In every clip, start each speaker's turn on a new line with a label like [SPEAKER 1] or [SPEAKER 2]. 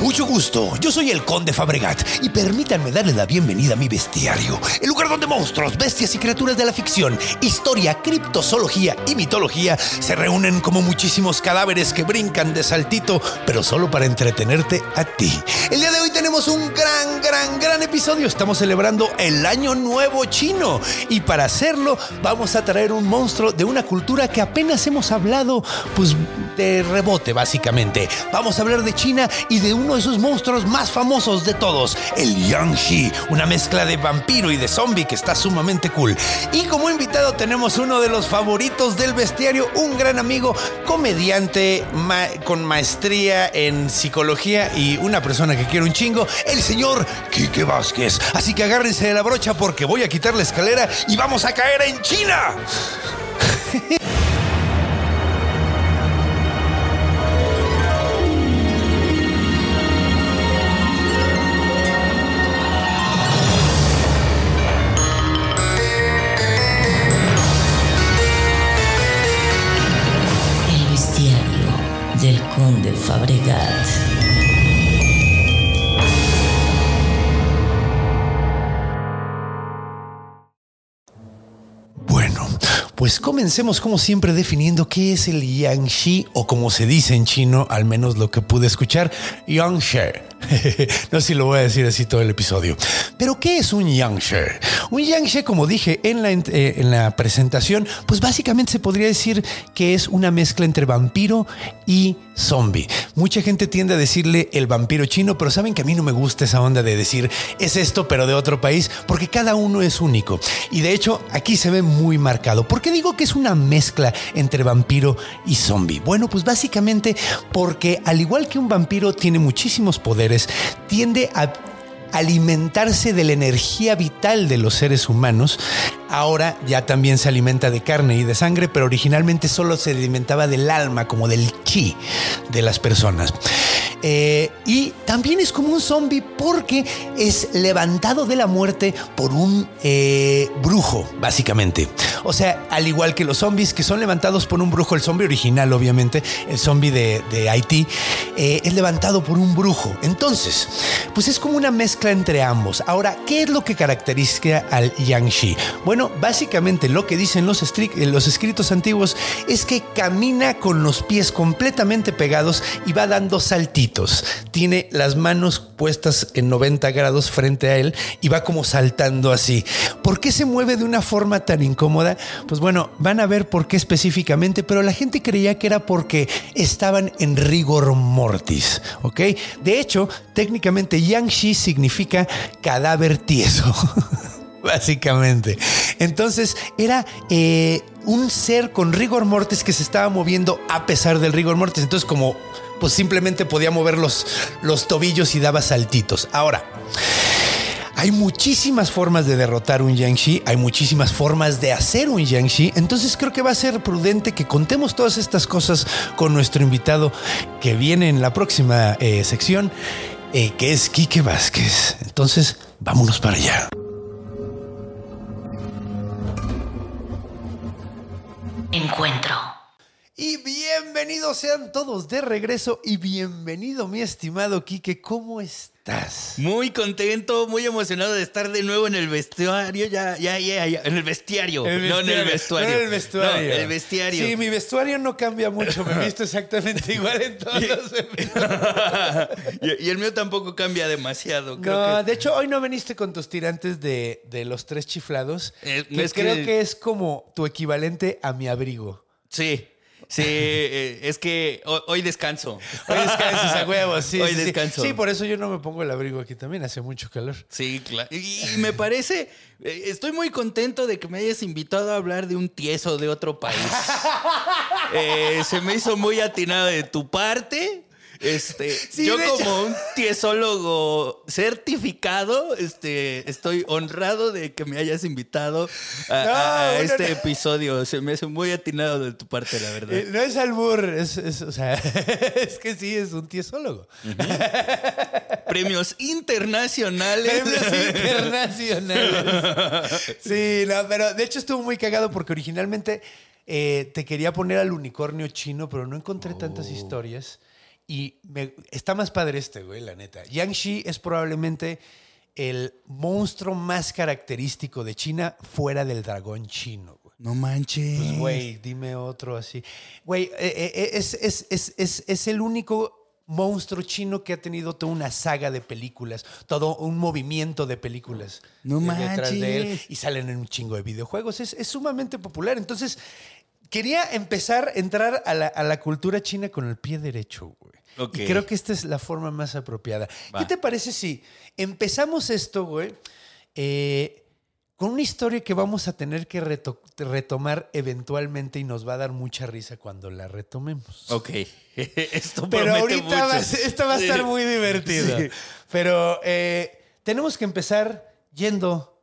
[SPEAKER 1] Mucho gusto. Yo soy el Conde Fabregat y permítanme darle la bienvenida a mi bestiario, el lugar donde monstruos, bestias y criaturas de la ficción, historia, criptozoología y mitología se reúnen como muchísimos cadáveres que brincan de saltito, pero solo para entretenerte a ti. El día de hoy tenemos un gran, gran, gran episodio. Estamos celebrando el Año Nuevo Chino y para hacerlo vamos a traer un monstruo de una cultura que apenas hemos hablado, pues de rebote básicamente. Vamos a hablar de China y de uno de sus monstruos más famosos de todos, el Yangshi, una mezcla de vampiro y de zombie que está sumamente cool. Y como invitado tenemos uno de los favoritos del bestiario, un gran amigo, comediante con maestría en psicología y una persona que quiere un chingo, el señor Quique Vázquez. Así que agárrense de la brocha porque voy a quitar la escalera y vamos a caer en China. Bueno, pues comencemos como siempre definiendo qué es el Yangshi o como se dice en chino, al menos lo que pude escuchar, Yangshi. no sé si lo voy a decir así todo el episodio. Pero ¿qué es un Yangshi? Un Yangshi, como dije en la, eh, en la presentación, pues básicamente se podría decir que es una mezcla entre vampiro y zombie. Mucha gente tiende a decirle el vampiro chino, pero saben que a mí no me gusta esa onda de decir es esto, pero de otro país, porque cada uno es único. Y de hecho, aquí se ve muy marcado. ¿Por qué digo que es una mezcla entre vampiro y zombie? Bueno, pues básicamente porque al igual que un vampiro tiene muchísimos poderes, tiende a alimentarse de la energía vital de los seres humanos. Ahora ya también se alimenta de carne y de sangre, pero originalmente solo se alimentaba del alma, como del chi de las personas. Eh, y también es como un zombie porque es levantado de la muerte por un eh, brujo, básicamente. O sea, al igual que los zombies que son levantados por un brujo, el zombie original, obviamente, el zombie de, Haití, eh, es levantado por un brujo. Entonces, pues es como una mezcla entre ambos. Ahora, ¿qué es lo que caracteriza al Yangshi? Bueno, básicamente lo que dicen los, los escritos antiguos es que camina con los pies completamente pegados y va dando saltitos. Tiene las manos puestas en 90 grados frente a él y va como saltando así. ¿Por qué se mueve de una forma tan incómoda? Pues bueno, van a ver por qué específicamente, pero la gente creía que era porque estaban en rigor mortis, ¿ok? De hecho, técnicamente Yangshi significa cadáver tieso. Básicamente. Entonces era eh, un ser con rigor mortis que se estaba moviendo a pesar del rigor mortis. Entonces, como pues simplemente podía mover los, los tobillos y daba saltitos. Ahora, hay muchísimas formas de derrotar un Yangshi, hay muchísimas formas de hacer un Yangshi, entonces creo que va a ser prudente que contemos todas estas cosas con nuestro invitado que viene en la próxima eh, sección, eh, que es Quique Vázquez. Entonces, vámonos para allá.
[SPEAKER 2] Encuentro.
[SPEAKER 1] Y bienvenidos sean todos de regreso y bienvenido mi estimado Quique, ¿cómo estás?
[SPEAKER 3] Muy contento, muy emocionado de estar de nuevo en el vestuario. Ya, ya, ya, ya. En el bestiario. no en el vestuario.
[SPEAKER 1] No en el vestuario.
[SPEAKER 3] No, el.
[SPEAKER 1] Sí, mi vestuario no cambia mucho. Me he visto exactamente igual en todos los
[SPEAKER 3] y, y el mío tampoco cambia demasiado. Creo
[SPEAKER 1] No,
[SPEAKER 3] que
[SPEAKER 1] de hecho, hoy no veniste con tus tirantes de, de los tres chiflados.
[SPEAKER 3] Eh,
[SPEAKER 1] que
[SPEAKER 3] es que-
[SPEAKER 1] creo que es como tu equivalente a mi abrigo.
[SPEAKER 3] sí. Sí, eh, es que ho- hoy descanso.
[SPEAKER 1] Hoy descansas a huevos, sí.
[SPEAKER 3] Hoy
[SPEAKER 1] sí, sí.
[SPEAKER 3] descanso.
[SPEAKER 1] Sí, por eso yo no me pongo el abrigo aquí también, hace mucho calor.
[SPEAKER 3] Sí, claro. Y, y me parece, eh, estoy muy contento de que me hayas invitado a hablar de un tieso de otro país. Eh, se me hizo muy atinado de tu parte. Este,
[SPEAKER 1] Sí,
[SPEAKER 3] yo como un tiesólogo certificado, este, estoy honrado de que me hayas invitado a,
[SPEAKER 1] No,
[SPEAKER 3] a- a
[SPEAKER 1] bueno,
[SPEAKER 3] este
[SPEAKER 1] no.
[SPEAKER 3] episodio. Se me hace muy atinado de tu parte, la verdad.
[SPEAKER 1] Eh, no es albur, es, es, o sea, es que sí, es un tiesólogo.
[SPEAKER 3] Premios internacionales.
[SPEAKER 1] Premios internacionales. Sí, no, pero de hecho estuvo muy cagado porque originalmente eh, te quería poner al unicornio chino, pero no encontré tantas historias. Y me- está más padre este, güey, la neta. Yang Shi es probablemente el monstruo más característico de China fuera del dragón chino, güey.
[SPEAKER 3] No manches.
[SPEAKER 1] Pues, güey, dime otro así. Güey, eh, eh, es, es- es- es- es el único monstruo chino que ha tenido toda una saga de películas, todo un movimiento de películas.
[SPEAKER 3] No
[SPEAKER 1] eh, detrás de él, y salen en un chingo de videojuegos. Es, es sumamente popular. Entonces, quería empezar a entrar a la, a la cultura china con el pie derecho, güey. Y creo que esta es la forma más apropiada.
[SPEAKER 3] Va.
[SPEAKER 1] ¿Qué te parece si empezamos esto, güey? eh, con una historia que vamos a tener que reto- retomar eventualmente y nos va a dar mucha risa cuando la retomemos.
[SPEAKER 3] Ok. Esto
[SPEAKER 1] Pero ahorita va a ser- esto va a estar muy divertido.
[SPEAKER 3] Sí.
[SPEAKER 1] Pero eh, tenemos que empezar yendo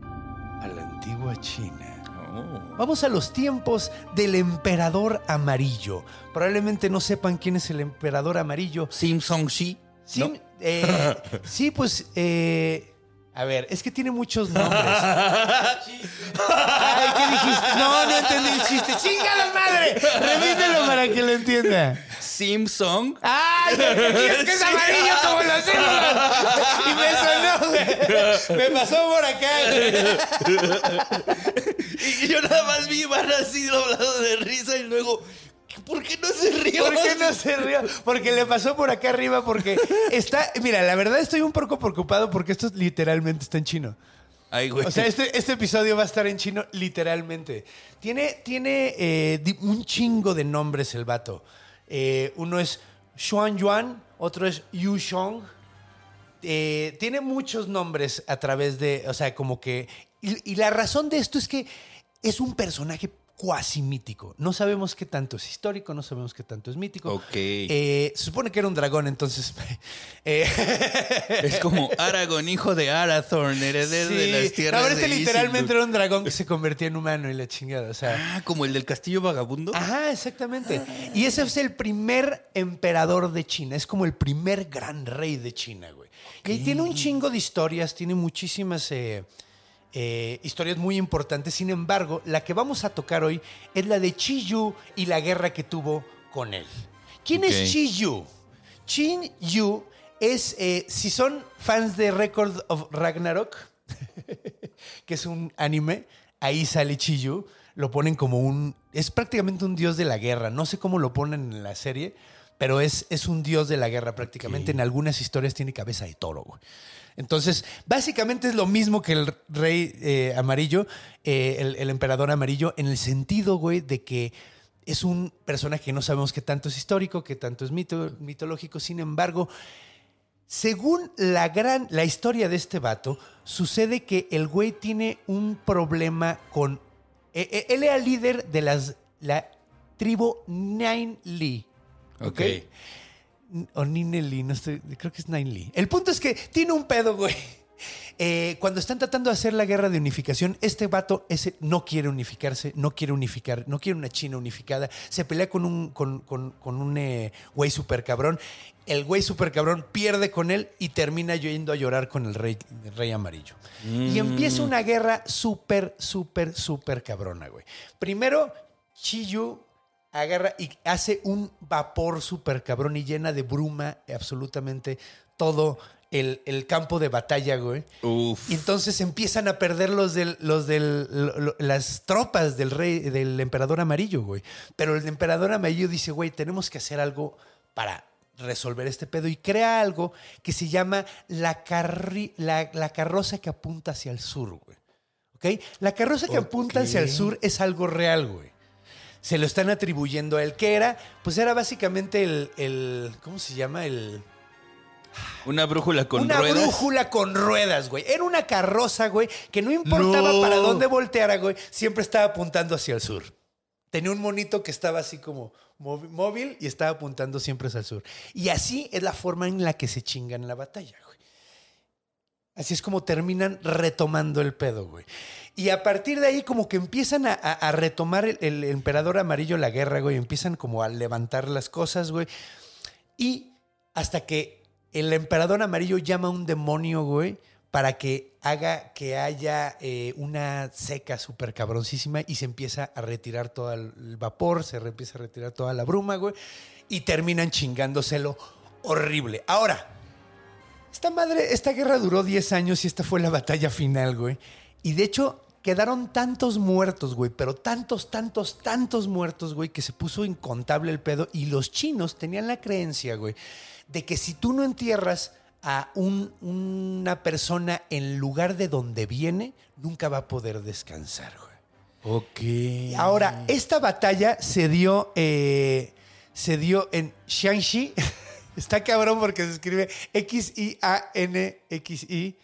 [SPEAKER 1] a la antigua China.
[SPEAKER 3] Oh.
[SPEAKER 1] Vamos a los tiempos del emperador amarillo. Probablemente no sepan quién es el emperador amarillo.
[SPEAKER 3] Simpson Shi.
[SPEAKER 1] Sí,
[SPEAKER 3] ¿no?
[SPEAKER 1] eh, sí pues, eh, a ver, es que tiene muchos nombres. Ay, ¿qué dijiste? No, no entendí el chiste. ¡Chingada madre! Repítelo para que lo entienda.
[SPEAKER 3] Simpson.
[SPEAKER 1] ¡Ay! Y es que es amarillo como los símbolos. Y me sonó, güey. Me pasó por acá.
[SPEAKER 3] Y yo nada más vi Iván así doblado de risa y luego, ¿por qué no se rió?
[SPEAKER 1] ¿Por qué no se rió? Porque le pasó por acá arriba porque está... Mira, la verdad estoy un poco preocupado porque esto literalmente está en chino.
[SPEAKER 3] Ay, güey.
[SPEAKER 1] O sea, este, este episodio va a estar en chino literalmente. Tiene, tiene eh, un chingo de nombres el vato. Eh, uno es Xuan Yuan, otro es Yu Shong. Eh, tiene muchos nombres a través de, o sea, como que... Y, y la razón de esto es que es un personaje cuasi mítico. No sabemos qué tanto es histórico, no sabemos qué tanto es mítico.
[SPEAKER 3] Ok.
[SPEAKER 1] Eh, se supone que era un dragón, entonces... eh,
[SPEAKER 3] es como Aragorn, hijo de Arathorn, heredero de las tierras
[SPEAKER 1] No, pero este
[SPEAKER 3] de
[SPEAKER 1] literalmente
[SPEAKER 3] Isildur.
[SPEAKER 1] era un dragón que se convertía en humano y la chingada. O sea.
[SPEAKER 3] Ah, como el del castillo vagabundo.
[SPEAKER 1] Ajá, exactamente. Y ese es el primer emperador de China. Es como el primer gran rey de China, güey. Y tiene un chingo de historias, tiene muchísimas eh, eh, historias muy importantes. Sin embargo, la que vamos a tocar hoy es la de Chi Yu y la guerra que tuvo con él. ¿Quién es Chi Yu? Chi Yu es, eh, si son fans de Record of Ragnarok, que es un anime, ahí sale Chiyu, lo ponen como un, es prácticamente un dios de la guerra, no sé cómo lo ponen en la serie, pero es, es un dios de la guerra prácticamente, en algunas historias tiene cabeza de toro, güey. Entonces, básicamente es lo mismo que el rey eh, amarillo, eh, el, el emperador amarillo, en el sentido, güey, de que es un personaje que no sabemos qué tanto es histórico, qué tanto es mito, mitológico, sin embargo, según la gran la historia de este vato, sucede que el güey tiene un problema con eh, eh, él era líder de las la tribu Nine Lee.
[SPEAKER 3] Ok.
[SPEAKER 1] N- O Nine Lee, no estoy, creo que es Nine Lee. El punto es que tiene un pedo, güey. Eh, cuando están tratando de hacer la guerra de unificación, este vato ese no quiere unificarse, no quiere unificar, no quiere una China unificada. Se pelea con un, con, con- con un eh, güey super cabrón. El güey super cabrón pierde con él y termina yendo a llorar con el rey, el rey amarillo. Y empieza una guerra súper, súper, súper cabrona, güey. Primero, Chiyu agarra y hace un vapor súper cabrón y llena de bruma absolutamente todo el, el campo de batalla, güey.
[SPEAKER 3] Uf.
[SPEAKER 1] Y entonces empiezan a perder los del, los del, lo- las tropas del rey, del emperador amarillo, güey. Pero el emperador amarillo dice, güey, tenemos que hacer algo para resolver este pedo y crea algo que se llama la, carri- la, la carroza que apunta hacia el sur, güey. ¿Ok? La carroza que apunta hacia el sur es algo real, güey. Se lo están atribuyendo a él. que era? Pues era básicamente el, el ¿cómo se llama? El...
[SPEAKER 3] Una brújula con
[SPEAKER 1] una
[SPEAKER 3] ruedas.
[SPEAKER 1] brújula con ruedas, güey. Era una carroza, güey, que no importaba
[SPEAKER 3] No.
[SPEAKER 1] para dónde volteara, güey, siempre estaba apuntando hacia el sur. Tenía un monito que estaba así como móvil- móvil y estaba apuntando siempre hacia el sur. Y así es la forma en la que se chingan la batalla, güey. Así es como terminan retomando el pedo, güey. Y a partir de ahí como que empiezan a, retomar el, emperador amarillo la guerra, güey. Empiezan como a levantar las cosas, güey. Y hasta que el emperador amarillo llama a un demonio, güey, para que haga que haya eh, una seca súper cabroncísima y se empieza a retirar todo el vapor, se empieza a retirar toda la bruma, güey, y terminan chingándoselo horrible. Ahora, esta madre, esta guerra duró 10 años y esta fue la batalla final, güey. Y de hecho, quedaron tantos muertos, güey, pero tantos, tantos, tantos muertos, güey, que se puso incontable el pedo. Y los chinos tenían la creencia, güey, de que si tú no entierras a un- una persona en lugar de donde viene, nunca va a poder descansar, güey.
[SPEAKER 3] Ok.
[SPEAKER 1] Ahora, esta batalla se dio, eh, se dio en Xianxi. Está cabrón porque se escribe X-I-A-N-X-I.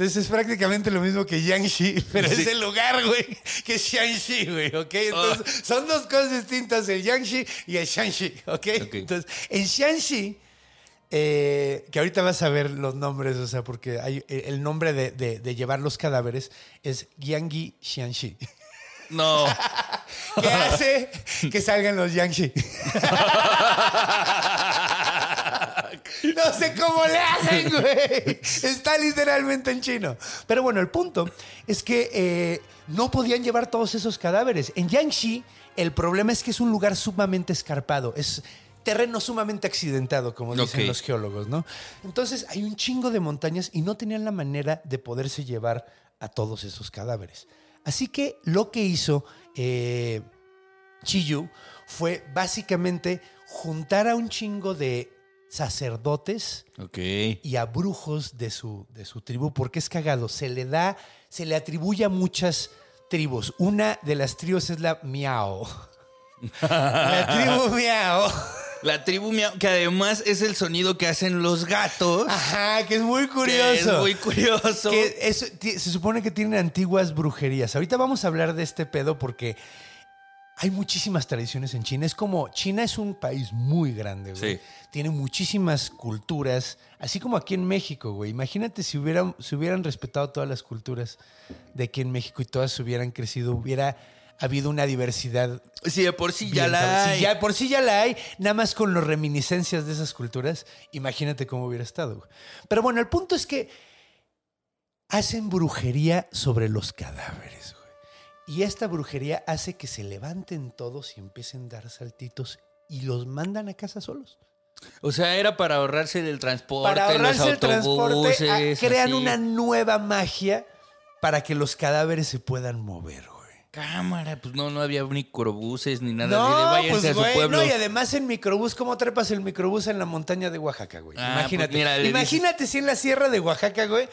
[SPEAKER 1] Entonces es prácticamente lo mismo que Yangshi, pero es el lugar, güey, que es güey, ¿ok? Entonces son dos cosas distintas, el Yangshi y el Xianxi, ¿ok?
[SPEAKER 3] Ok.
[SPEAKER 1] Entonces, en Xianxi, eh, que ahorita vas a ver los nombres, o sea, porque hay, eh, el nombre de, de- de llevar los cadáveres es Yangi Xianxi.
[SPEAKER 3] No.
[SPEAKER 1] que hace que salgan los Yangshi. No sé cómo le hacen, güey. Está literalmente en chino. Pero bueno, el punto es que eh, no podían llevar todos esos cadáveres. En Yangshi, el problema es que es un lugar sumamente escarpado. Es terreno sumamente accidentado, como dicen los geólogos, ¿no? Entonces hay un chingo de montañas y no tenían la manera de poderse llevar a todos esos cadáveres. Así que lo que hizo eh, Chiyu fue básicamente juntar a un chingo de sacerdotes
[SPEAKER 3] Ok.
[SPEAKER 1] y a brujos de su, de su tribu, porque es cagado, se le da, se le atribuye a muchas tribus. Una de las tribus es la Miao. La tribu Miao.
[SPEAKER 3] La tribu miau, que además es el sonido que hacen los gatos.
[SPEAKER 1] Ajá, que es muy
[SPEAKER 3] que
[SPEAKER 1] curioso.
[SPEAKER 3] Es muy curioso.
[SPEAKER 1] Que se supone que tienen antiguas brujerías. Ahorita vamos a hablar de este pedo porque hay muchísimas tradiciones en China. Es como, China es un país muy grande, güey.
[SPEAKER 3] Sí.
[SPEAKER 1] Tiene muchísimas culturas, así como aquí en México, güey. Imagínate si hubieran, si hubieran respetado todas las culturas de aquí en México y todas hubieran crecido, hubiera habido una diversidad
[SPEAKER 3] Si de por sí ya
[SPEAKER 1] bien
[SPEAKER 3] la hay.
[SPEAKER 1] Si ya por sí ya la hay, nada más con las reminiscencias de esas culturas, imagínate cómo hubiera estado. güey. Pero bueno, el punto es que hacen brujería sobre los cadáveres, güey. Y esta brujería hace que se levanten todos y empiecen a dar saltitos y los mandan a casa solos.
[SPEAKER 3] O sea, era para ahorrarse del transporte,
[SPEAKER 1] Para ahorrarse
[SPEAKER 3] los
[SPEAKER 1] el transporte,
[SPEAKER 3] autobuses.
[SPEAKER 1] a- crean
[SPEAKER 3] así.
[SPEAKER 1] una nueva magia para que los cadáveres se puedan mover, güey.
[SPEAKER 3] Cámara, pues no, no había microbuses ni nada.
[SPEAKER 1] No,
[SPEAKER 3] de,
[SPEAKER 1] pues
[SPEAKER 3] a su
[SPEAKER 1] güey,
[SPEAKER 3] pueblo.
[SPEAKER 1] no, y además en microbús, ¿cómo trepas el microbús en la montaña de Oaxaca, güey?
[SPEAKER 3] Ah,
[SPEAKER 1] Imagínate.
[SPEAKER 3] pues mira, le
[SPEAKER 1] Imagínate si en la sierra de Oaxaca, güey,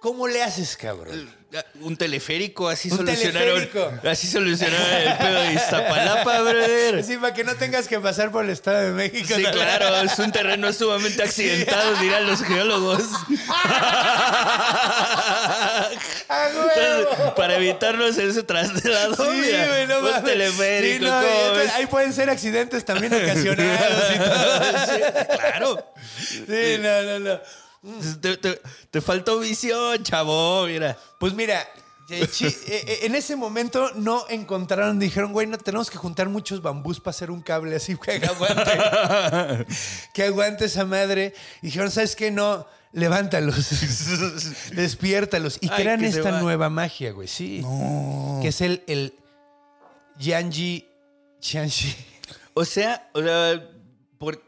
[SPEAKER 1] ¿cómo le haces, cabrón?
[SPEAKER 3] Un teleférico, así
[SPEAKER 1] Un
[SPEAKER 3] solucionaron.
[SPEAKER 1] teleférico.
[SPEAKER 3] Así solucionaron el pedo de Iztapalapa, brother.
[SPEAKER 1] Sí, para que no tengas que pasar por el Estado de México.
[SPEAKER 3] Sí,
[SPEAKER 1] ¿no?
[SPEAKER 3] claro, es un terreno sumamente accidentado, dirán los geólogos. Para evitarnos ese traslado,
[SPEAKER 1] Sí,
[SPEAKER 3] mira,
[SPEAKER 1] güey, no
[SPEAKER 3] un teleférico,
[SPEAKER 1] Sí, no,
[SPEAKER 3] ¿cómo
[SPEAKER 1] y entonces ahí pueden ser accidentes también ocasionados y todo.
[SPEAKER 3] Claro.
[SPEAKER 1] Sí, no, no, no.
[SPEAKER 3] Te, te- te faltó visión, chavo, mira.
[SPEAKER 1] Pues mira, eh, eh, en ese momento no encontraron, dijeron, güey, no tenemos que juntar muchos bambús para hacer un cable así que aguante. que aguante esa madre. Dijeron, ¿sabes qué? No, levántalos. Despiértalos. Y
[SPEAKER 3] Ay,
[SPEAKER 1] crean esta
[SPEAKER 3] va.
[SPEAKER 1] nueva magia, güey, sí. Que es el, el Yanji.
[SPEAKER 3] O sea, o sea, por,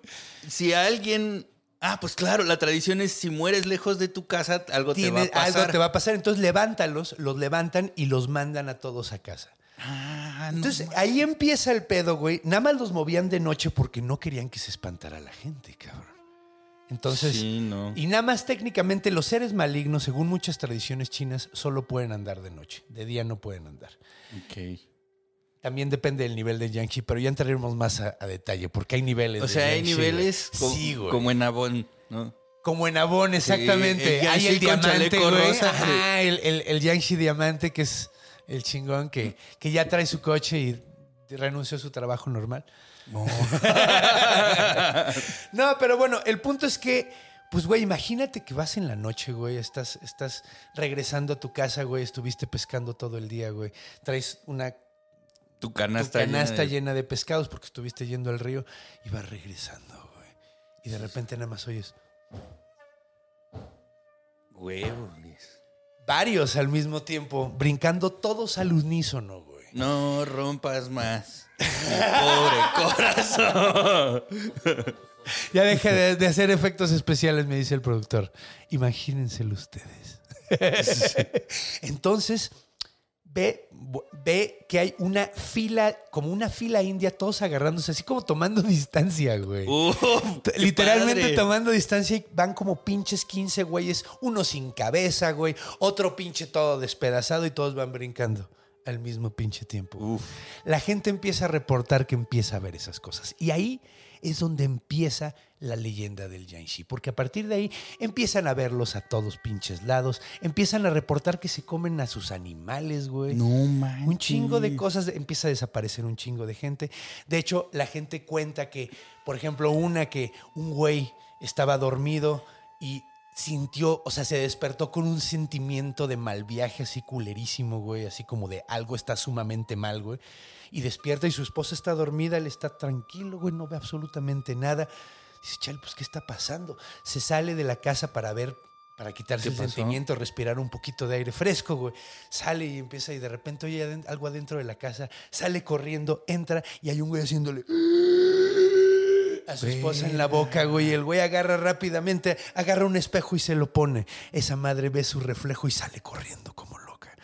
[SPEAKER 3] si alguien... Ah, pues claro, la tradición es si mueres lejos de tu casa, algo te va a
[SPEAKER 1] Tiene-
[SPEAKER 3] pasar.
[SPEAKER 1] algo te va a pasar. Entonces levántalos, los levantan y los mandan a todos a casa.
[SPEAKER 3] Ah, no
[SPEAKER 1] Entonces ahí empieza el pedo, güey. Nada más los movían de noche porque no querían que se espantara la gente, cabrón. Entonces,
[SPEAKER 3] Sí, no.
[SPEAKER 1] y nada más técnicamente los seres malignos, según muchas tradiciones chinas, solo pueden andar de noche. De día no pueden andar.
[SPEAKER 3] Ok.
[SPEAKER 1] También depende del nivel de Yang-Chi, pero ya entraremos más a, a detalle, porque hay niveles.
[SPEAKER 3] O
[SPEAKER 1] de
[SPEAKER 3] sea, hay niveles
[SPEAKER 1] güey.
[SPEAKER 3] co-
[SPEAKER 1] Sí, güey.
[SPEAKER 3] como en Avon, ¿no?
[SPEAKER 1] Como en Avon, exactamente.
[SPEAKER 3] el
[SPEAKER 1] Hay el diamante,
[SPEAKER 3] chaleco
[SPEAKER 1] güey.
[SPEAKER 3] rosa.
[SPEAKER 1] Ajá, el, el, el Yang-Chi diamante, que es el chingón, que, que ya trae su coche y renunció a su trabajo normal. No, pero bueno, el punto es que, pues, güey, imagínate que vas en la noche, güey, estás, estás regresando a tu casa, güey, estuviste pescando todo el día, güey, traes una
[SPEAKER 3] Tu
[SPEAKER 1] tu
[SPEAKER 3] canasta,
[SPEAKER 1] canasta
[SPEAKER 3] llena
[SPEAKER 1] llena de pescados porque estuviste yendo al río y vas regresando, güey. Y de repente nada más oyes
[SPEAKER 3] huevos.
[SPEAKER 1] varios al mismo tiempo, brincando todos al unísono, güey.
[SPEAKER 3] No rompas más. Pobre corazón.
[SPEAKER 1] Ya deja de, de hacer efectos especiales, me dice el productor. Imagínenselo ustedes. Entonces, ve, ve que hay una fila, como una fila india, todos agarrándose, así como tomando distancia, güey.
[SPEAKER 3] Uf,
[SPEAKER 1] Literalmente
[SPEAKER 3] padre.
[SPEAKER 1] tomando distancia y van como pinches 15 güeyes, uno sin cabeza, güey, otro pinche todo despedazado y todos van brincando al mismo pinche tiempo.
[SPEAKER 3] Uf.
[SPEAKER 1] La gente empieza a reportar que empieza a ver esas cosas. Y ahí es donde empieza la leyenda del Yanxi. Porque a partir de ahí empiezan a verlos a todos pinches lados. Empiezan a reportar que se comen a sus animales, güey.
[SPEAKER 3] No manches.
[SPEAKER 1] Un chingo de cosas, empieza a desaparecer un chingo de gente. De hecho, la gente cuenta que, por ejemplo, una que un güey estaba dormido y sintió, o sea, se despertó con un sentimiento de mal viaje así culerísimo, güey, así como de algo está sumamente mal, güey. Y despierta y su esposa está dormida, él está tranquilo, güey, no ve absolutamente nada. Dice, chale, pues, ¿qué está pasando? Se sale de la casa para ver, para quitarse
[SPEAKER 3] ¿Qué
[SPEAKER 1] el
[SPEAKER 3] pasó?
[SPEAKER 1] sentimiento, respirar un poquito de aire fresco, güey. Sale y empieza y de repente oye algo adentro de la casa, sale corriendo, entra y hay un güey haciéndole a su esposa en la boca, güey. El güey agarra rápidamente, agarra un espejo y se lo pone. Esa madre ve su reflejo y sale corriendo como loca.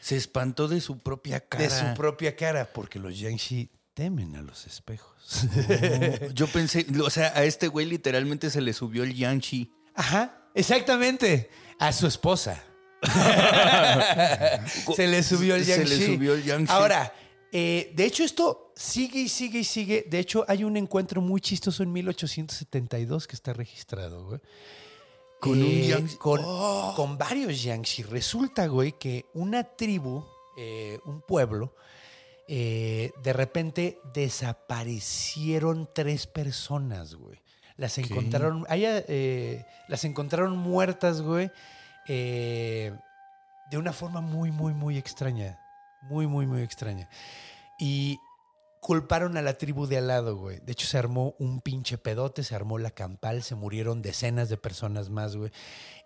[SPEAKER 3] Se espantó de su propia cara.
[SPEAKER 1] De su propia cara, porque los Yanxi temen a los espejos.
[SPEAKER 3] Yo pensé, o sea, a este güey literalmente se le subió el Yanchi.
[SPEAKER 1] Ajá, exactamente. A su esposa. se le subió el
[SPEAKER 3] Se
[SPEAKER 1] Yang
[SPEAKER 3] le subió el Yang Shi.
[SPEAKER 1] Ahora, eh, de hecho, esto sigue y sigue y sigue. De hecho, hay un encuentro muy chistoso en 1872 que está registrado, güey.
[SPEAKER 3] Con un
[SPEAKER 1] Eh,
[SPEAKER 3] Yang-
[SPEAKER 1] Con, con varios Yangshi. Resulta, güey, que una tribu, eh, un pueblo, eh, de repente desaparecieron tres personas, güey. Las encontraron, haya, eh, las encontraron muertas, güey, eh, de una forma muy, muy, muy extraña. Muy, muy, muy extraña. Y culparon a la tribu de al lado, güey. De hecho, se armó un pinche pedote, se armó la campal, se murieron decenas de personas más, güey.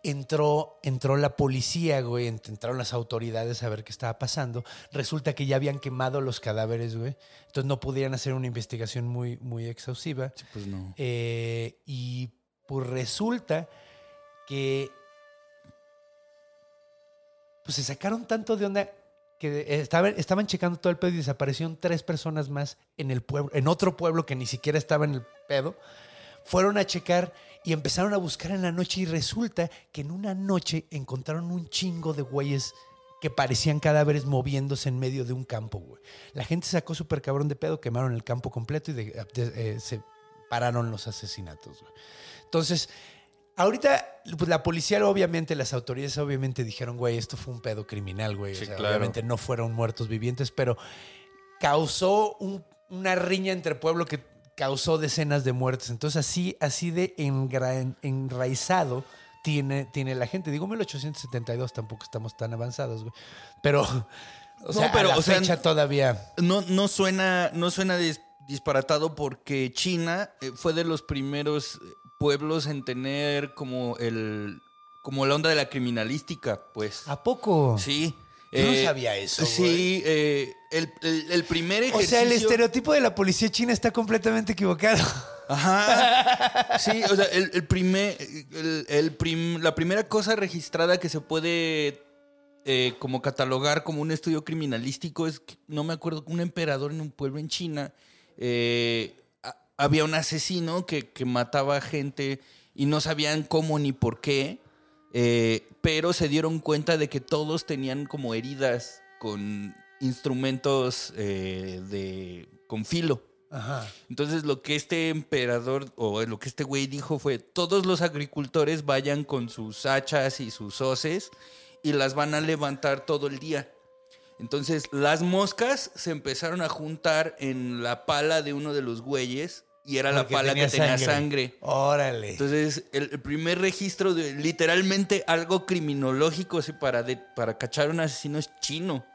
[SPEAKER 1] Entró, entró la policía, güey, ent- entraron las autoridades a ver qué estaba pasando. Resulta que ya habían quemado los cadáveres, güey. Entonces no pudieran hacer una investigación muy, muy exhaustiva.
[SPEAKER 3] Pues no.
[SPEAKER 1] Eh, y pues resulta que pues se sacaron tanto de onda que estaban, estaban checando todo el pedo y desaparecieron tres personas más en el pueblo, en otro pueblo que ni siquiera estaba en el pedo. Fueron a checar y empezaron a buscar en la noche y resulta que en una noche encontraron un chingo de güeyes que parecían cadáveres moviéndose en medio de un campo, güey. La gente sacó súper cabrón de pedo, quemaron el campo completo y eh, se pararon los asesinatos. Entonces, ahorita pues, la policía, obviamente, las autoridades obviamente dijeron, güey, esto fue un pedo criminal, güey.
[SPEAKER 3] Sí,
[SPEAKER 1] o sea,
[SPEAKER 3] claro.
[SPEAKER 1] obviamente no fueron muertos vivientes, pero causó un- una riña entre pueblo que causó decenas de muertes. Entonces, así, así de engra- enraizado tiene, tiene la gente. Digo, 1872 tampoco estamos tan avanzados, güey. Pero, o sea,
[SPEAKER 3] pero,
[SPEAKER 1] a la
[SPEAKER 3] o sea,
[SPEAKER 1] fecha todavía...
[SPEAKER 3] No, no suena, no suena dis- disparatado porque China eh, fue de los primeros pueblos en tener como el como la onda de la criminalística, pues.
[SPEAKER 1] ¿A poco?
[SPEAKER 3] Sí.
[SPEAKER 1] Yo no
[SPEAKER 3] Eh,
[SPEAKER 1] sabía eso,
[SPEAKER 3] Sí, eh, el, el- el primer
[SPEAKER 1] O
[SPEAKER 3] ejercicio.
[SPEAKER 1] sea, el estereotipo de la policía china está completamente equivocado.
[SPEAKER 3] Ajá. Sí, o sea, el, el primer, el- el prim- la primera cosa registrada que se puede eh, como catalogar como un estudio criminalístico es, que, no me acuerdo, un emperador en un pueblo en China, eh, había un asesino que, que mataba gente y no sabían cómo ni por qué, eh, pero se dieron cuenta de que todos tenían como heridas con instrumentos eh, de con filo.
[SPEAKER 1] Ajá.
[SPEAKER 3] Entonces lo que este emperador o lo que este güey dijo fue, todos los agricultores vayan con sus hachas y sus hoces y las van a levantar todo el día. Entonces las moscas se empezaron a juntar en la pala de uno de los güeyes y era la pala que tenía sangre.
[SPEAKER 1] Órale.
[SPEAKER 3] Entonces, el, el primer registro de literalmente algo criminológico así, para, de- para cachar a un asesino es chino.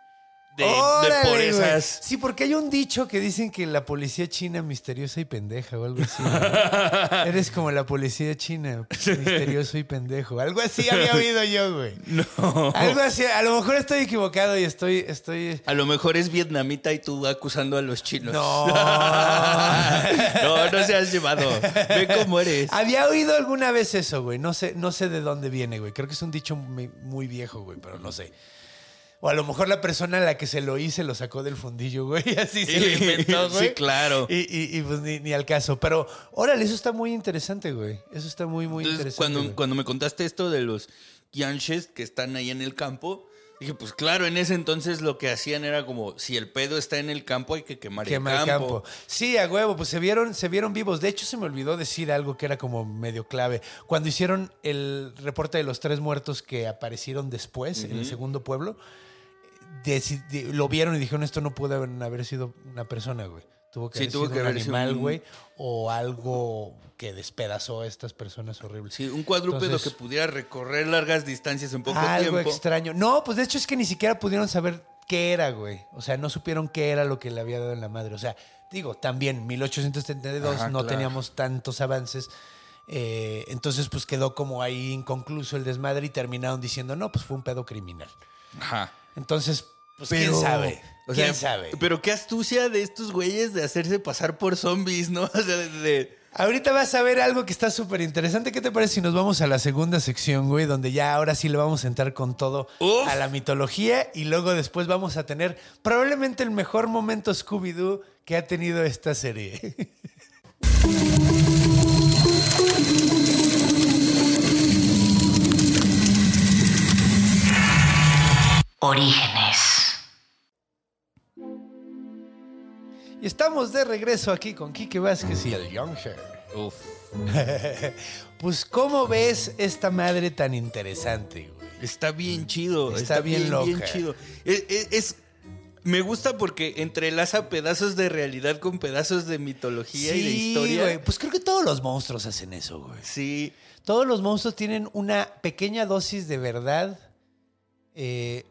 [SPEAKER 3] De, de.
[SPEAKER 1] Sí, porque hay un dicho que dicen que la policía china misteriosa y pendeja o algo así. Eres como la policía china, misterioso y pendejo. Algo así había oído yo, güey.
[SPEAKER 3] No.
[SPEAKER 1] Algo así. A lo mejor estoy equivocado y estoy, estoy.
[SPEAKER 3] A lo mejor es vietnamita y tú acusando a los chinos.
[SPEAKER 1] No.
[SPEAKER 3] no, no seas llevado. Ve cómo eres.
[SPEAKER 1] Había oído alguna vez eso, güey. No sé, no sé de dónde viene, güey. Creo que es un dicho muy, muy viejo, güey, pero no sé. O a lo mejor la persona a la que se lo hice lo sacó del fundillo, güey. Así se lo inventó, güey.
[SPEAKER 3] Sí, claro.
[SPEAKER 1] Y, y- y, pues ni, ni al caso. Pero, órale, eso está muy interesante, güey. Eso está muy, muy
[SPEAKER 3] Entonces,
[SPEAKER 1] interesante.
[SPEAKER 3] cuando,
[SPEAKER 1] güey.
[SPEAKER 3] cuando me contaste esto de los Yanshes que están ahí en el campo, dije, pues claro, en ese entonces lo que hacían era como, si el pedo está en el campo, hay que quemar
[SPEAKER 1] Quema
[SPEAKER 3] el campo.
[SPEAKER 1] Sí, a huevo, pues se vieron, se vieron vivos. De hecho, se me olvidó decir algo que era como medio clave. Cuando hicieron el reporte de los tres muertos que aparecieron después en el segundo pueblo, lo vieron y dijeron esto no puede haber, haber sido una persona, güey. Tuvo que
[SPEAKER 3] Sí,
[SPEAKER 1] haber
[SPEAKER 3] tuvo
[SPEAKER 1] sido
[SPEAKER 3] que
[SPEAKER 1] un
[SPEAKER 3] haber sido
[SPEAKER 1] animal,
[SPEAKER 3] un-
[SPEAKER 1] güey, o algo que despedazó a estas personas horribles.
[SPEAKER 3] Sí, un cuadrúpedo
[SPEAKER 1] Entonces-
[SPEAKER 3] que pudiera recorrer largas distancias en poco
[SPEAKER 1] algo
[SPEAKER 3] tiempo.
[SPEAKER 1] extraño. No, pues de hecho es que ni siquiera pudieron saber qué era, güey. O sea, no supieron qué era lo que le había dado en la madre. O sea, digo, también 1872
[SPEAKER 3] Ajá,
[SPEAKER 1] no
[SPEAKER 3] claro.
[SPEAKER 1] teníamos tantos avances. Eh, entonces, pues quedó como ahí inconcluso el desmadre y terminaron diciendo, no, pues fue un pedo criminal.
[SPEAKER 3] Ajá.
[SPEAKER 1] Entonces, pues
[SPEAKER 3] Pero-
[SPEAKER 1] quién sabe.
[SPEAKER 3] O
[SPEAKER 1] ¿Quién sabe?
[SPEAKER 3] Pero qué astucia de estos güeyes de hacerse pasar por zombies, ¿no? O sea, de- de...
[SPEAKER 1] Ahorita vas a ver algo que está súper interesante. ¿Qué te parece si nos vamos a la segunda sección, güey? Donde ya ahora sí le vamos a entrar con todo
[SPEAKER 3] Uf.
[SPEAKER 1] a la mitología y luego después vamos a tener probablemente el mejor momento Scooby-Doo que ha tenido esta serie.
[SPEAKER 2] Orígenes.
[SPEAKER 1] y estamos de regreso aquí con Kike Vázquez y el Youngster.
[SPEAKER 3] Uf.
[SPEAKER 1] Pues, ¿cómo ves esta madre tan interesante, güey?
[SPEAKER 3] Está bien chido.
[SPEAKER 1] Está
[SPEAKER 3] Está,
[SPEAKER 1] bien
[SPEAKER 3] bien,
[SPEAKER 1] loca.
[SPEAKER 3] bien chido. Es, es- es- me gusta porque entrelaza pedazos de realidad con pedazos de mitología y de historia.
[SPEAKER 1] güey. Pues creo que todos los monstruos hacen eso, güey.
[SPEAKER 3] Sí.
[SPEAKER 1] Todos los monstruos tienen una pequeña dosis de verdad. Eh,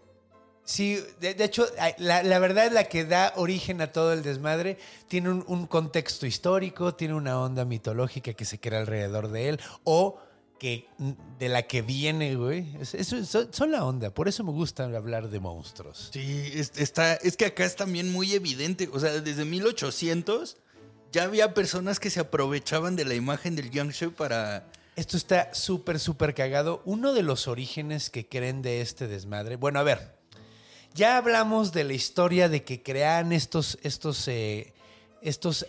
[SPEAKER 1] sí, de, de hecho, la, la verdad es la que da origen a todo el desmadre. Tiene un, un contexto histórico, tiene una onda mitológica que se crea alrededor de él o que de la que viene, güey. Es- eso- son, son la onda. Por eso me gusta hablar de monstruos.
[SPEAKER 3] Sí, es, está, es que acá es también muy evidente. O sea, desde 1800 ya había personas que se aprovechaban de la imagen del Yangshe para...
[SPEAKER 1] Esto está súper, súper cagado. Uno de los orígenes que creen de este desmadre. Bueno, a ver. Ya hablamos de la historia de que crean estos, estos, eh, estos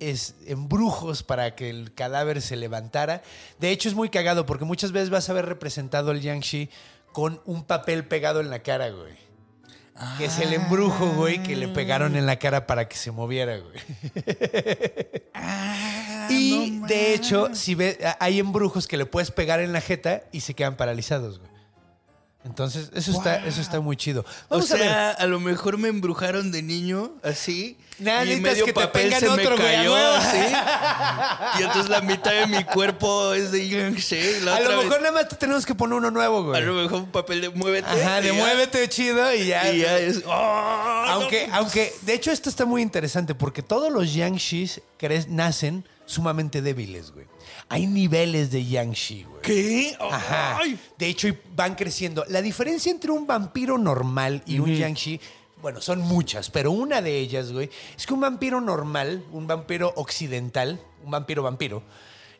[SPEAKER 1] es- embrujos para que el cadáver se levantara. De hecho, es muy cagado porque muchas veces vas a ver representado al Yangshi con un papel pegado en la cara, güey. Que es el embrujo, güey, que le pegaron en la cara para que se moviera, güey. y de hecho, si ve, hay embrujos que le puedes pegar en la jeta y se quedan paralizados, güey. Entonces, eso está, eso está muy chido. Vamos
[SPEAKER 3] o
[SPEAKER 1] a
[SPEAKER 3] sea, a, lo mejor me embrujaron de niño, así.
[SPEAKER 1] Nada,
[SPEAKER 3] y medio
[SPEAKER 1] que te
[SPEAKER 3] papel
[SPEAKER 1] pegan
[SPEAKER 3] se
[SPEAKER 1] otro,
[SPEAKER 3] me
[SPEAKER 1] güey, a
[SPEAKER 3] cayó así. Y entonces la mitad de mi cuerpo es de Yangshe. y La
[SPEAKER 1] A lo mejor
[SPEAKER 3] vez-
[SPEAKER 1] nada más te tenemos que poner uno nuevo,
[SPEAKER 3] a
[SPEAKER 1] güey.
[SPEAKER 3] lo mejor un papel de muévete.
[SPEAKER 1] Ajá, de
[SPEAKER 3] ya-
[SPEAKER 1] muévete chido y ya.
[SPEAKER 3] Y ya es. ¡Oh,
[SPEAKER 1] Aunque,
[SPEAKER 3] no!
[SPEAKER 1] aunque, de hecho, esto está muy interesante porque todos los Yangshis cre- nacen sumamente débiles, güey. Hay niveles de Yangshi, güey.
[SPEAKER 3] ¿Qué?
[SPEAKER 1] Ajá.
[SPEAKER 3] Ay.
[SPEAKER 1] De hecho, van creciendo. La diferencia entre un vampiro normal y un Yangshi, bueno, son muchas, pero una de ellas, güey, es que un vampiro normal, un vampiro occidental, un vampiro vampiro,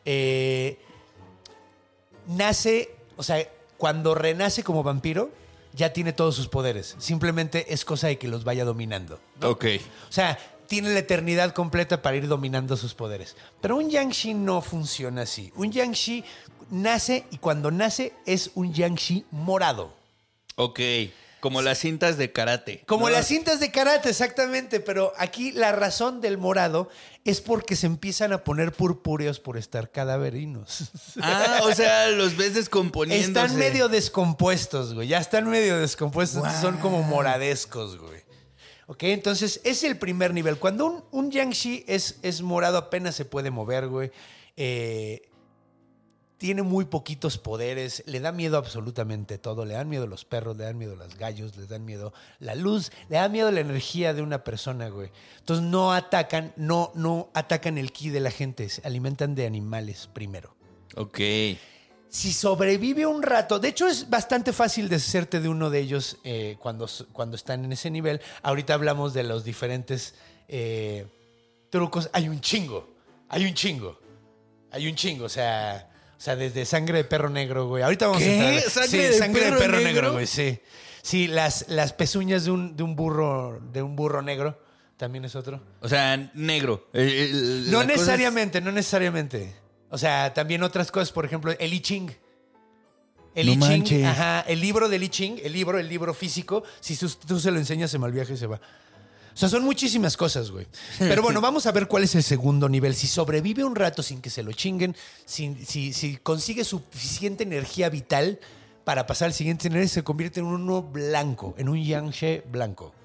[SPEAKER 1] eh, nace, o sea, cuando renace como vampiro, ya tiene todos sus poderes. Simplemente es cosa de que los vaya dominando.
[SPEAKER 3] Ok.
[SPEAKER 1] O sea, tiene la eternidad completa para ir dominando sus poderes. Pero un Yangshi no funciona así. Un Yangshi nace y cuando nace es un Yangshi morado.
[SPEAKER 3] Ok. Como las cintas de karate.
[SPEAKER 1] Como
[SPEAKER 3] ¿no?
[SPEAKER 1] las cintas de karate, exactamente. Pero aquí la razón del morado es porque se empiezan a poner purpúreos por estar cadaverinos.
[SPEAKER 3] Ah, o sea, los ves descomponiéndose.
[SPEAKER 1] Están medio descompuestos, güey. Ya están medio descompuestos. Son como moradescos, güey. Ok, entonces es el primer nivel. Cuando un, un Yangshi es, es morado, apenas se puede mover, güey. Eh, tiene muy poquitos poderes, le da miedo absolutamente todo, le dan miedo los perros, le dan miedo los gallos, le dan miedo la luz, le da miedo la energía de una persona, güey. Entonces no atacan, no, no atacan el ki de la gente, se alimentan de animales primero.
[SPEAKER 3] Ok.
[SPEAKER 1] Si sobrevive un rato, de hecho es bastante fácil deshacerte de uno de ellos eh, cuando, cuando están en ese nivel. Ahorita hablamos de los diferentes eh, trucos. Hay un chingo, hay un chingo, hay un chingo, o sea, o sea desde sangre de perro negro, güey. Ahorita vamos
[SPEAKER 3] ¿Qué?
[SPEAKER 1] a entrar.
[SPEAKER 3] ¿Sangre
[SPEAKER 1] Sí,
[SPEAKER 3] de
[SPEAKER 1] sangre
[SPEAKER 3] perro
[SPEAKER 1] de perro
[SPEAKER 3] negro?
[SPEAKER 1] negro, güey, sí. Sí, las, las pezuñas de un, de un burro, de un burro negro, también es otro.
[SPEAKER 3] O sea, negro. El-
[SPEAKER 1] No
[SPEAKER 3] es-
[SPEAKER 1] necesariamente, no necesariamente. O sea, también otras cosas, por ejemplo, el I Ching. El
[SPEAKER 3] No
[SPEAKER 1] I Ching, ajá, el libro del I Ching, el libro, el libro físico, si tú, tú se lo enseñas, se malviaja y se va. O sea, son muchísimas cosas, güey. Pero bueno, vamos a ver cuál es el segundo nivel. Si sobrevive un rato sin que se lo chinguen, si, si consigue suficiente energía vital para pasar al siguiente nivel, se convierte en uno blanco, en un Yangshe blanco.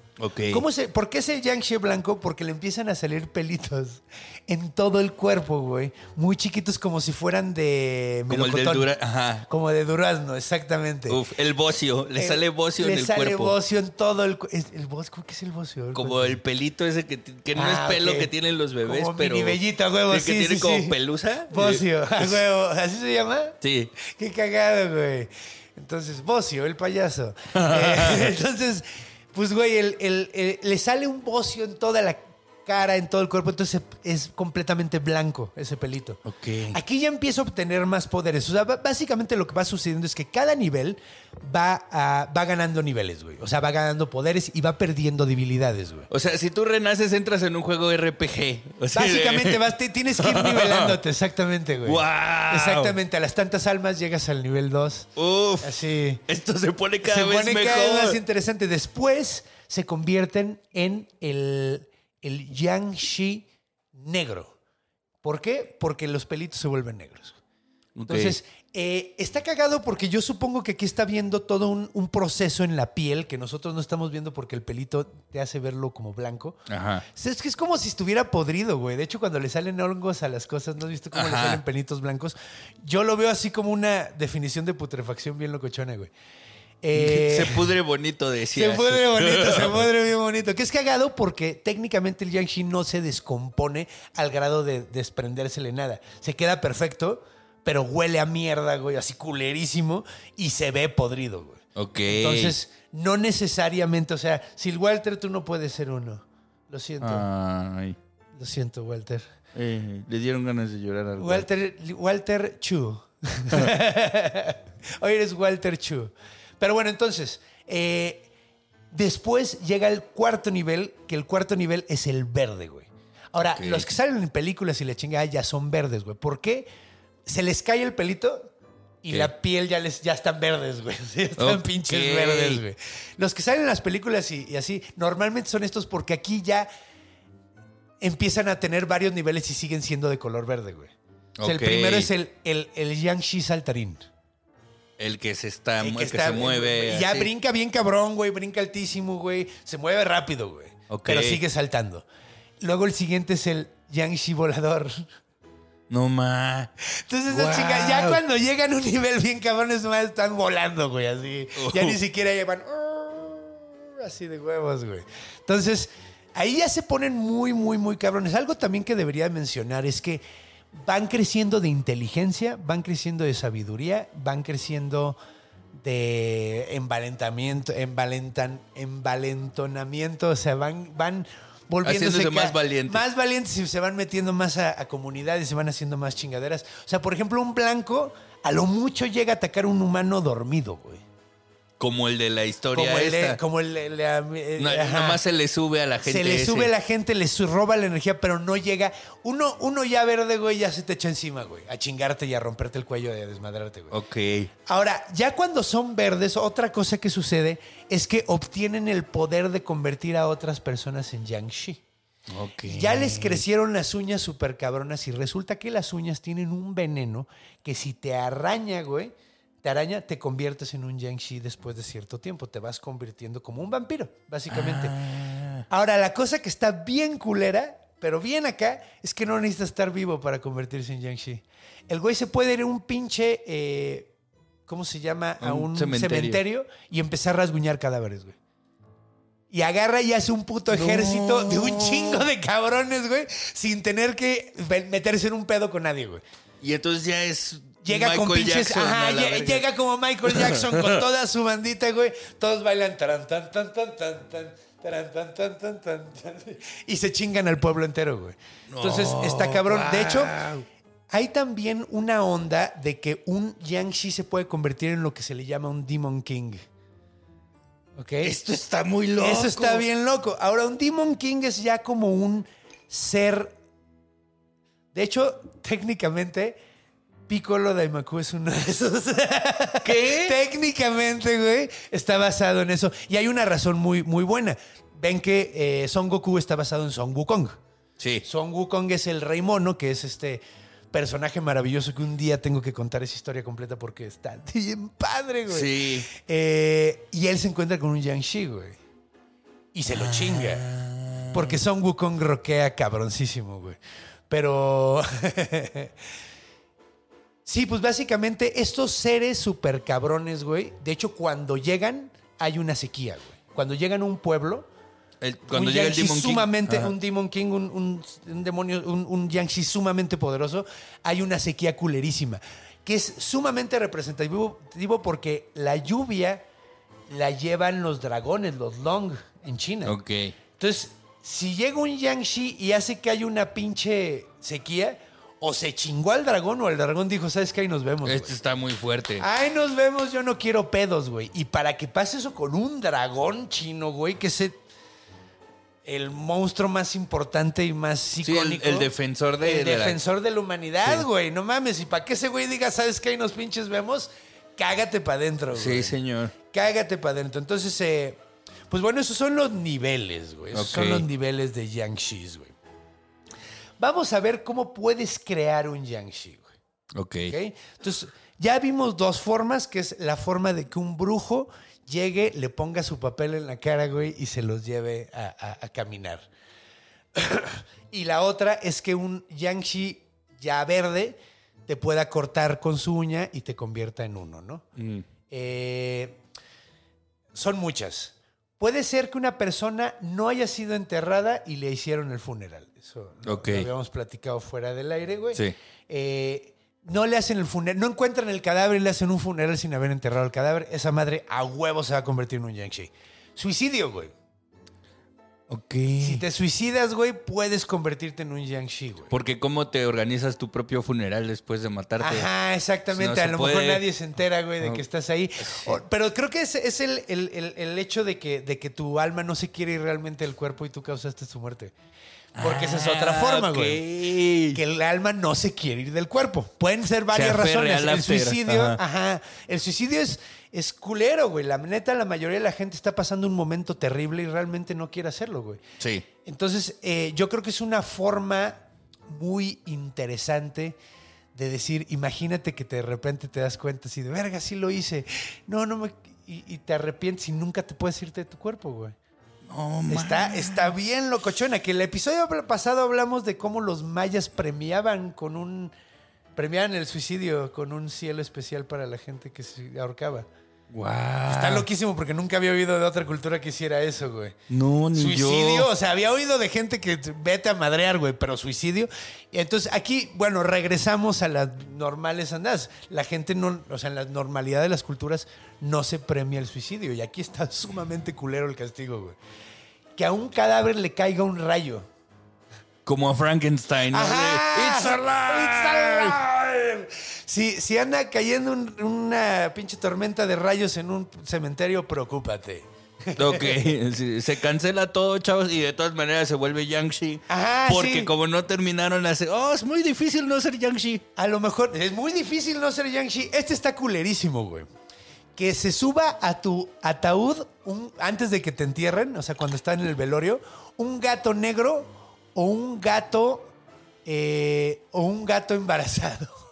[SPEAKER 1] ¿Cómo se, ¿Por qué es el Yangshe blanco? Porque le empiezan a salir pelitos en todo el cuerpo, güey. Muy chiquitos como si fueran de
[SPEAKER 3] Como el del dura- Ajá.
[SPEAKER 1] Como de durazno, exactamente.
[SPEAKER 3] Uf, el bocio. Le
[SPEAKER 1] Eh,
[SPEAKER 3] sale bocio
[SPEAKER 1] le
[SPEAKER 3] en el
[SPEAKER 1] sale
[SPEAKER 3] cuerpo.
[SPEAKER 1] bocio en todo el cuerpo. ¿El bocio? ¿Cómo que es el bocio?
[SPEAKER 3] Como el pelito ese que, que no
[SPEAKER 1] Ah,
[SPEAKER 3] es pelo
[SPEAKER 1] ok.
[SPEAKER 3] que tienen los bebés,
[SPEAKER 1] Como
[SPEAKER 3] pero.
[SPEAKER 1] mini vellito, a huevo,
[SPEAKER 3] que
[SPEAKER 1] sí,
[SPEAKER 3] tiene
[SPEAKER 1] sí,
[SPEAKER 3] como
[SPEAKER 1] sí.
[SPEAKER 3] pelusa.
[SPEAKER 1] Bocio, a huevo. ¿Así se llama?
[SPEAKER 3] Sí.
[SPEAKER 1] Qué cagado, güey. Entonces, Bocio, el payaso. Eh, entonces, pues, güey, el- el- el- le sale un bocio en toda la cara, en todo el cuerpo, entonces es completamente blanco ese pelito.
[SPEAKER 3] Ok.
[SPEAKER 1] Aquí ya empieza a obtener más poderes. O sea, básicamente lo que va sucediendo es que cada nivel va, a- va ganando niveles, güey. O sea, va ganando poderes y va perdiendo debilidades, güey.
[SPEAKER 3] O sea, si tú renaces, entras en un juego RPG. O sea,
[SPEAKER 1] Básicamente vas, te- tienes que ir nivelándote, exactamente, güey.
[SPEAKER 3] ¡Guau!
[SPEAKER 1] Exactamente, a las tantas almas llegas al nivel 2.
[SPEAKER 3] Uf.
[SPEAKER 1] Así.
[SPEAKER 3] Esto se pone cada
[SPEAKER 1] se
[SPEAKER 3] vez
[SPEAKER 1] pone
[SPEAKER 3] mejor.
[SPEAKER 1] cada vez más interesante. Después se convierten en el, el Yangshi negro. ¿Por qué? Porque los pelitos se vuelven negros. Entonces, eh, está cagado porque yo supongo que aquí está viendo todo un, un proceso en la piel que nosotros no estamos viendo porque el pelito te hace verlo como blanco.
[SPEAKER 3] Ajá.
[SPEAKER 1] Es que es como si estuviera podrido, güey. De hecho, cuando le salen hongos a las cosas, ¿no has visto cómo le salen pelitos blancos? Yo lo veo así como una definición de putrefacción bien locochona, güey. Eh,
[SPEAKER 3] se pudre bonito,
[SPEAKER 1] se
[SPEAKER 3] decía.
[SPEAKER 1] pudre bonito, se pudre bien bonito. Que es cagado porque técnicamente el Yangshi no se descompone al grado de desprendérsele nada. Se queda perfecto, pero huele a mierda, güey, así culerísimo y se ve podrido, güey.
[SPEAKER 3] Ok.
[SPEAKER 1] Entonces, no necesariamente, o sea, si el Walter tú no puedes ser uno. Lo siento,
[SPEAKER 3] Ay.
[SPEAKER 1] lo siento, Walter.
[SPEAKER 3] Eh, le dieron ganas de llorar al
[SPEAKER 1] Walter, Walter Chu. Hoy eres Walter Chu. Pero bueno, entonces, eh, después llega el cuarto nivel, que el cuarto nivel es el verde, güey. Ahora, los que salen en películas y la chingada ya son verdes, güey. ¿Por qué? Se les cae el pelito y
[SPEAKER 3] ¿Qué?
[SPEAKER 1] la piel ya les ya están verdes, güey. Sí, están pinches verdes, güey. Los que salen en las películas y, y así, normalmente son estos porque aquí ya empiezan a tener varios niveles y siguen siendo de color verde, güey. O sea, el primero es el, el, el Yangshi saltarín.
[SPEAKER 3] El que se está,
[SPEAKER 1] El
[SPEAKER 3] el que,
[SPEAKER 1] está-
[SPEAKER 3] se mueve.
[SPEAKER 1] Ya
[SPEAKER 3] así.
[SPEAKER 1] brinca bien cabrón, güey. Brinca altísimo, güey. Se mueve rápido, güey. Pero sigue saltando. Luego el siguiente es el Yangshi volador.
[SPEAKER 3] No ma.
[SPEAKER 1] Entonces esas chicas, ya cuando llegan a un nivel bien cabrón, es más, están volando, güey, así. Ya
[SPEAKER 3] Uh.
[SPEAKER 1] ni siquiera llevan "Uh", así de huevos, güey. Entonces, ahí ya se ponen muy, muy, muy cabrones. Algo también que debería mencionar es que van creciendo de inteligencia, van creciendo de sabiduría, van creciendo de envalentamiento, envalentan, envalentonamiento, o sea, van, van volviéndose
[SPEAKER 3] Haciéndose más valientes.
[SPEAKER 1] Más valientes y se van metiendo más a, a comunidades, se van haciendo más chingaderas. O sea, por ejemplo, un blanco a lo mucho llega a atacar a un humano dormido, güey.
[SPEAKER 3] Como el de la historia
[SPEAKER 1] como el, de-
[SPEAKER 3] esta.
[SPEAKER 1] como el, el- eh,
[SPEAKER 3] No. Nada más se le sube a la gente.
[SPEAKER 1] se le
[SPEAKER 3] ese.
[SPEAKER 1] sube la gente, le roba la energía, pero no llega. Uno, uno ya verde, güey, ya se te echa encima, güey. A chingarte y a romperte el cuello y a desmadrarte, güey.
[SPEAKER 3] Ok.
[SPEAKER 1] Ahora, ya cuando son verdes, otra cosa que sucede es que obtienen el poder de convertir a otras personas en Yangshi.
[SPEAKER 3] Ok.
[SPEAKER 1] Ya les crecieron las uñas súper cabronas y resulta que las uñas tienen un veneno que si te araña, güey, te araña, te conviertes en un Yangshi después de cierto tiempo. Te vas convirtiendo como un vampiro, básicamente. Ahora, la cosa que está bien culera, pero bien acá, es que no necesita estar vivo para convertirse en Yangshi. El güey se puede ir a un pinche, eh, ¿cómo se llama? A
[SPEAKER 3] Un cementerio.
[SPEAKER 1] cementerio. y empezar a rasguñar cadáveres, güey. Y agarra y hace un puto ejército de un chingo de cabrones, güey, sin tener que meterse en un pedo con nadie, güey.
[SPEAKER 3] Y entonces ya es.
[SPEAKER 1] Llega
[SPEAKER 3] Michael
[SPEAKER 1] con pinches.
[SPEAKER 3] Jackson
[SPEAKER 1] ajá, llega como Michael Jackson con toda su bandita, güey. Todos bailan taran, tan, tan, tan, tan, tan, taran, tan, tan, tan, tan, tan, y se chingan al pueblo entero, güey. Entonces está cabrón. De hecho, hay también una onda de que un Yangshi se puede convertir en lo que se le llama un Demon King. ¿Ok?
[SPEAKER 3] Esto está muy loco.
[SPEAKER 1] Eso está bien loco. Ahora, un Demon King es ya como un ser. De hecho, técnicamente, Piccolo Daimaku es uno de esos.
[SPEAKER 3] ¿Qué?
[SPEAKER 1] técnicamente, güey, está basado en eso. Y hay una razón muy, muy buena. Ven que eh, Son Goku está basado en Son Wukong.
[SPEAKER 3] Sí.
[SPEAKER 1] Son Wukong es el rey mono, que es este personaje maravilloso que un día tengo que contar esa historia completa porque está bien padre, güey.
[SPEAKER 3] Sí.
[SPEAKER 1] Eh, y él se encuentra con un Yangshi, güey. Y se lo chinga. Porque Son Wukong roquea cabroncísimo, güey. Pero. sí, pues básicamente estos seres super cabrones, güey. De hecho, cuando llegan, hay una sequía, güey. Cuando llegan a un pueblo.
[SPEAKER 3] El- cuando
[SPEAKER 1] un
[SPEAKER 3] llega el Demon King.
[SPEAKER 1] sumamente,
[SPEAKER 3] Ajá.
[SPEAKER 1] un Demon King, un, un- un demonio, un, un Yangshi sumamente poderoso, hay una sequía culerísima, que es sumamente representativo digo, porque la lluvia la llevan los dragones, los Long, en China.
[SPEAKER 3] Ok.
[SPEAKER 1] Entonces, si llega un Yangshi y hace que haya una pinche sequía, o se chingó al dragón o el dragón dijo, ¿sabes qué? Ahí nos vemos.
[SPEAKER 3] Este
[SPEAKER 1] güey".
[SPEAKER 3] está muy fuerte.
[SPEAKER 1] Ahí nos vemos, yo no quiero pedos, güey. Y para que pase eso con un dragón chino, güey, que es el, monstruo más importante y más
[SPEAKER 3] Sí, el,
[SPEAKER 1] icónico.
[SPEAKER 3] el defensor de,
[SPEAKER 1] el
[SPEAKER 3] de la-
[SPEAKER 1] defensor de la humanidad,
[SPEAKER 3] Sí.
[SPEAKER 1] güey. No mames. Y para que ese güey diga, ¿sabes qué? Ahí nos pinches vemos. Cágate para adentro, güey.
[SPEAKER 3] Sí, señor.
[SPEAKER 1] Cágate para adentro. Entonces, eh, pues bueno, esos son los niveles, güey. Esos son los niveles de Yangshis, güey. Vamos a ver cómo puedes crear un Yangshi, güey.
[SPEAKER 3] Ok.
[SPEAKER 1] ¿ok? Entonces, ya vimos dos formas, que es la forma de que un brujo llegue, le ponga su papel en la cara, güey, y se los lleve a, a- a caminar. y la otra es que un Yangshi ya verde te pueda cortar con su uña y te convierta en uno, ¿no?
[SPEAKER 3] Mm.
[SPEAKER 1] Eh, son muchas. Puede ser que una persona no haya sido enterrada y le hicieron el funeral. Eso lo-
[SPEAKER 3] Ok.
[SPEAKER 1] lo habíamos platicado fuera del aire, güey.
[SPEAKER 3] Sí.
[SPEAKER 1] Eh, no le hacen el funeral, no encuentran el cadáver y le hacen un funeral sin haber enterrado el cadáver. Esa madre a huevo se va a convertir en un Yangshi. Suicidio, güey.
[SPEAKER 3] Ok.
[SPEAKER 1] Si te suicidas, güey, puedes convertirte en un Yangshi, güey.
[SPEAKER 3] Porque cómo te organizas tu propio funeral después de matarte.
[SPEAKER 1] Ajá, exactamente.
[SPEAKER 3] No
[SPEAKER 1] a lo
[SPEAKER 3] puede.
[SPEAKER 1] mejor nadie se entera, güey, de
[SPEAKER 3] No.
[SPEAKER 1] que estás ahí. Pero creo que es, es el, el- el- el hecho de que, de que tu alma no se quiere ir realmente del cuerpo y tú causaste su muerte. Porque esa es otra
[SPEAKER 3] Ah,
[SPEAKER 1] forma,
[SPEAKER 3] ok.
[SPEAKER 1] güey. Que el alma no se quiere ir del cuerpo. Pueden ser varias razones. El suicidio,
[SPEAKER 3] Ajá.
[SPEAKER 1] ajá. El suicidio es, es culero, güey. La neta, la mayoría de la gente está pasando un momento terrible y realmente no quiere hacerlo, güey.
[SPEAKER 3] Sí.
[SPEAKER 1] Entonces, eh, yo creo que es una forma muy interesante de decir, imagínate que te- de repente te das cuenta así de, verga, sí lo hice. No, no me... Y, y te arrepientes y nunca te puedes irte de tu cuerpo, güey.
[SPEAKER 3] No,
[SPEAKER 1] Está, está bien locochona. Que el episodio pasado hablamos de cómo los mayas premiaban con un... Premiaban el suicidio con un cielo especial para la gente que se ahorcaba.
[SPEAKER 3] Wow.
[SPEAKER 1] Está loquísimo porque nunca había oído de otra cultura que hiciera eso, güey.
[SPEAKER 3] No, ni
[SPEAKER 1] Suicidio,
[SPEAKER 3] yo.
[SPEAKER 1] o sea, había oído de gente que vete a madrear, güey, pero suicidio. Y entonces aquí, bueno, regresamos a las normales andadas. La gente no, o sea, en la normalidad de las culturas no se premia el suicidio. Y aquí está sumamente culero el castigo, güey. Que a un cadáver le caiga un rayo.
[SPEAKER 3] Como a Frankenstein. ¿no?
[SPEAKER 1] Ajá.
[SPEAKER 3] It's alive.
[SPEAKER 1] It's alive. Si, si anda cayendo un- una pinche tormenta de rayos en un cementerio, preocúpate.
[SPEAKER 3] Ok, sí, se cancela todo, chavos, y de todas maneras se vuelve Yangshi.
[SPEAKER 1] Ajá,
[SPEAKER 3] Porque
[SPEAKER 1] sí.
[SPEAKER 3] como no terminaron hace. Oh, es muy difícil no ser Yangshi.
[SPEAKER 1] A lo mejor es muy difícil no ser Yangshi. Este está culerísimo, güey. Que se suba a tu ataúd un- antes de que te entierren, o sea, cuando está en el velorio, un gato negro o un gato eh, o un gato embarazado.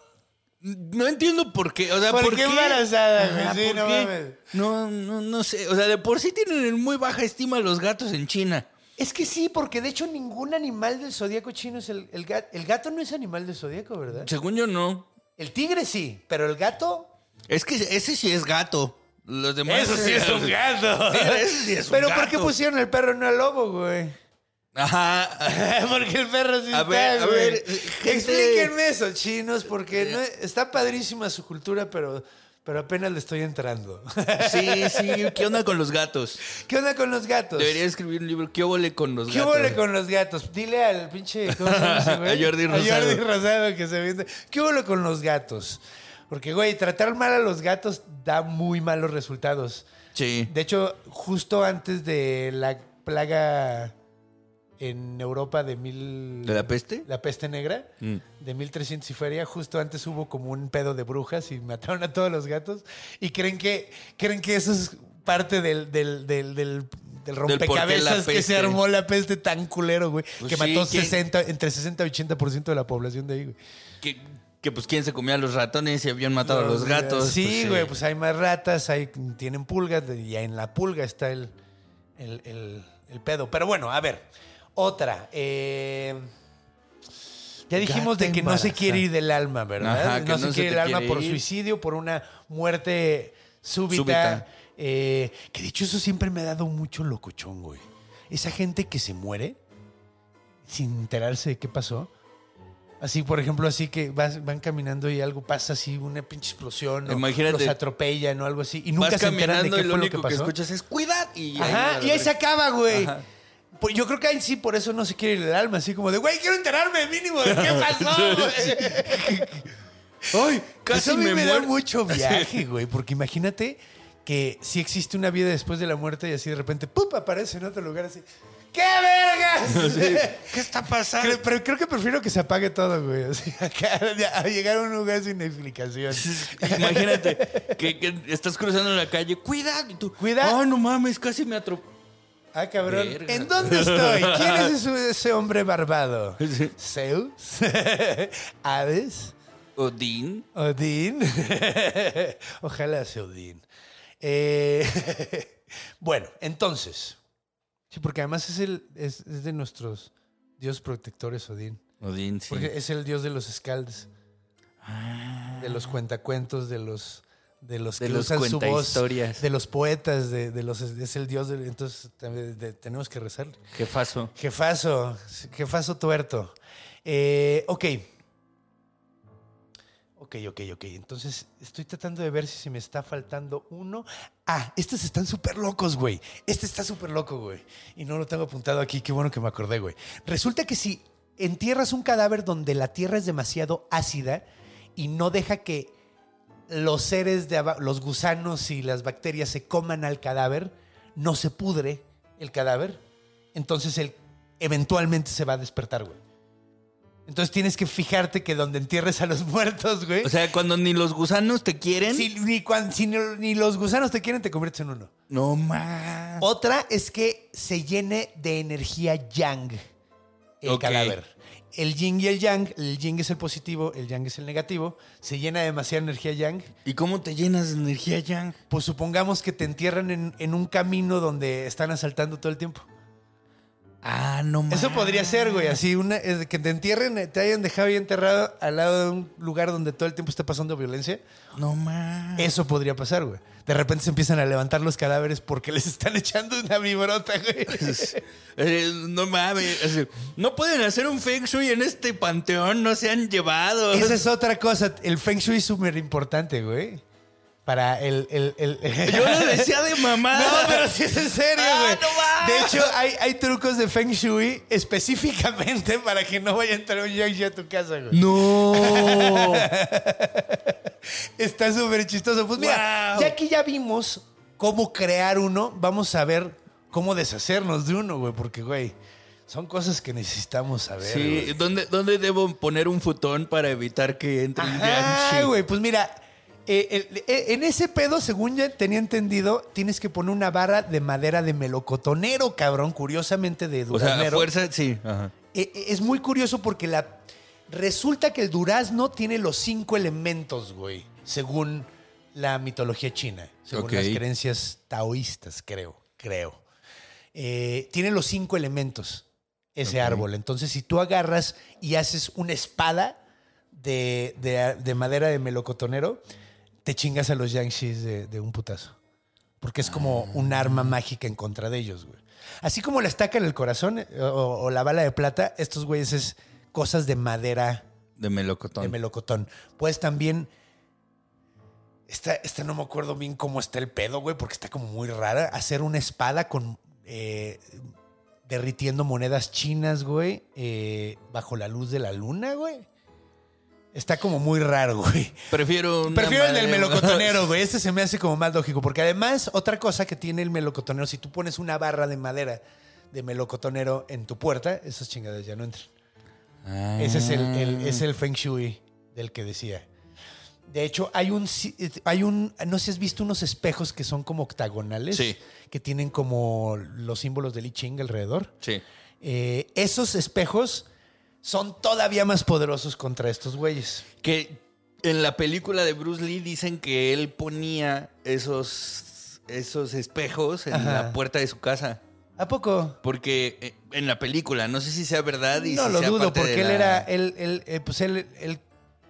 [SPEAKER 3] No entiendo por qué. O sea,
[SPEAKER 1] ¿Por
[SPEAKER 3] ¿por,
[SPEAKER 1] qué embarazada, güey?
[SPEAKER 3] Ajá,
[SPEAKER 1] Sí,
[SPEAKER 3] ¿por
[SPEAKER 1] no
[SPEAKER 3] qué?
[SPEAKER 1] mames.
[SPEAKER 3] No, no, no sé. O sea, de por sí tienen en muy baja estima los gatos en China.
[SPEAKER 1] Es que sí, porque de hecho ningún animal del zodíaco chino es el, el gato. El gato no es animal del zodíaco, ¿verdad?
[SPEAKER 3] Según yo, no.
[SPEAKER 1] El tigre sí, pero el gato.
[SPEAKER 3] Es que ese sí es gato. Los demás.
[SPEAKER 1] gato.
[SPEAKER 3] Sí, ese sí es un
[SPEAKER 1] pero ¿por qué
[SPEAKER 3] gato.
[SPEAKER 1] pusieron el perro no al lobo, güey?
[SPEAKER 3] Ajá.
[SPEAKER 1] porque el perro sí
[SPEAKER 3] A
[SPEAKER 1] está,
[SPEAKER 3] ver, a
[SPEAKER 1] güey.
[SPEAKER 3] ver, gente-
[SPEAKER 1] Explíquenme eso, chinos, porque no- está padrísima su cultura, pero, pero apenas le estoy entrando.
[SPEAKER 3] Sí, sí. ¿Qué onda con los gatos?
[SPEAKER 1] ¿Qué onda con los gatos?
[SPEAKER 3] Debería escribir un libro. ¿Qué óvole con los
[SPEAKER 1] ¿Qué
[SPEAKER 3] gatos?
[SPEAKER 1] huele con los gatos? Dile al pinche. ¿Cómo se llama ese güey?
[SPEAKER 3] A Jordi Rosado.
[SPEAKER 1] A Jordi Rosado que se viene. ¿Qué huele con los gatos? Porque, güey, tratar mal a los gatos da muy malos resultados.
[SPEAKER 3] Sí.
[SPEAKER 1] De hecho, justo antes de la plaga en Europa de mil.
[SPEAKER 3] ¿De la peste?
[SPEAKER 1] La peste negra,
[SPEAKER 3] Mm.
[SPEAKER 1] de 1300 y feria, justo antes hubo como un pedo de brujas y mataron a todos los gatos. Y creen que, creen que eso es parte del, del, del, del- rompecabezas que se armó la peste tan culero, güey.
[SPEAKER 3] Pues
[SPEAKER 1] que
[SPEAKER 3] sí,
[SPEAKER 1] mató
[SPEAKER 3] ¿quién?
[SPEAKER 1] 60, entre 60 y 80% de la población de ahí, güey.
[SPEAKER 3] Que, que, pues quién se comía a los ratones y habían matado a los gatos.
[SPEAKER 1] Sí,
[SPEAKER 3] Pues,
[SPEAKER 1] güey,
[SPEAKER 3] eh,
[SPEAKER 1] pues hay más ratas, hay, tienen pulgas y en la pulga está el, el, el- el pedo. Pero bueno, a ver, otra. eh, ya dijimos
[SPEAKER 3] Gata
[SPEAKER 1] de que no se quiere ir del alma, ¿verdad?
[SPEAKER 3] Ajá,
[SPEAKER 1] no se
[SPEAKER 3] no se
[SPEAKER 1] quiere ir del alma
[SPEAKER 3] quiere
[SPEAKER 1] por suicidio, por una muerte súbita.
[SPEAKER 3] Súbita.
[SPEAKER 1] eh, que de hecho eso siempre me ha dado mucho locochón, güey. Esa gente que se muere sin enterarse de qué pasó. Así, por ejemplo, así que vas- van caminando y algo pasa así, una pinche explosión, o
[SPEAKER 3] Imagínate.
[SPEAKER 1] los atropellan o algo así, y nunca
[SPEAKER 3] Vas
[SPEAKER 1] se enteran de qué
[SPEAKER 3] y lo
[SPEAKER 1] fue lo que
[SPEAKER 3] único que,
[SPEAKER 1] pasó.
[SPEAKER 3] escuchas es cuidad y
[SPEAKER 1] Ajá, y ahí se acaba, güey.
[SPEAKER 3] Ajá.
[SPEAKER 1] Pues yo creo que ahí sí, por eso no se quiere ir el alma, así como de, güey, quiero enterarme mínimo de qué pasó.
[SPEAKER 3] Ay,
[SPEAKER 1] Casi
[SPEAKER 3] casi
[SPEAKER 1] a mí
[SPEAKER 3] me,
[SPEAKER 1] me, da mucho viaje, güey, porque imagínate que sí existe una vida después de la muerte y así de repente, ¡pup! aparece en otro lugar así. ¡Qué vergas!
[SPEAKER 3] ¿Qué está pasando?
[SPEAKER 1] Creo- pero creo que prefiero que se apague todo, güey. Así, acá, a llegar a un lugar sin explicación.
[SPEAKER 3] Imagínate que, que estás cruzando la calle, cuidado y tú,
[SPEAKER 1] Cuidado.
[SPEAKER 3] Oh, no mames, casi me atropelló.
[SPEAKER 1] Ah, cabrón.
[SPEAKER 3] Verga.
[SPEAKER 1] ¿En dónde estoy? ¿Quién es ese, ese hombre barbado? ¿Zeus? ¿Hades?
[SPEAKER 3] Odín.
[SPEAKER 1] ¿Odín? Ojalá sea Odín. Eh, bueno, entonces. Sí, porque además es, el, es, es de nuestros dios protectores, Odín.
[SPEAKER 3] Odín, sí.
[SPEAKER 1] Porque es el dios de los escaldes. De los cuentacuentos, de los de los
[SPEAKER 3] De
[SPEAKER 1] que
[SPEAKER 3] los
[SPEAKER 1] usan su voz,
[SPEAKER 3] cuentahistorias.
[SPEAKER 1] de los poetas, de, de los es el dios de, entonces de- tenemos que rezarle.
[SPEAKER 3] Jefazo.
[SPEAKER 1] Jefazo, jefazo tuerto. Eh, ok. Ok, ok, ok. Entonces estoy tratando de ver si se me está faltando uno. Ah, estos están súper locos, güey. Este está súper loco, güey. Y no lo tengo apuntado aquí. Qué bueno que me acordé, güey. Resulta que si entierras un cadáver donde la tierra es demasiado ácida y no deja que los seres de abajo, los gusanos y las bacterias se coman al cadáver, no se pudre el cadáver, entonces él eventualmente se va a despertar, güey. Entonces tienes que fijarte que donde entierres a los muertos, güey.
[SPEAKER 3] O sea, cuando ni los gusanos te quieren.
[SPEAKER 1] si, ni, cuan- si ni, ni los gusanos te quieren, te conviertes en uno.
[SPEAKER 3] No más.
[SPEAKER 1] Otra es que se llene de energía yang el cadáver. El yin y el yang, el yin es el positivo, el yang es el negativo. Se llena de demasiada energía yang.
[SPEAKER 3] ¿Y cómo te llenas de energía, Yang?
[SPEAKER 1] Pues supongamos que te entierran en, en un camino donde están asaltando todo el tiempo.
[SPEAKER 3] Ah, no más.
[SPEAKER 1] Eso podría ser, güey. Así, una, es que te entierren, eh, te hayan dejado ahí enterrado al lado de un lugar donde todo el tiempo está pasando violencia.
[SPEAKER 3] No más.
[SPEAKER 1] Eso podría pasar, güey. De repente se empiezan a levantar los cadáveres porque les están echando una vibrota, güey.
[SPEAKER 3] Eh, no mames. Así, No pueden hacer un feng shui en este panteón, no sean llevados.
[SPEAKER 1] Esa es otra cosa. El feng shui es súper importante, güey. Para el... el, el-
[SPEAKER 3] Yo lo decía de mamada.
[SPEAKER 1] No, pero sí es en serio,
[SPEAKER 3] Ah,
[SPEAKER 1] güey.
[SPEAKER 3] no mames.
[SPEAKER 1] de hecho, hay, hay trucos de Feng Shui específicamente para que no vaya a entrar un yang a tu casa, güey.
[SPEAKER 3] No.
[SPEAKER 1] Está súper chistoso. Pues mira,
[SPEAKER 3] Wow.
[SPEAKER 1] ya que ya vimos cómo crear uno, vamos a ver cómo deshacernos de uno, güey. Porque, güey, son cosas que necesitamos saber.
[SPEAKER 3] Sí,
[SPEAKER 1] güey.
[SPEAKER 3] ¿dónde, ¿dónde debo poner un futón para evitar que entre un
[SPEAKER 1] Ajá,
[SPEAKER 3] Jiangxi?
[SPEAKER 1] güey, pues mira, eh, el- eh, en ese pedo, según ya tenía entendido, tienes que poner una barra de madera de melocotonero, cabrón, curiosamente de
[SPEAKER 3] O sea, a
[SPEAKER 1] duraznero.
[SPEAKER 3] fuerza, sí. Ajá.
[SPEAKER 1] Eh, es muy curioso porque la resulta que el durazno tiene los cinco elementos, güey, según la mitología china, según las creencias taoístas, creo, creo. Tiene los cinco elementos ese árbol. Entonces, si tú agarras y haces una espada de, de- de madera de melocotonero, te chingas a los Yangshis de, de un putazo. Porque es como un arma mágica en contra de ellos, güey. Así como la estaca en el corazón eh, o, o la bala de plata, estos güeyes es cosas de madera
[SPEAKER 3] De melocotón.
[SPEAKER 1] de melocotón. Puedes también. Esta, esta no me acuerdo bien cómo está el pedo, güey, porque está como muy rara. Hacer una espada con. eh, derritiendo monedas chinas, güey, eh, bajo la luz de la luna, güey. Está como muy raro, güey.
[SPEAKER 3] Prefiero
[SPEAKER 1] Prefiero el del melocotonero, güey. Este se me hace como más lógico. Porque además, otra cosa que tiene el melocotonero, si tú pones una barra de madera de melocotonero en tu puerta, esas chingadas ya no entran.
[SPEAKER 3] Ah.
[SPEAKER 1] Ese es el, el- es el Feng Shui del que decía. De hecho, hay un, hay un, no sé si has visto unos espejos que son como octagonales,
[SPEAKER 3] Sí.
[SPEAKER 1] que tienen como los símbolos del I Ching alrededor.
[SPEAKER 3] Sí.
[SPEAKER 1] Eh, esos espejos son todavía más poderosos contra estos güeyes.
[SPEAKER 3] Que en la película de Bruce Lee dicen que él ponía esos, esos espejos en
[SPEAKER 1] Ajá.
[SPEAKER 3] la puerta de su casa.
[SPEAKER 1] ¿A poco?
[SPEAKER 3] Porque eh, en la película, no sé si sea verdad y
[SPEAKER 1] no
[SPEAKER 3] si
[SPEAKER 1] lo
[SPEAKER 3] sea
[SPEAKER 1] dudo, porque él
[SPEAKER 3] la-
[SPEAKER 1] era, él, él, eh, pues él, él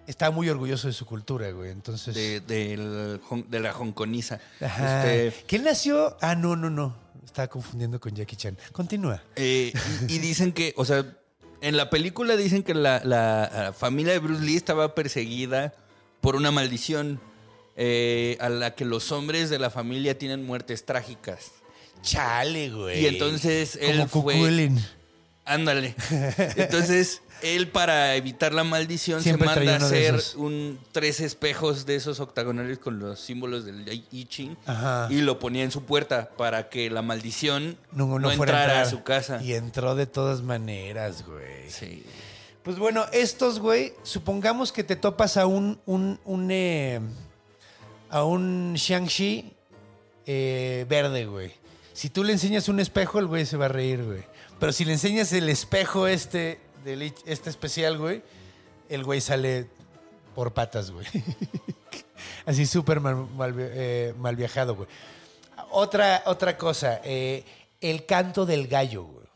[SPEAKER 1] estaba muy orgulloso de su cultura, güey. Entonces.
[SPEAKER 3] de, de la hongkoniza.
[SPEAKER 1] Ajá.
[SPEAKER 3] Este,
[SPEAKER 1] ¿Que él nació? Ah, no, no, no. Estaba confundiendo con Jackie Chan. Continúa.
[SPEAKER 3] eh, y, y dicen que, o sea, en la película dicen que la, la, familia de Bruce Lee estaba perseguida por una maldición eh, a la que los hombres de la familia tienen muertes trágicas.
[SPEAKER 1] Chale, güey.
[SPEAKER 3] Y entonces él
[SPEAKER 1] Como
[SPEAKER 3] fue-
[SPEAKER 1] Cuculin.
[SPEAKER 3] Ándale. Entonces, él para evitar la maldición
[SPEAKER 1] Siempre
[SPEAKER 3] se manda a hacer un tres espejos de esos octagonales con los símbolos del I Ching
[SPEAKER 1] Ajá.
[SPEAKER 3] y lo ponía en su puerta para que la maldición
[SPEAKER 1] No,
[SPEAKER 3] no,
[SPEAKER 1] no fuera
[SPEAKER 3] entrara a
[SPEAKER 1] entrar.
[SPEAKER 3] su casa.
[SPEAKER 1] Y entró de todas maneras, güey.
[SPEAKER 3] Sí.
[SPEAKER 1] Pues bueno, estos, güey, supongamos que te topas a un, un, un, eh, a un Shang-Chi eh, verde, güey. Si tú le enseñas un espejo, el güey se va a reír, güey. Pero si le enseñas el espejo este, del este especial, güey, el güey sale por patas, güey. Así súper mal, mal, eh, mal viajado, güey. Otra, otra cosa, eh, el canto del gallo, güey.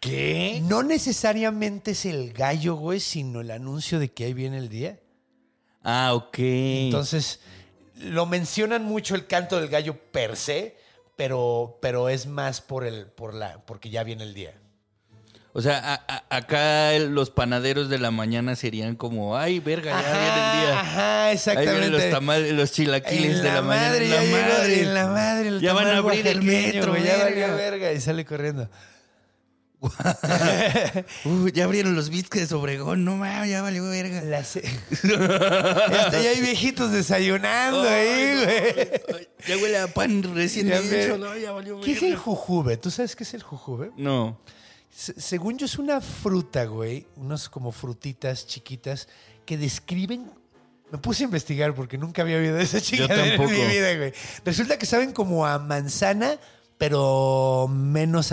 [SPEAKER 3] ¿Qué?
[SPEAKER 1] No necesariamente es el gallo, güey, sino el anuncio de que ahí viene el día.
[SPEAKER 3] Ah, ok.
[SPEAKER 1] Entonces, lo mencionan mucho el canto del gallo per se, pero, pero es más por el, por la, porque ya viene el día.
[SPEAKER 3] o sea, a- a- acá los panaderos de la mañana serían como, ay, verga, ya viene el día.
[SPEAKER 1] Ajá,
[SPEAKER 3] Ahí
[SPEAKER 1] exactamente.
[SPEAKER 3] vienen los tamales, los chilaquiles
[SPEAKER 1] En
[SPEAKER 3] de la, mañana.
[SPEAKER 1] madre, ya llegó, en la madre, el
[SPEAKER 3] Ya van a abrir el metro,
[SPEAKER 1] ya
[SPEAKER 3] verga.
[SPEAKER 1] verga y sale corriendo.
[SPEAKER 3] Uh, ya abrieron los biscuits de Obregón, no mames, ya valió verga.
[SPEAKER 1] La Hasta ya hay viejitos desayunando ahí, güey.
[SPEAKER 3] Ya huele a pan recién
[SPEAKER 1] Ya
[SPEAKER 3] hecho, no, ya valió
[SPEAKER 1] ¿Qué es el jujube? ¿Tú sabes qué es el jujube?
[SPEAKER 3] No.
[SPEAKER 1] Se- según yo es una fruta, güey, unas como frutitas chiquitas que describen... Me puse a investigar porque nunca había oído de esa chingadera en mi vida, güey. Resulta que saben como a manzana, pero menos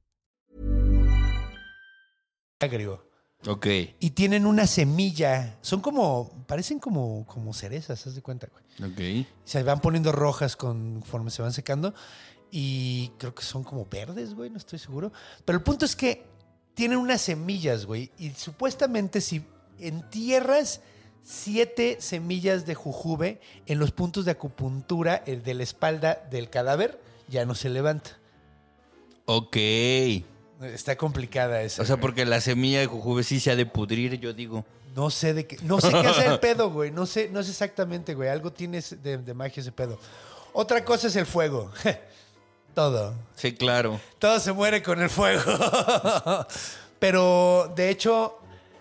[SPEAKER 1] Agrio.
[SPEAKER 3] Ok.
[SPEAKER 1] Y tienen una semilla. Son como, parecen como, como cerezas, haz de cuenta, güey.
[SPEAKER 3] Ok.
[SPEAKER 1] Se van poniendo rojas conforme se van secando. Y creo que son como verdes, güey, no estoy seguro. Pero el punto es que tienen unas semillas, güey. Y supuestamente si entierras siete semillas de jujube en los puntos de acupuntura el de la espalda del cadáver, ya no se levanta.
[SPEAKER 3] Ok.
[SPEAKER 1] Está complicada esa.
[SPEAKER 3] O sea,
[SPEAKER 1] güey.
[SPEAKER 3] porque la semilla de jujube sí se ha de pudrir, yo digo.
[SPEAKER 1] No sé de qué. No sé qué hace el pedo, güey. No sé, no sé exactamente, güey. Algo tiene ese- de, de magia ese pedo. Otra cosa es el fuego. Todo.
[SPEAKER 3] Sí, claro.
[SPEAKER 1] Todo se muere con el fuego. Pero de hecho,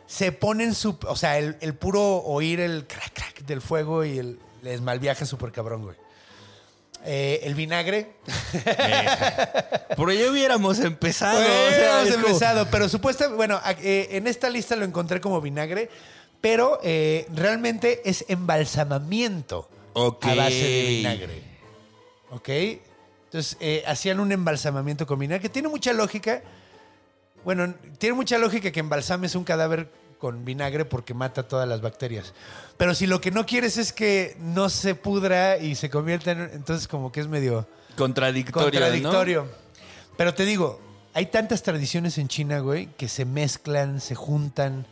[SPEAKER 1] se ponen su. O sea, el, el puro oír el crack crack del fuego y el, les malviaja súper cabrón, güey. Eh, el vinagre.
[SPEAKER 3] Por ello hubiéramos empezado. o sea,
[SPEAKER 1] hemos
[SPEAKER 3] es como-
[SPEAKER 1] empezado, pero supuestamente, bueno, eh, en esta lista lo encontré como vinagre, pero eh, realmente es embalsamamiento a base de vinagre. ¿Ok? Entonces, hacían un embalsamamiento con vinagre, que tiene mucha lógica. Bueno, tiene mucha lógica que embalsames un cadáver con vinagre porque mata todas las bacterias. Pero si lo que no quieres es que no se pudra y se convierta en... Entonces como que es medio
[SPEAKER 3] Contradictorio.
[SPEAKER 1] contradictorio. Pero te digo, hay tantas tradiciones en China, güey, que se mezclan, se juntan.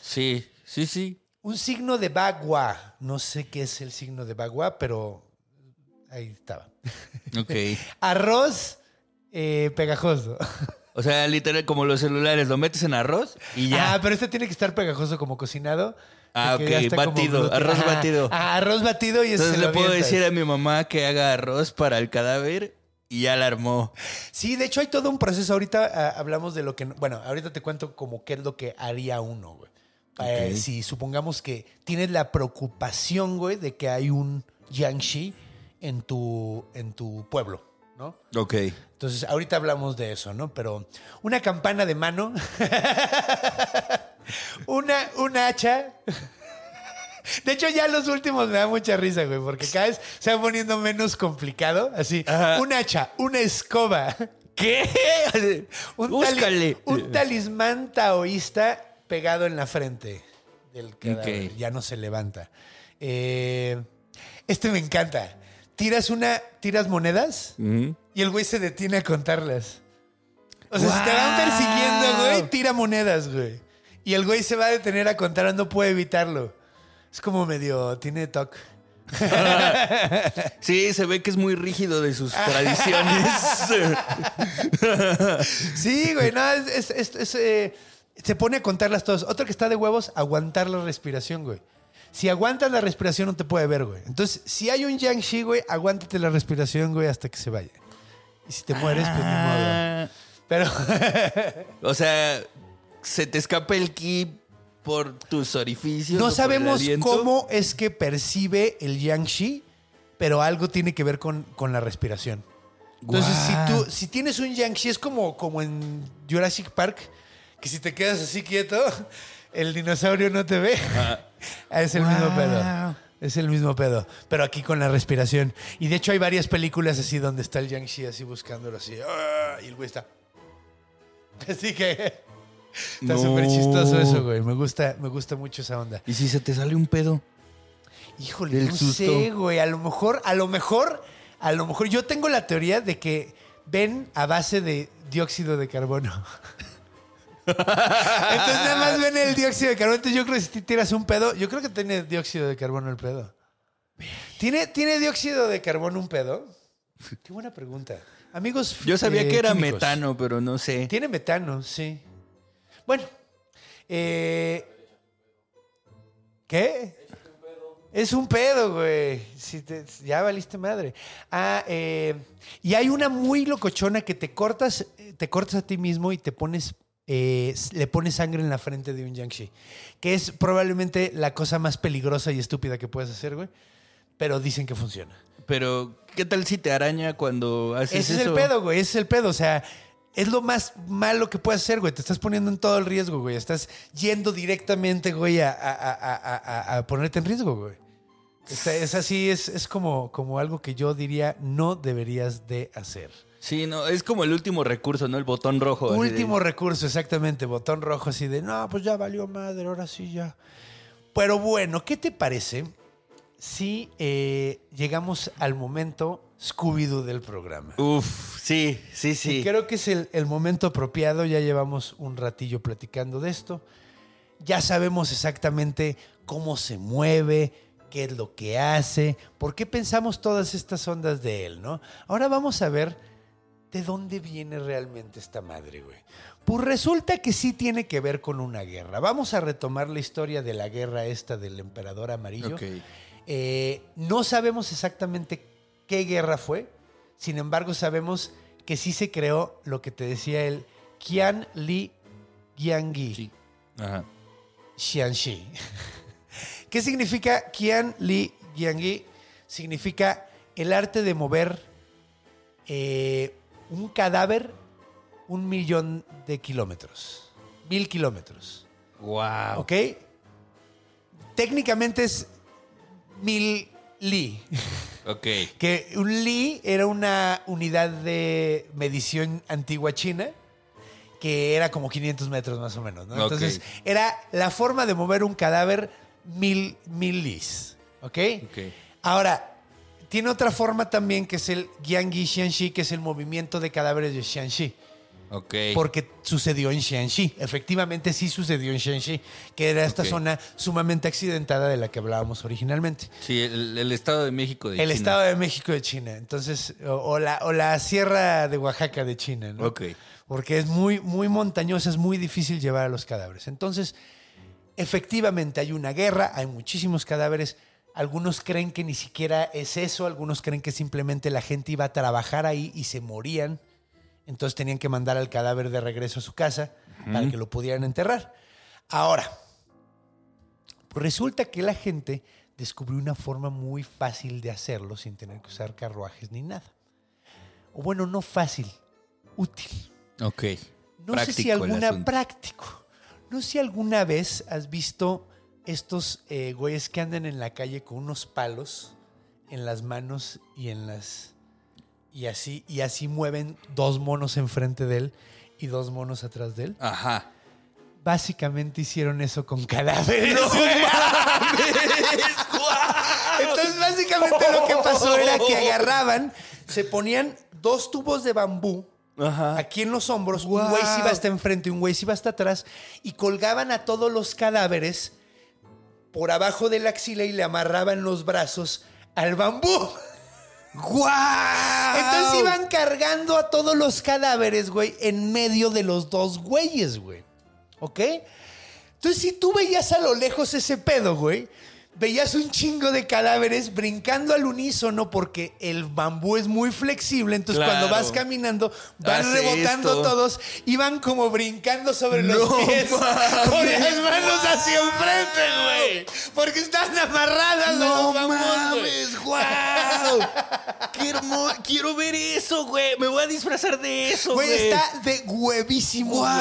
[SPEAKER 3] Sí, sí, sí.
[SPEAKER 1] Un signo de bagua. No sé qué es el signo de bagua, pero ahí estaba.
[SPEAKER 3] Ok.
[SPEAKER 1] Arroz eh, pegajoso.
[SPEAKER 3] O sea, literal, como los celulares, lo metes en arroz y ya.
[SPEAKER 1] Ah, pero este tiene que estar pegajoso como cocinado.
[SPEAKER 3] Ah, ok, batido, arroz batido.
[SPEAKER 1] Ah, arroz batido y
[SPEAKER 3] Entonces le puedo
[SPEAKER 1] avientas.
[SPEAKER 3] decir a mi mamá que haga arroz para el cadáver y ya la armó.
[SPEAKER 1] Sí, de hecho hay todo un proceso. Ahorita ah, hablamos de lo que... no- Bueno, ahorita te cuento como qué es lo que haría uno, güey. Eh, si supongamos que tienes la preocupación, güey, de que hay un Yangshi en tu, en tu pueblo, ¿no?
[SPEAKER 3] Ok.
[SPEAKER 1] Entonces, ahorita hablamos de eso, ¿no? Pero una campana de mano, una, un hacha. De hecho, ya los últimos me da mucha risa, güey, porque cada vez se va poniendo menos complicado. Así,
[SPEAKER 3] Ajá.
[SPEAKER 1] un hacha, una escoba.
[SPEAKER 3] ¿Qué?
[SPEAKER 1] Un, tali- un talismán taoísta pegado en la frente del.
[SPEAKER 3] Ok.
[SPEAKER 1] Ya no se levanta. Eh, este me encanta. Tiras una, tiras monedas y el güey se detiene a contarlas. O sea, si te van persiguiendo, güey, tira monedas, güey. Y el güey se va a detener a contar, no puede evitarlo. Es como medio, tiene toque.
[SPEAKER 3] Sí, se ve que es muy rígido de sus tradiciones.
[SPEAKER 1] Sí, güey, no, es, es- es- es, eh, se pone a contarlas todas. Otro que está de huevos, aguantar la respiración, güey. Si aguantas la respiración, no te puede ver, güey. Entonces, si hay un Yang-Shi, güey, aguántate la respiración, güey, hasta que se vaya. Y si te mueres, pues ni modo.
[SPEAKER 3] Ah.
[SPEAKER 1] Pero,
[SPEAKER 3] O sea, se te escapa el ki por tus orificios. o
[SPEAKER 1] no
[SPEAKER 3] por el
[SPEAKER 1] sabemos cómo es que percibe el Yang-Shi, pero algo tiene que ver con, con la respiración. Entonces, si tú si tienes un Yang-Shi, es como, como en Jurassic Park, que si te quedas así quieto, el dinosaurio no te ve. Es el mismo pedo. Es el mismo pedo, pero aquí con la respiración. Y de hecho hay varias películas así donde está el Yang-Shi así buscándolo así. ¡ah! Y el güey está... Así que... Está
[SPEAKER 3] No.
[SPEAKER 1] súper chistoso eso, güey. Me gusta, me gusta mucho esa onda.
[SPEAKER 3] ¿Y si se te sale un pedo?
[SPEAKER 1] Híjole,
[SPEAKER 3] Del
[SPEAKER 1] no
[SPEAKER 3] susto.
[SPEAKER 1] sé, güey. A lo mejor, a lo mejor, a lo mejor. Yo tengo la teoría de que ven a base de dióxido de carbono. Entonces nada más ven el dióxido de carbono. Entonces yo creo que si te tiras un pedo, yo creo que tiene dióxido de carbono el pedo. ¿Tiene, ¿tiene dióxido de carbono un pedo? Qué buena pregunta. Amigos.
[SPEAKER 3] Yo sabía
[SPEAKER 1] eh,
[SPEAKER 3] que era
[SPEAKER 1] químicos.
[SPEAKER 3] metano, pero no sé.
[SPEAKER 1] Tiene metano, sí. Bueno. eh, ¿Qué? Es un pedo, güey. Si te- ya valiste madre. Ah, eh, y hay una muy locochona que te cortas, eh, te cortas a ti mismo y te pones, eh, le pones sangre en la frente de un Yangshi. Que es probablemente la cosa más peligrosa y estúpida que puedes hacer, güey. Pero dicen que funciona.
[SPEAKER 3] Pero, ¿qué tal si te araña cuando haces
[SPEAKER 1] Ese es
[SPEAKER 3] eso?
[SPEAKER 1] el pedo, güey. Ese es el pedo. O sea, es lo más malo que puedes hacer, güey. Te estás poniendo en todo el riesgo, güey. Estás yendo directamente, güey, a, a- a- a- a- a ponerte en riesgo, güey. Es así, es, es como, como algo que yo diría no deberías de hacer.
[SPEAKER 3] Sí, no, es como el último recurso, ¿no? El botón rojo. de-
[SPEAKER 1] Último recurso, exactamente. Botón rojo así de, no, pues ya valió madre, ahora sí ya. Pero bueno, ¿qué te parece si eh, llegamos al momento Scooby-Doo del programa?
[SPEAKER 3] Uf, sí, sí, sí.
[SPEAKER 1] Y creo que es el, el momento apropiado. Ya llevamos un ratillo platicando de esto. Ya sabemos exactamente cómo se mueve, qué es lo que hace, por qué pensamos todas estas ondas de él, ¿no? Ahora vamos a ver de dónde viene realmente esta madre, güey. Pues resulta que sí tiene que ver con una guerra. Vamos a retomar la historia de la guerra esta del emperador amarillo.
[SPEAKER 3] Ok.
[SPEAKER 1] Eh, no sabemos exactamente qué guerra fue, sin embargo sabemos que sí se creó lo que te decía el Qian Li Gianggi.
[SPEAKER 3] Sí. Ajá.
[SPEAKER 1] Xianxi. ¿Qué significa Qian Li Gianggi? Significa el arte de mover eh, un cadáver un millón de kilómetros. Mil kilómetros.
[SPEAKER 3] Wow.
[SPEAKER 1] ¿Ok? Técnicamente es mil li.
[SPEAKER 3] Ok.
[SPEAKER 1] Que un li era una unidad de medición antigua china que era como 500 metros más o menos. ¿no? Entonces, era la forma de mover un cadáver mil, mil lis. ¿Ok?
[SPEAKER 3] Ok.
[SPEAKER 1] Ahora, tiene otra forma también que es el Jiangyi Xianxi, que es el movimiento de cadáveres de Xianxi.
[SPEAKER 3] Ok.
[SPEAKER 1] Porque sucedió en Xianxi. Efectivamente, sí sucedió en Xianxi, que era esta
[SPEAKER 3] Ok.
[SPEAKER 1] zona sumamente accidentada de la que hablábamos originalmente.
[SPEAKER 3] Sí, el, el Estado de México de
[SPEAKER 1] El
[SPEAKER 3] China.
[SPEAKER 1] Estado de México de China. Entonces, o, o la, o la Sierra de Oaxaca de China, ¿no?
[SPEAKER 3] Ok.
[SPEAKER 1] Porque es muy, muy montañosa, es muy difícil llevar a los cadáveres. Entonces, efectivamente hay una guerra, hay muchísimos cadáveres. Algunos creen que ni siquiera es eso, algunos creen que simplemente la gente iba a trabajar ahí y se morían. Entonces tenían que mandar al cadáver de regreso a su casa para que lo pudieran enterrar. Ahora, resulta que la gente descubrió una forma muy fácil de hacerlo sin tener que usar carruajes ni nada. O bueno, no fácil, útil.
[SPEAKER 3] Ok.
[SPEAKER 1] No sé si alguna práctico. No sé si alguna vez has visto estos eh, güeyes que andan en la calle con unos palos en las manos y en las y así y así mueven dos monos enfrente de él y dos monos atrás de él.
[SPEAKER 3] Ajá.
[SPEAKER 1] Básicamente hicieron eso con cadáveres. Entonces, básicamente lo que pasó era que agarraban, se ponían dos tubos de bambú
[SPEAKER 3] Ajá.
[SPEAKER 1] aquí en los hombros, un güey se iba hasta enfrente y un güey se iba hasta atrás, y colgaban a todos los cadáveres por abajo de la axila y le amarraban los brazos al bambú.
[SPEAKER 3] ¡Guau!
[SPEAKER 1] Entonces iban cargando a todos los cadáveres, güey, en medio de los dos güeyes, güey. ¿Ok? Entonces, si tú veías a lo lejos ese pedo, güey, veías un chingo de cadáveres brincando al unísono porque el bambú es muy flexible. Entonces,
[SPEAKER 3] Claro.
[SPEAKER 1] cuando vas caminando, van
[SPEAKER 3] Hace
[SPEAKER 1] rebotando
[SPEAKER 3] esto.
[SPEAKER 1] todos y van como brincando sobre los pies con las manos hacia enfrente, güey. Porque están amarradas
[SPEAKER 3] ¡No
[SPEAKER 1] los bambús,
[SPEAKER 3] mames! ¡Guau! ¡Qué hermoso! Quiero ver eso, güey. Me voy a disfrazar de eso, güey.
[SPEAKER 1] Güey, está de huevísimo, güey.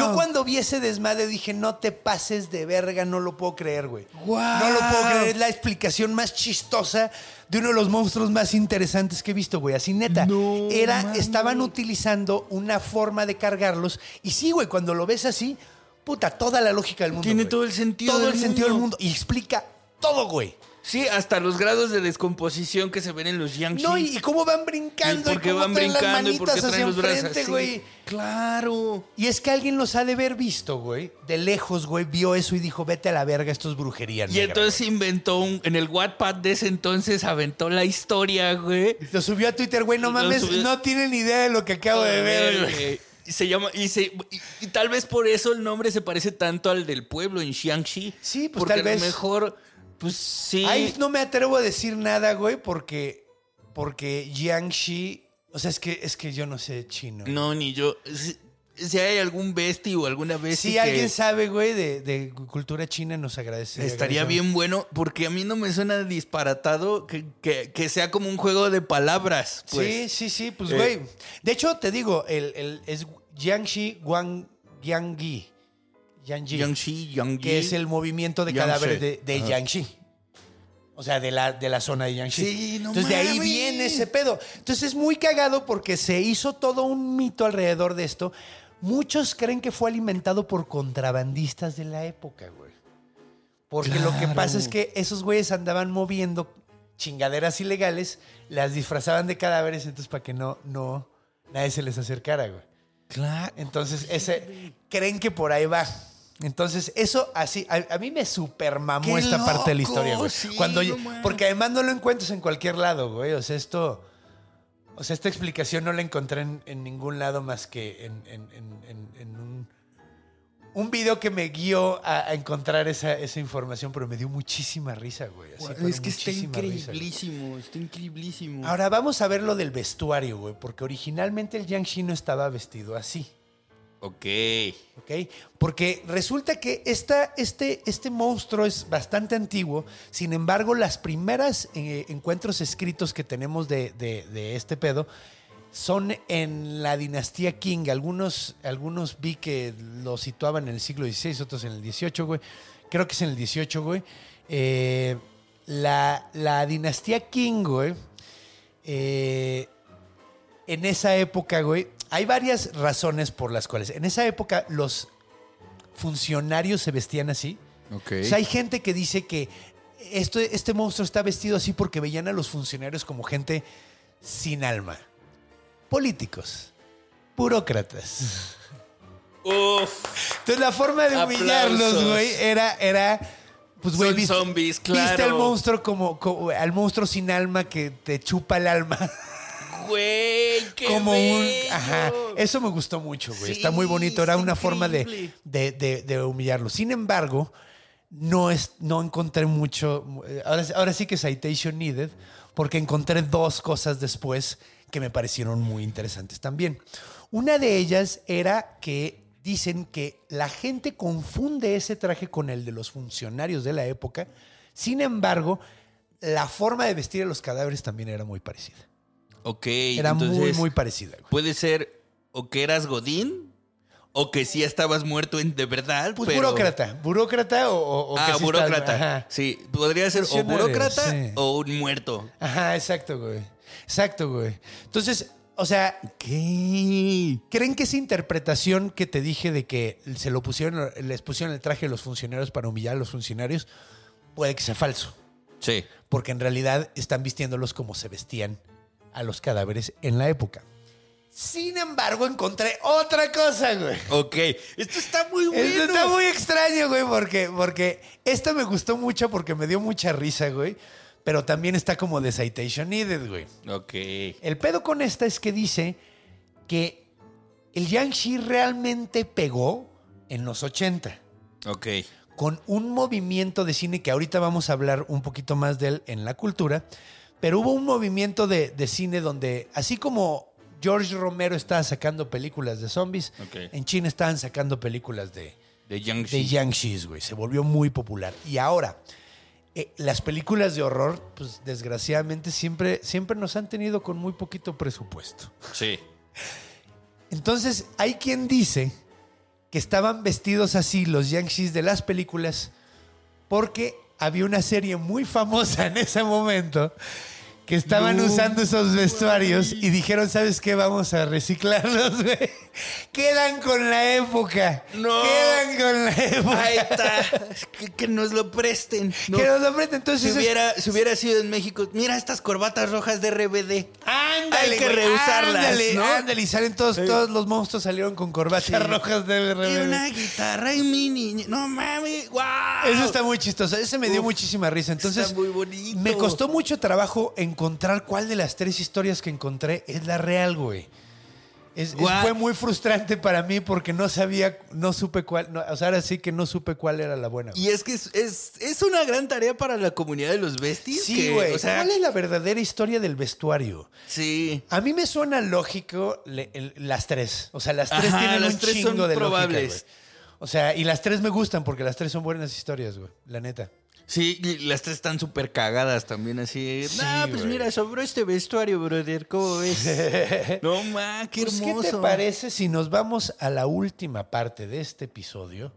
[SPEAKER 1] Yo cuando vi ese desmadre dije, no te pases de verga, no lo puedo creer, güey. No lo puedo creer. Es la explicación más chistosa de uno de los monstruos más interesantes que he visto, güey. Así neta.
[SPEAKER 3] No
[SPEAKER 1] Era, estaban utilizando una forma de cargarlos. Y sí, güey, cuando lo ves así, puta, toda la lógica del mundo.
[SPEAKER 3] Tiene
[SPEAKER 1] güey.
[SPEAKER 3] todo el sentido
[SPEAKER 1] Todo
[SPEAKER 3] del
[SPEAKER 1] el sentido del
[SPEAKER 3] mundo.
[SPEAKER 1] mundo. Y explica todo, güey.
[SPEAKER 3] Sí, hasta los grados de descomposición que se ven en los Yankees.
[SPEAKER 1] No, y, y cómo van brincando.
[SPEAKER 3] y
[SPEAKER 1] y
[SPEAKER 3] por qué
[SPEAKER 1] cómo
[SPEAKER 3] van
[SPEAKER 1] traen las
[SPEAKER 3] brincando y por qué
[SPEAKER 1] manitas
[SPEAKER 3] traen
[SPEAKER 1] hacia
[SPEAKER 3] los
[SPEAKER 1] enfrente, güey.
[SPEAKER 3] Claro.
[SPEAKER 1] Y es que alguien los ha de haber visto, güey. De lejos, güey, vio eso y dijo, vete a la verga, esto es brujería.
[SPEAKER 3] Y
[SPEAKER 1] negra,
[SPEAKER 3] entonces inventó un. En el Wattpad de ese entonces aventó la historia, güey.
[SPEAKER 1] güey". Lo subió a Twitter, güey, no mames,
[SPEAKER 3] subió-
[SPEAKER 1] no tienen idea de lo que acabo de ver. güey.
[SPEAKER 3] Y se llama. Y, se, y, y tal vez por eso el nombre se parece tanto al del pueblo en Xiangxi.
[SPEAKER 1] Sí, pues,
[SPEAKER 3] porque
[SPEAKER 1] tal vez.
[SPEAKER 3] A lo mejor. Pues sí.
[SPEAKER 1] Ahí no me atrevo a decir nada, güey, porque, porque Jiangxi, o sea, es que, es que yo no sé chino.
[SPEAKER 3] No, ni yo. Si, si hay algún besti o alguna bestia.
[SPEAKER 1] Si
[SPEAKER 3] que
[SPEAKER 1] alguien sabe, güey, de, de cultura china, nos agradece.
[SPEAKER 3] Estaría bien bueno, porque a mí no me suena disparatado que, que- que sea como un juego de palabras. Pues.
[SPEAKER 1] sí, sí, sí, pues,
[SPEAKER 3] Eh.
[SPEAKER 1] güey. De hecho, te digo, el, el- es Jiangxi Jianggi. Jiangxi,
[SPEAKER 3] Yangyi.
[SPEAKER 1] que es el movimiento de
[SPEAKER 3] Yangtze.
[SPEAKER 1] cadáveres de, de
[SPEAKER 3] Ajá.
[SPEAKER 1] O sea, de la, de la zona de Jiangxi.
[SPEAKER 3] Sí, no
[SPEAKER 1] Entonces de ahí viene ese pedo. Entonces es muy cagado porque se hizo todo un mito alrededor de esto. Muchos creen que fue alimentado por contrabandistas de la época, güey. Porque lo que pasa es que esos güeyes andaban moviendo chingaderas ilegales, las disfrazaban de cadáveres, entonces para que no, no, nadie se les acercara, güey.
[SPEAKER 3] Claro.
[SPEAKER 1] Entonces, ese, creen que por ahí va. Entonces, eso así, a, a mí me supermamó
[SPEAKER 3] ¡Qué
[SPEAKER 1] esta parte de la historia, güey.
[SPEAKER 3] Sí,
[SPEAKER 1] Cuando,
[SPEAKER 3] no mames.
[SPEAKER 1] porque además no lo encuentras en cualquier lado, güey. O sea, esto. O sea, esta explicación no la encontré en, en ningún lado más que en, en- en- en- en un, un video que me guió a, a encontrar esa, esa información, pero me dio muchísima risa, güey. así,
[SPEAKER 3] es que está
[SPEAKER 1] risa,
[SPEAKER 3] increíblísimo, está increíblísimo.
[SPEAKER 1] Ahora vamos a ver lo del vestuario, güey, porque originalmente el Yang no estaba vestido así.
[SPEAKER 3] Ok.
[SPEAKER 1] ¿ok? Porque resulta que esta, este, este monstruo es bastante antiguo, sin embargo, las primeras eh, encuentros escritos que tenemos de, de- este pedo son en la dinastía Qing. Algunos, algunos vi que lo situaban en el siglo XVI, otros en el XVIII, güey. Creo que es en el XVIII, güey. Eh, la, la dinastía Qing, güey, eh, en esa época, güey, hay varias razones por las cuales. En esa época los funcionarios se vestían así.
[SPEAKER 3] Ok.
[SPEAKER 1] O sea, hay gente que dice que esto, este monstruo está vestido así porque veían a los funcionarios como gente sin alma. Políticos, burócratas.
[SPEAKER 3] Uf.
[SPEAKER 1] Entonces la forma de humillarlos, güey, era, era, pues, güey,
[SPEAKER 3] Son
[SPEAKER 1] viste,
[SPEAKER 3] zombies,
[SPEAKER 1] viste al
[SPEAKER 3] claro.
[SPEAKER 1] monstruo como, como- al monstruo sin alma que te chupa el alma.
[SPEAKER 3] Güey, qué
[SPEAKER 1] como un. Ajá. Eso me gustó mucho, güey. Está muy bonito. Era una forma de, de, de- de humillarlo. Sin embargo, no, es, no encontré mucho. Ahora, ahora sí que Citation Needed, porque encontré dos cosas después que me parecieron muy interesantes también. Una de ellas era que dicen que la gente confunde ese traje con el de los funcionarios de la época. Sin embargo, la forma de vestir a los cadáveres también era muy parecida.
[SPEAKER 3] Ok,
[SPEAKER 1] Era muy,
[SPEAKER 3] entonces,
[SPEAKER 1] muy parecida. güey.
[SPEAKER 3] Puede ser o que eras Godín o que sí estabas muerto en, de verdad.
[SPEAKER 1] Pues
[SPEAKER 3] pero-
[SPEAKER 1] burócrata, burócrata o, o- o que
[SPEAKER 3] Ah,
[SPEAKER 1] sí
[SPEAKER 3] burócrata. Sí, podría ser o burócrata
[SPEAKER 1] sí.
[SPEAKER 3] o un muerto.
[SPEAKER 1] Ajá, exacto, güey. Exacto, güey. Entonces, o sea,
[SPEAKER 3] ¿Qué?
[SPEAKER 1] ¿creen que esa interpretación que te dije de que se lo pusieron, les pusieron el traje a los funcionarios para humillar a los funcionarios, puede que sea falso?
[SPEAKER 3] Sí.
[SPEAKER 1] Porque en realidad están vistiéndolos como se vestían a los cadáveres en la época. Sin embargo, encontré otra cosa, güey.
[SPEAKER 3] Ok. Esto está muy bueno.
[SPEAKER 1] Esto está muy extraño, güey, porque, porque esta me gustó mucho porque me dio mucha risa, güey. Pero también está como de Citation Needed, güey.
[SPEAKER 3] Ok.
[SPEAKER 1] El pedo con esta es que dice que el Yang realmente pegó en los 80
[SPEAKER 3] Ok.
[SPEAKER 1] con un movimiento de cine que ahorita vamos a hablar un poquito más de él en la cultura, pero hubo un movimiento de, de cine donde, así como George Romero estaba sacando películas de zombies, en China estaban sacando películas de,
[SPEAKER 3] De
[SPEAKER 1] güey. Se volvió muy popular. Y ahora, eh, las películas de horror, pues desgraciadamente siempre, siempre nos han tenido con muy poquito presupuesto.
[SPEAKER 3] Sí.
[SPEAKER 1] Entonces, hay quien dice que estaban vestidos así los Yankees de las películas porque había una serie muy famosa en ese momento que estaban usando esos vestuarios y dijeron, ¿sabes qué? Vamos a reciclarlos, güey. Quedan con la época.
[SPEAKER 3] No.
[SPEAKER 1] Quedan con la época.
[SPEAKER 3] Ahí está. que, que nos lo presten. ¿no?
[SPEAKER 1] Que nos lo presten. Entonces,
[SPEAKER 3] Si
[SPEAKER 1] es-
[SPEAKER 3] hubiera, si hubiera sido en México, mira estas corbatas rojas de RBD.
[SPEAKER 1] Ándale,
[SPEAKER 3] Hay que reusarlas,
[SPEAKER 1] ándale,
[SPEAKER 3] ¿no?
[SPEAKER 1] ándale, y salen todos, todos los monstruos salieron con corbatas rojas de
[SPEAKER 3] Y
[SPEAKER 1] RBD.
[SPEAKER 3] una guitarra y mi niña. No mames, wow.
[SPEAKER 1] Eso está muy chistoso. Ese me dio
[SPEAKER 3] Uf,
[SPEAKER 1] muchísima risa. Entonces,
[SPEAKER 3] está muy bonito.
[SPEAKER 1] me costó mucho trabajo encontrar cuál de las tres historias que encontré es la real, güey. Es- es-
[SPEAKER 3] Guau.
[SPEAKER 1] fue muy frustrante para mí porque no sabía, no supe cuál, no, o sea, ahora sí que no supe cuál era la buena.
[SPEAKER 3] Y es que es, es, es una gran tarea para la comunidad de los besties.
[SPEAKER 1] Sí,
[SPEAKER 3] que,
[SPEAKER 1] güey.
[SPEAKER 3] O sea,
[SPEAKER 1] ¿Cuál es la verdadera historia del vestuario?
[SPEAKER 3] sí.
[SPEAKER 1] A mí me suena lógico le- el- las tres. O sea, las tres
[SPEAKER 3] Ajá,
[SPEAKER 1] tienen
[SPEAKER 3] las
[SPEAKER 1] un
[SPEAKER 3] tres
[SPEAKER 1] chingo
[SPEAKER 3] son
[SPEAKER 1] de
[SPEAKER 3] probables.
[SPEAKER 1] lógica, güey. O sea, y las tres me gustan porque las tres son buenas historias, güey. La neta.
[SPEAKER 3] Sí, y las tres están súper cagadas también, así.
[SPEAKER 1] Sí,
[SPEAKER 3] nah, pues mira, sobró este vestuario, brother. ¿Cómo ves? no, ma, qué
[SPEAKER 1] Pues,
[SPEAKER 3] hermoso.
[SPEAKER 1] ¿Qué te parece si nos vamos a la última parte de este episodio?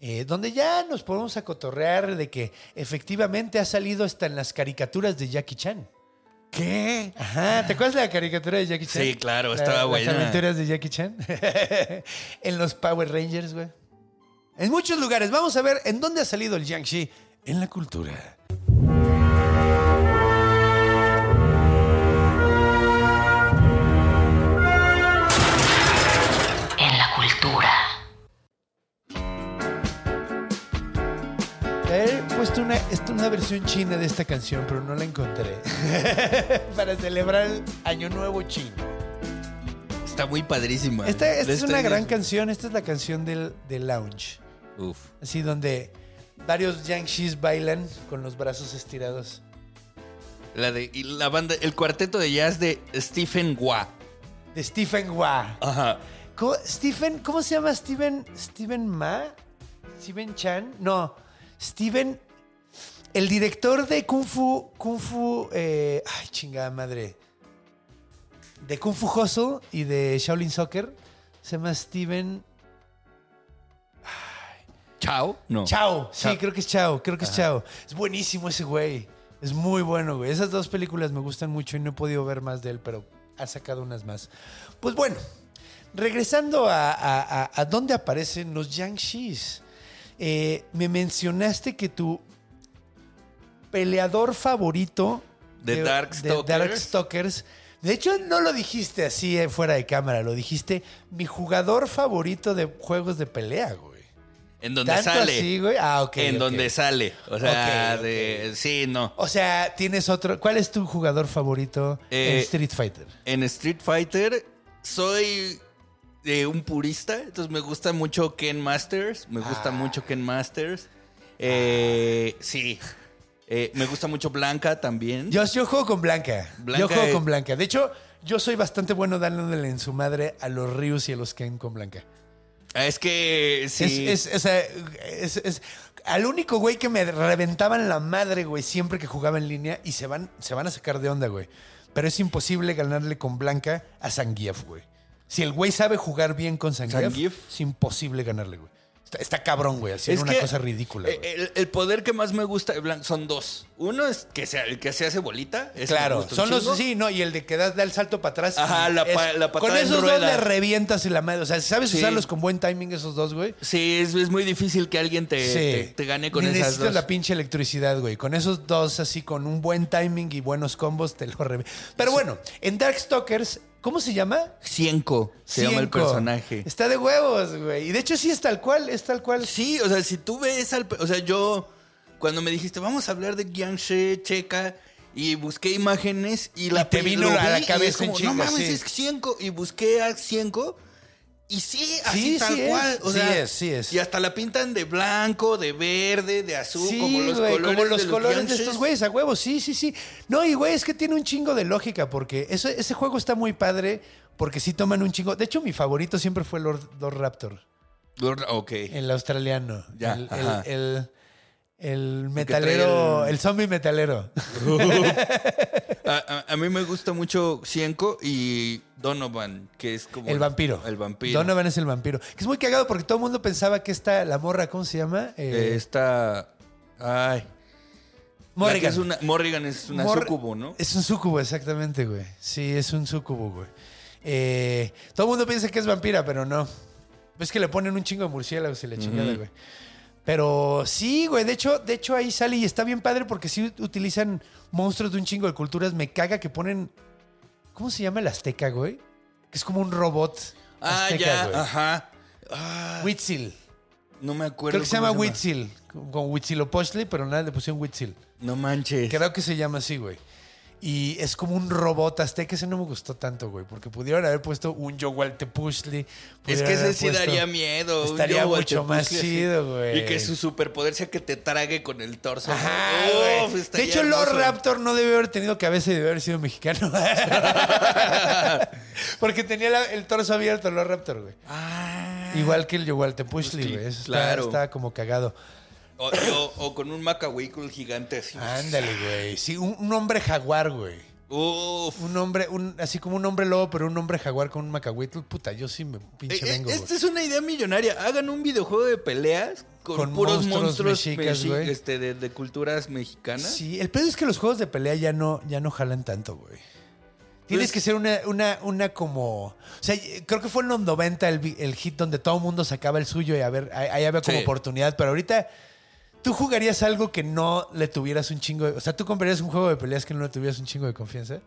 [SPEAKER 1] eh, donde ya nos podemos acotorrear de que efectivamente ha salido hasta en las caricaturas de Jackie Chan.
[SPEAKER 3] ¿Qué?
[SPEAKER 1] Ajá, ¿te acuerdas de la caricatura de Jackie Chan?
[SPEAKER 3] Sí, claro,
[SPEAKER 1] La-
[SPEAKER 3] estaba buena.
[SPEAKER 1] Las aventuras de Jackie Chan. en los Power Rangers, güey. En muchos lugares. Vamos a ver en dónde ha salido el Yang-Chi en la cultura.
[SPEAKER 2] En la cultura.
[SPEAKER 1] He puesto una, esta- una versión china de esta canción, pero no la encontré. Para celebrar el Año Nuevo chino.
[SPEAKER 3] Está muy padrísima.
[SPEAKER 1] Esta, esta es una gran canción. Esta es la canción del, del lounge.
[SPEAKER 3] Uf.
[SPEAKER 1] Así donde varios Yangshis bailan con los brazos estirados.
[SPEAKER 3] La de y la banda, el cuarteto de jazz de Stephen Gua.
[SPEAKER 1] De Stephen Hua.
[SPEAKER 3] Ajá.
[SPEAKER 1] ¿Cómo, Stephen, ¿cómo se llama Stephen? ¿Stephen Ma? ¿Steven Chan? No. Steven. El director de Kung Fu. Kung Fu. eh, ay, chingada madre. De Kung Fu Hustle y de Shaolin Soccer. Se llama Steven.
[SPEAKER 3] Chao. No.
[SPEAKER 1] Chao. Sí,
[SPEAKER 3] Chao.
[SPEAKER 1] creo que es Chao. Creo que es Chao. Es buenísimo ese güey. Es muy bueno, güey. Esas dos películas me gustan mucho y no he podido ver más de él, pero ha sacado unas más. Pues bueno, regresando a, a- a- a dónde aparecen los Yangshis. Eh, me mencionaste que tu peleador favorito
[SPEAKER 3] De Darkstalkers.
[SPEAKER 1] Darkstalkers- De hecho, no lo dijiste así eh, fuera de cámara, lo dijiste mi jugador favorito de juegos de pelea, güey.
[SPEAKER 3] En donde
[SPEAKER 1] ¿Tanto
[SPEAKER 3] sale.
[SPEAKER 1] así, güey? Ah, ok.
[SPEAKER 3] en
[SPEAKER 1] ok.
[SPEAKER 3] donde sale. O sea, de. Sí, no.
[SPEAKER 1] O sea, tienes otro. ¿Cuál es tu jugador favorito en
[SPEAKER 3] Eh,
[SPEAKER 1] Street Fighter?
[SPEAKER 3] En Street Fighter soy eh, un purista, entonces me gusta mucho Ken Masters. Me gusta
[SPEAKER 1] Ah.
[SPEAKER 3] mucho Ken Masters. Eh, Sí. Eh, me gusta mucho Blanca también.
[SPEAKER 1] Yo, yo juego con Blanca.
[SPEAKER 3] Blanca
[SPEAKER 1] yo juego con Blanca. De hecho, yo soy bastante bueno dándole en su madre a los Ryus y a los Ken con Blanca.
[SPEAKER 3] Es que sí.
[SPEAKER 1] Es, es, o sea, es- es- al único güey que me reventaban la madre, güey, siempre que jugaba en línea y se van, se van a sacar de onda, güey. Pero es imposible ganarle con Blanca a Zangief, güey. Si el güey sabe jugar bien con Zangief. es imposible ganarle, güey. Está, está cabrón, güey. Así es una cosa ridícula.
[SPEAKER 3] eh. El, el poder que más me gusta de son dos. Uno es que se, el que se hace bolita.
[SPEAKER 1] Claro, son los
[SPEAKER 3] chingo.
[SPEAKER 1] sí, no, y el de que das, da el salto para atrás.
[SPEAKER 3] Ajá,
[SPEAKER 1] y
[SPEAKER 3] la pa- la patada
[SPEAKER 1] Con
[SPEAKER 3] en
[SPEAKER 1] esos dos le revientas en la madre. O sea, sabes
[SPEAKER 3] Sí.
[SPEAKER 1] usarlos con buen timing, esos dos, güey.
[SPEAKER 3] Sí, es, es muy difícil que alguien te, te- te gane con
[SPEAKER 1] Ni
[SPEAKER 3] esas
[SPEAKER 1] necesitas
[SPEAKER 3] dos.
[SPEAKER 1] la pinche electricidad, güey. Con esos dos, así, con un buen timing y buenos combos, te lo revientas. Pero bueno, en Darkstalkers, ¿cómo se llama?
[SPEAKER 3] Cienco se llama el personaje.
[SPEAKER 1] Está de huevos, güey. Y de hecho sí es tal cual, es tal cual.
[SPEAKER 3] Sí, o sea, si tú ves al... O sea, yo... Cuando me dijiste, vamos a hablar de Guianche, Checa... Y busqué imágenes y la
[SPEAKER 1] te
[SPEAKER 3] pe-
[SPEAKER 1] vino a la
[SPEAKER 3] y
[SPEAKER 1] cabeza
[SPEAKER 3] como,
[SPEAKER 1] en chinga,
[SPEAKER 3] No mames,
[SPEAKER 1] sí.
[SPEAKER 3] es Cienco. Y busqué a Cienco. Y sí, así
[SPEAKER 1] Sí,
[SPEAKER 3] tal
[SPEAKER 1] sí es.
[SPEAKER 3] cual.
[SPEAKER 1] Sí es, sí es.
[SPEAKER 3] Y hasta la pintan de blanco, de verde, de azul,
[SPEAKER 1] Sí,
[SPEAKER 3] como los
[SPEAKER 1] güey,
[SPEAKER 3] colores,
[SPEAKER 1] como los
[SPEAKER 3] de
[SPEAKER 1] colores de estos güeyes, a huevos, sí, sí, sí. No, y güey, es que tiene un chingo de lógica porque eso, ese juego está muy padre porque sí toman un chingo. De hecho, mi favorito siempre fue Lord, Lord Raptor,
[SPEAKER 3] Ok.
[SPEAKER 1] el australiano.
[SPEAKER 3] Ya,
[SPEAKER 1] el,
[SPEAKER 3] ajá.
[SPEAKER 1] el, el- el metalero, el...
[SPEAKER 3] el-
[SPEAKER 1] zombie metalero.
[SPEAKER 3] A, a- a mí me gusta mucho Cienco y Donovan, que es como...
[SPEAKER 1] El vampiro.
[SPEAKER 3] El vampiro.
[SPEAKER 1] Donovan es el vampiro. Que es muy cagado porque todo el mundo pensaba que esta, la morra, ¿cómo se llama? Eh,
[SPEAKER 3] Eh, Esta... Ay.
[SPEAKER 1] Morrigan.
[SPEAKER 3] Es una, Morrigan es una
[SPEAKER 1] Mor-
[SPEAKER 3] sucubo, ¿no?
[SPEAKER 1] Es un sucubo, exactamente, güey. Sí, es un sucubo, güey. Eh, todo el mundo piensa que es vampira, pero no. Es que le ponen un chingo de murciélagos y la chingada, güey. Pero sí, güey. De hecho, de hecho, ahí sale y está bien padre porque sí utilizan monstruos de un chingo de culturas. Me caga que ponen. ¿Cómo se llama el azteca, güey? Que es como un robot.
[SPEAKER 3] Ah,
[SPEAKER 1] azteca,
[SPEAKER 3] ya,
[SPEAKER 1] güey.
[SPEAKER 3] ajá. Ah,
[SPEAKER 1] Huitzil.
[SPEAKER 3] no me acuerdo.
[SPEAKER 1] Creo que se
[SPEAKER 3] cómo
[SPEAKER 1] llama Huitzil. Con Huitzilopochtli, pero nada, le pusieron Huitzil.
[SPEAKER 3] No manches.
[SPEAKER 1] Creo que se llama así, güey. Y es como un robot azteca. Ese no me gustó tanto, güey. Porque pudieron haber puesto un Yowaltepushli.
[SPEAKER 3] Es
[SPEAKER 1] pudieron
[SPEAKER 3] que ese sí
[SPEAKER 1] puesto-
[SPEAKER 3] daría miedo.
[SPEAKER 1] Estaría mucho más chido, güey.
[SPEAKER 3] Y que su superpoder sea que te trague con el torso.
[SPEAKER 1] Ajá. De hecho, Lord
[SPEAKER 3] hermoso.
[SPEAKER 1] Raptor no debe haber tenido cabeza y debe haber sido mexicano. Porque tenía la- el torso abierto, Lord Raptor, güey.
[SPEAKER 3] Ah.
[SPEAKER 1] Igual que el
[SPEAKER 3] Pues sí,
[SPEAKER 1] güey. Eso está-
[SPEAKER 3] claro.
[SPEAKER 1] estaba como cagado.
[SPEAKER 3] O, o- o con un macahuícul gigante así.
[SPEAKER 1] Ándale, güey. Sí, un, un hombre jaguar, güey.
[SPEAKER 3] Uf.
[SPEAKER 1] Un hombre, un, así como un hombre lobo, pero un hombre jaguar con un macahuitl. Puta, yo sí me pinche
[SPEAKER 3] Eh, eh,
[SPEAKER 1] vengo, güey.
[SPEAKER 3] Esta es una idea millonaria. Hagan un videojuego de peleas con,
[SPEAKER 1] Con
[SPEAKER 3] puros
[SPEAKER 1] monstruos
[SPEAKER 3] monstruos,
[SPEAKER 1] mexicas,
[SPEAKER 3] mexi-
[SPEAKER 1] güey.
[SPEAKER 3] este, de, de culturas mexicanas.
[SPEAKER 1] Sí, el pedo es que los juegos de pelea ya no, ya no jalan tanto, güey. Tienes
[SPEAKER 3] Pues-
[SPEAKER 1] que ser una, una, una como. O sea, creo que fue en los 90 el, vi- el hit donde todo el mundo sacaba el suyo y a ver, ahí ahí había como
[SPEAKER 3] Sí.
[SPEAKER 1] oportunidad. Pero ahorita, tú jugarías algo que no le tuvieras un chingo de. O sea, tú comprarías un juego de peleas que no le tuvieras un chingo de confianza.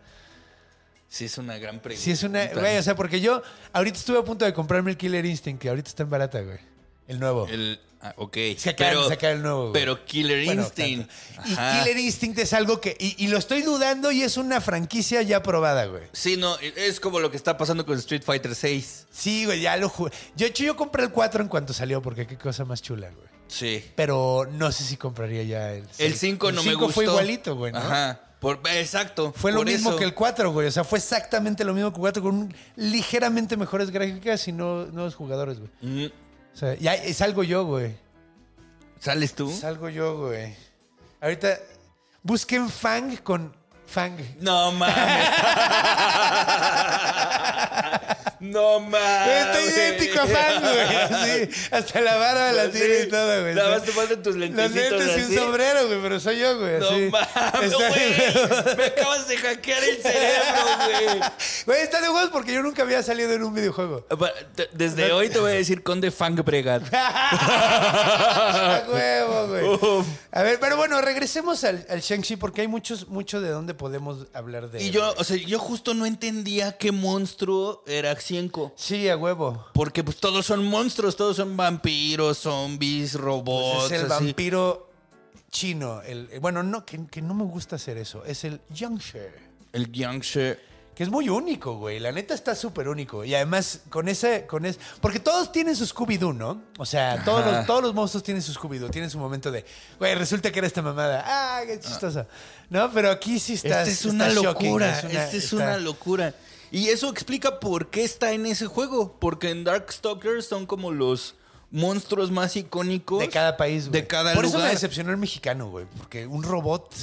[SPEAKER 3] Sí, es una gran pregunta.
[SPEAKER 1] Sí, es una. Güey, o sea, porque yo ahorita estuve a punto de comprarme el Killer Instinct, que ahorita está en barata, güey. El nuevo.
[SPEAKER 3] El, ah, ok.
[SPEAKER 1] Se acaban de sacar el nuevo, güey.
[SPEAKER 3] Pero Killer
[SPEAKER 1] Bueno,
[SPEAKER 3] Instinct.
[SPEAKER 1] Y. Killer Instinct es algo que. Y, y lo estoy dudando y es una franquicia ya probada, güey.
[SPEAKER 3] Sí, no, es como lo que está pasando con Street Fighter 6.
[SPEAKER 1] Sí, güey, ya lo jugué. Yo, de hecho, yo compré el 4 en cuanto salió, porque qué cosa más chula, güey.
[SPEAKER 3] Sí.
[SPEAKER 1] Pero no sé si compraría ya el
[SPEAKER 3] El 5 no me gustó.
[SPEAKER 1] fue igualito, güey, ¿no?
[SPEAKER 3] Ajá. Por- exacto.
[SPEAKER 1] Fue lo mismo
[SPEAKER 3] eso.
[SPEAKER 1] que el 4, güey. O sea, fue exactamente lo mismo que el 4 con un- ligeramente mejores gráficas y no, nuevos jugadores, güey.
[SPEAKER 3] Mm,
[SPEAKER 1] O sea, ya es algo yo, güey.
[SPEAKER 3] ¿Sales tú?
[SPEAKER 1] Es algo yo, güey. Ahorita busquen Fang con Fang.
[SPEAKER 3] No mames. no mames.
[SPEAKER 1] Estoy idéntico a Fang, güey. Así, hasta la barba la
[SPEAKER 3] Sí.
[SPEAKER 1] tiene y todo, güey.
[SPEAKER 3] Nada más te faltan tus
[SPEAKER 1] Los
[SPEAKER 3] lentecitos
[SPEAKER 1] lentes y un sombrero, güey, pero soy yo, güey.
[SPEAKER 3] No
[SPEAKER 1] así.
[SPEAKER 3] mames,
[SPEAKER 1] Está-
[SPEAKER 3] güey. Me acabas de hackear el cerebro, güey.
[SPEAKER 1] Güey, está de huevos porque yo nunca había salido en un videojuego.
[SPEAKER 3] Te- Desde hoy te voy a decir Conde Fang Bregat.
[SPEAKER 1] A huevo, güey. A ver, pero bueno, regresemos al, al Shang-Chi porque hay muchos, mucho de dónde podemos hablar de
[SPEAKER 3] Y
[SPEAKER 1] él.
[SPEAKER 3] yo, o sea, yo justo no entendía qué monstruo era Xienko.
[SPEAKER 1] Sí, a huevo.
[SPEAKER 3] Porque pues todos son monstruos, todos son vampiros, zombies, robots.
[SPEAKER 1] Pues es el
[SPEAKER 3] así.
[SPEAKER 1] vampiro chino. El, eh, bueno, no, que, que no me gusta hacer eso. Es el Yangshe.
[SPEAKER 3] El Yangshe.
[SPEAKER 1] Que es muy único, güey. La neta está súper único. Y además, con ese, con ese. Porque todos tienen su Scooby-Doo, ¿no? O sea, todos
[SPEAKER 3] Ajá.
[SPEAKER 1] los, todos los monstruos tienen su Scooby-Doo. Tienen su momento de, güey, resulta que era esta mamada. Ah, qué chistosa. No, pero aquí sí está.
[SPEAKER 3] Esta es
[SPEAKER 1] está
[SPEAKER 3] una locura.
[SPEAKER 1] es una-
[SPEAKER 3] Esta es
[SPEAKER 1] está-
[SPEAKER 3] una locura. Y eso explica por qué está en ese juego. Porque en Darkstalkers son como los monstruos más icónicos
[SPEAKER 1] De cada país, güey.
[SPEAKER 3] De cada
[SPEAKER 1] Por eso
[SPEAKER 3] lugar.
[SPEAKER 1] me decepcionó el mexicano, güey. Porque un robot.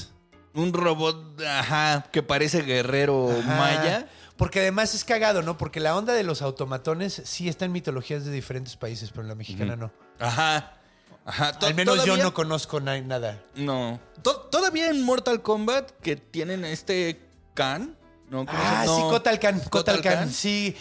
[SPEAKER 3] Un robot, ajá, que parece guerrero
[SPEAKER 1] Ajá.
[SPEAKER 3] maya.
[SPEAKER 1] Porque además es cagado, ¿no? Porque la onda de los automatones sí está en mitologías de diferentes países, pero en la mexicana no.
[SPEAKER 3] Ajá. Ajá.
[SPEAKER 1] Al menos yo no conozco na- nada.
[SPEAKER 3] No. To- Todavía en Mortal Kombat que tienen este Khan. ¿No? ¿Cómo se-
[SPEAKER 1] Ah,
[SPEAKER 3] no.
[SPEAKER 1] sí, Khan, Khan. sí.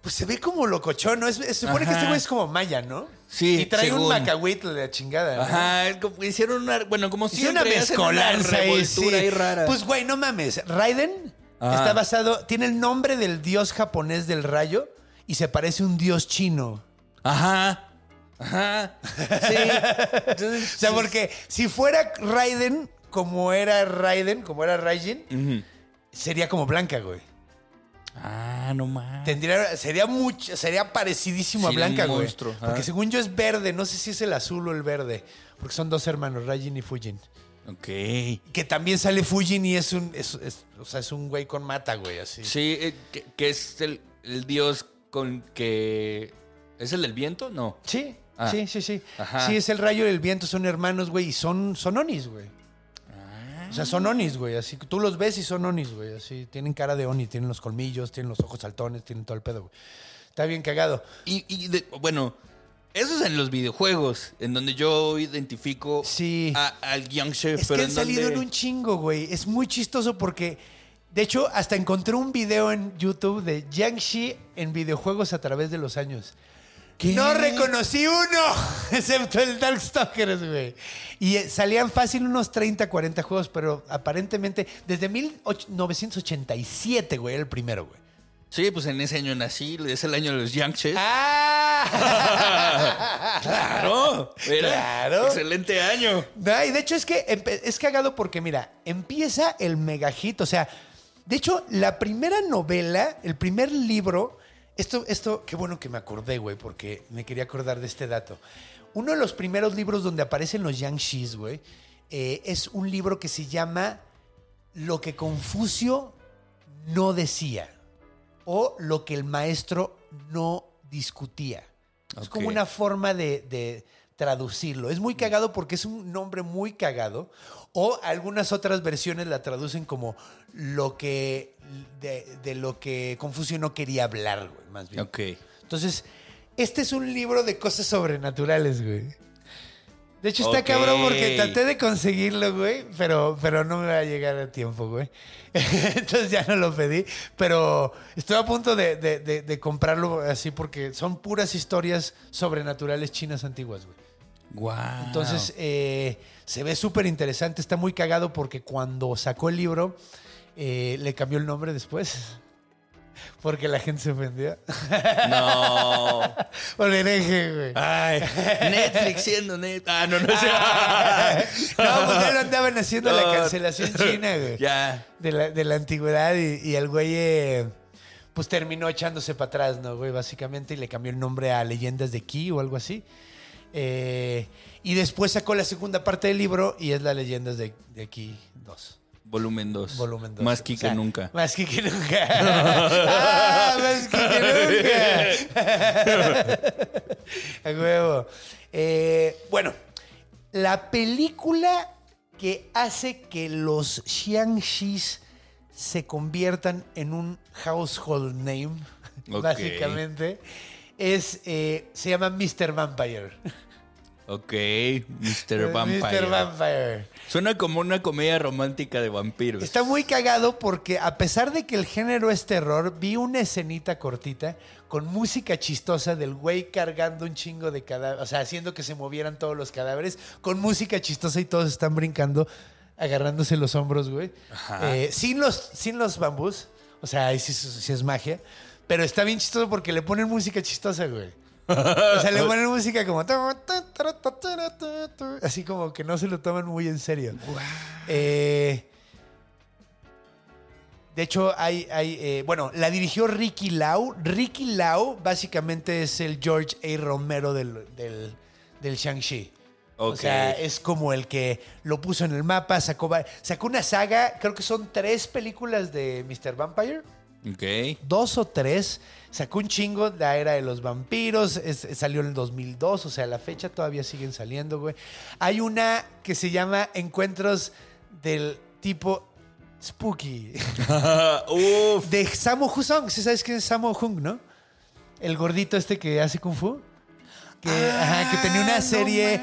[SPEAKER 1] Pues se ve como locochón, ¿no? Es, se supone que este güey es como maya, ¿no?
[SPEAKER 3] Sí,
[SPEAKER 1] Y trae un macahuitl de la chingada. ¿no?
[SPEAKER 3] Ajá, hicieron una. Bueno, como
[SPEAKER 1] Sí, una mezcolanza ahí, sí.
[SPEAKER 3] ahí rara.
[SPEAKER 1] Pues, güey, no mames. Raiden
[SPEAKER 3] Ajá.
[SPEAKER 1] está basado... Tiene el nombre del dios japonés del rayo y se parece a un dios chino.
[SPEAKER 3] Ajá. Ajá. Sí. Entonces,
[SPEAKER 1] O sea, porque si fuera Raiden como era Raiden, como era Raijin,
[SPEAKER 3] Ujú.
[SPEAKER 1] Sería como Blanca, güey.
[SPEAKER 3] Ah, no más.
[SPEAKER 1] Tendría, sería mucho, sería parecidísimo a Blanca, güey.
[SPEAKER 3] monstruo.
[SPEAKER 1] Porque según yo es verde, no sé si es el azul o el verde. Porque son dos hermanos, Raijin y Fujin.
[SPEAKER 3] Ok.
[SPEAKER 1] Que también sale Fujin y es un, es, es- o sea, es un güey con mata, güey, así.
[SPEAKER 3] Sí, eh, que, que es el, el dios con que. ¿Es el del viento? No.
[SPEAKER 1] Sí,
[SPEAKER 3] Ah.
[SPEAKER 1] sí, sí, sí.
[SPEAKER 3] Ajá.
[SPEAKER 1] Sí, es el rayo y el viento, son hermanos, güey, y son, son onis, güey. O sea, son onis, güey, así que tú los ves y son onis, güey, así. Tienen cara de oni, tienen los colmillos, tienen los ojos saltones, tienen todo el pedo, güey. Está bien cagado.
[SPEAKER 3] Y, y de- bueno, eso es en los videojuegos, en donde yo identifico
[SPEAKER 1] Sí.
[SPEAKER 3] a- al Yangshe,
[SPEAKER 1] Es
[SPEAKER 3] pero
[SPEAKER 1] que han
[SPEAKER 3] en
[SPEAKER 1] salido
[SPEAKER 3] donde-
[SPEAKER 1] en un chingo, güey. Es muy chistoso porque, de hecho, hasta encontré un video en YouTube de Jiangxi en videojuegos a través de los años.
[SPEAKER 3] ¿Qué?
[SPEAKER 1] No reconocí uno, excepto el Darkstalkers, güey. Y eh, salían fácil unos 30, 40 juegos, pero aparentemente desde 1987, güey, era el primero, güey.
[SPEAKER 3] Sí, pues en ese año nací, es el año de los Yangshes.
[SPEAKER 1] ¡Ah!
[SPEAKER 3] ¡Claro! Era
[SPEAKER 1] Claro.
[SPEAKER 3] Excelente año.
[SPEAKER 1] No, y de hecho es que es cagado porque, mira, empieza el mega hit. O sea, de hecho, la primera novela, el primer libro, esto, esto, qué bueno que me acordé, güey, porque me quería acordar de este dato. Uno de los primeros libros donde aparecen los Yangshis, güey, eh, es un libro que se llama Lo que Confucio no decía o lo que el maestro no discutía. Es como una forma de, de traducirlo. Es muy cagado porque es un nombre muy cagado. O algunas otras versiones la traducen como lo que de, de lo que Confucio no quería hablar, güey, más bien.
[SPEAKER 3] Ok.
[SPEAKER 1] Entonces, este es un libro de cosas sobrenaturales, güey. De hecho, está cabrón porque traté de conseguirlo, güey, pero, pero no me va a llegar a tiempo, güey. Entonces ya no lo pedí, pero estoy a punto de, de- de- de comprarlo así porque son puras historias sobrenaturales chinas antiguas, güey.
[SPEAKER 3] Wow.
[SPEAKER 1] Entonces, eh, se ve súper interesante, está muy cagado porque cuando sacó el libro, eh, le cambió el nombre después. Porque la gente se ofendió.
[SPEAKER 3] No.
[SPEAKER 1] Por hereje, güey.
[SPEAKER 3] Ay, Netflix siendo net. Ah, no, no sé.
[SPEAKER 1] No, pues ya lo andaban haciendo la cancelación china, güey.
[SPEAKER 3] Ya.
[SPEAKER 1] De la, de la antigüedad y, y el güey, eh, pues terminó echándose para atrás, ¿no, güey? Básicamente, y le cambió el nombre a Leyendas de Ki o algo así. Eh, y después sacó la segunda parte del libro y es la Leyendas de, de Ki 2.
[SPEAKER 3] Volumen 2.
[SPEAKER 1] Volumen 2.
[SPEAKER 3] Más ki que nunca.
[SPEAKER 1] Más que nunca. ah, más ki que nunca. A huevo. Eh, bueno, la película que hace que los Xiangxis se conviertan en un household name, básicamente, es, eh, se llama Mr. Vampire.
[SPEAKER 3] Ok, Mr. Vampire.
[SPEAKER 1] Mr. Vampire.
[SPEAKER 3] Suena como una comedia romántica de vampiros.
[SPEAKER 1] Está muy cagado porque a pesar de que el género es terror, vi una escenita cortita con música chistosa del güey cargando un chingo de cadáveres, o sea, haciendo que se movieran todos los cadáveres, con música chistosa y todos están brincando, agarrándose los hombros, güey. Eh, sin, los, sin los bambús, o sea, ahí sí, sí es magia, pero está bien chistoso porque le ponen música chistosa, güey. O sea, le ponen música como... Así como que no se lo toman muy en serio. Eh, de hecho, hay... hay eh, bueno, la dirigió Ricky Lau. Ricky Lau básicamente es el George A. Romero del, del, del Shang-Chi. O
[SPEAKER 3] Ok.
[SPEAKER 1] sea, es como el que lo puso en el mapa, sacó, sacó una saga, creo que son tres películas de Mr. Vampire
[SPEAKER 3] Ok.
[SPEAKER 1] dos o tres. Sacó un chingo la era de los vampiros. es- salió en el 2002, o sea, a la fecha todavía siguen saliendo, güey. Hay una que se llama Encuentros del tipo Spooky.
[SPEAKER 3] Uf.
[SPEAKER 1] De Sammo Husong. ¿Sí sabes quién es Sammo Hung, no? El gordito este que hace Kung Fu. Que, ajá, que tenía una serie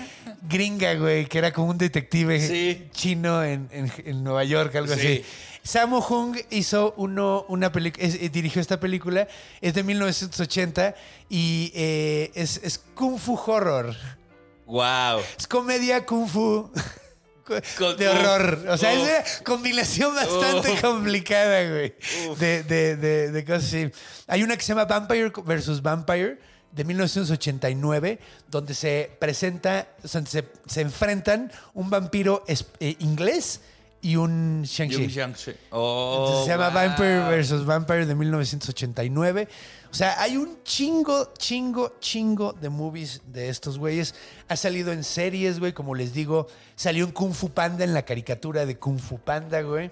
[SPEAKER 1] gringa, güey, que era como un detective
[SPEAKER 3] Sí.
[SPEAKER 1] chino en, en- en Nueva York, algo
[SPEAKER 3] Sí.
[SPEAKER 1] así. Sammo Hung hizo uno, una película, dirigió esta película, es de 1980 y eh, es, es Kung Fu Horror.
[SPEAKER 3] Wow.
[SPEAKER 1] Es comedia Kung Fu de horror. O sea, es una combinación bastante complicada, güey. De, de, de, de cosas así. Hay una que se llama Vampire versus Vampire de 1989, donde se presenta, o sea, se, se enfrentan un vampiro es- eh, inglés y un Shang-Chi.
[SPEAKER 3] Shang-Chi. Oh,
[SPEAKER 1] se llama
[SPEAKER 3] wow.
[SPEAKER 1] Vampire vs. Vampire de 1989. O sea, hay un chingo, chingo, chingo de movies de estos güeyes. Ha salido en series, güey. Como les digo, salió en Kung Fu Panda, en la caricatura de Kung Fu Panda, güey.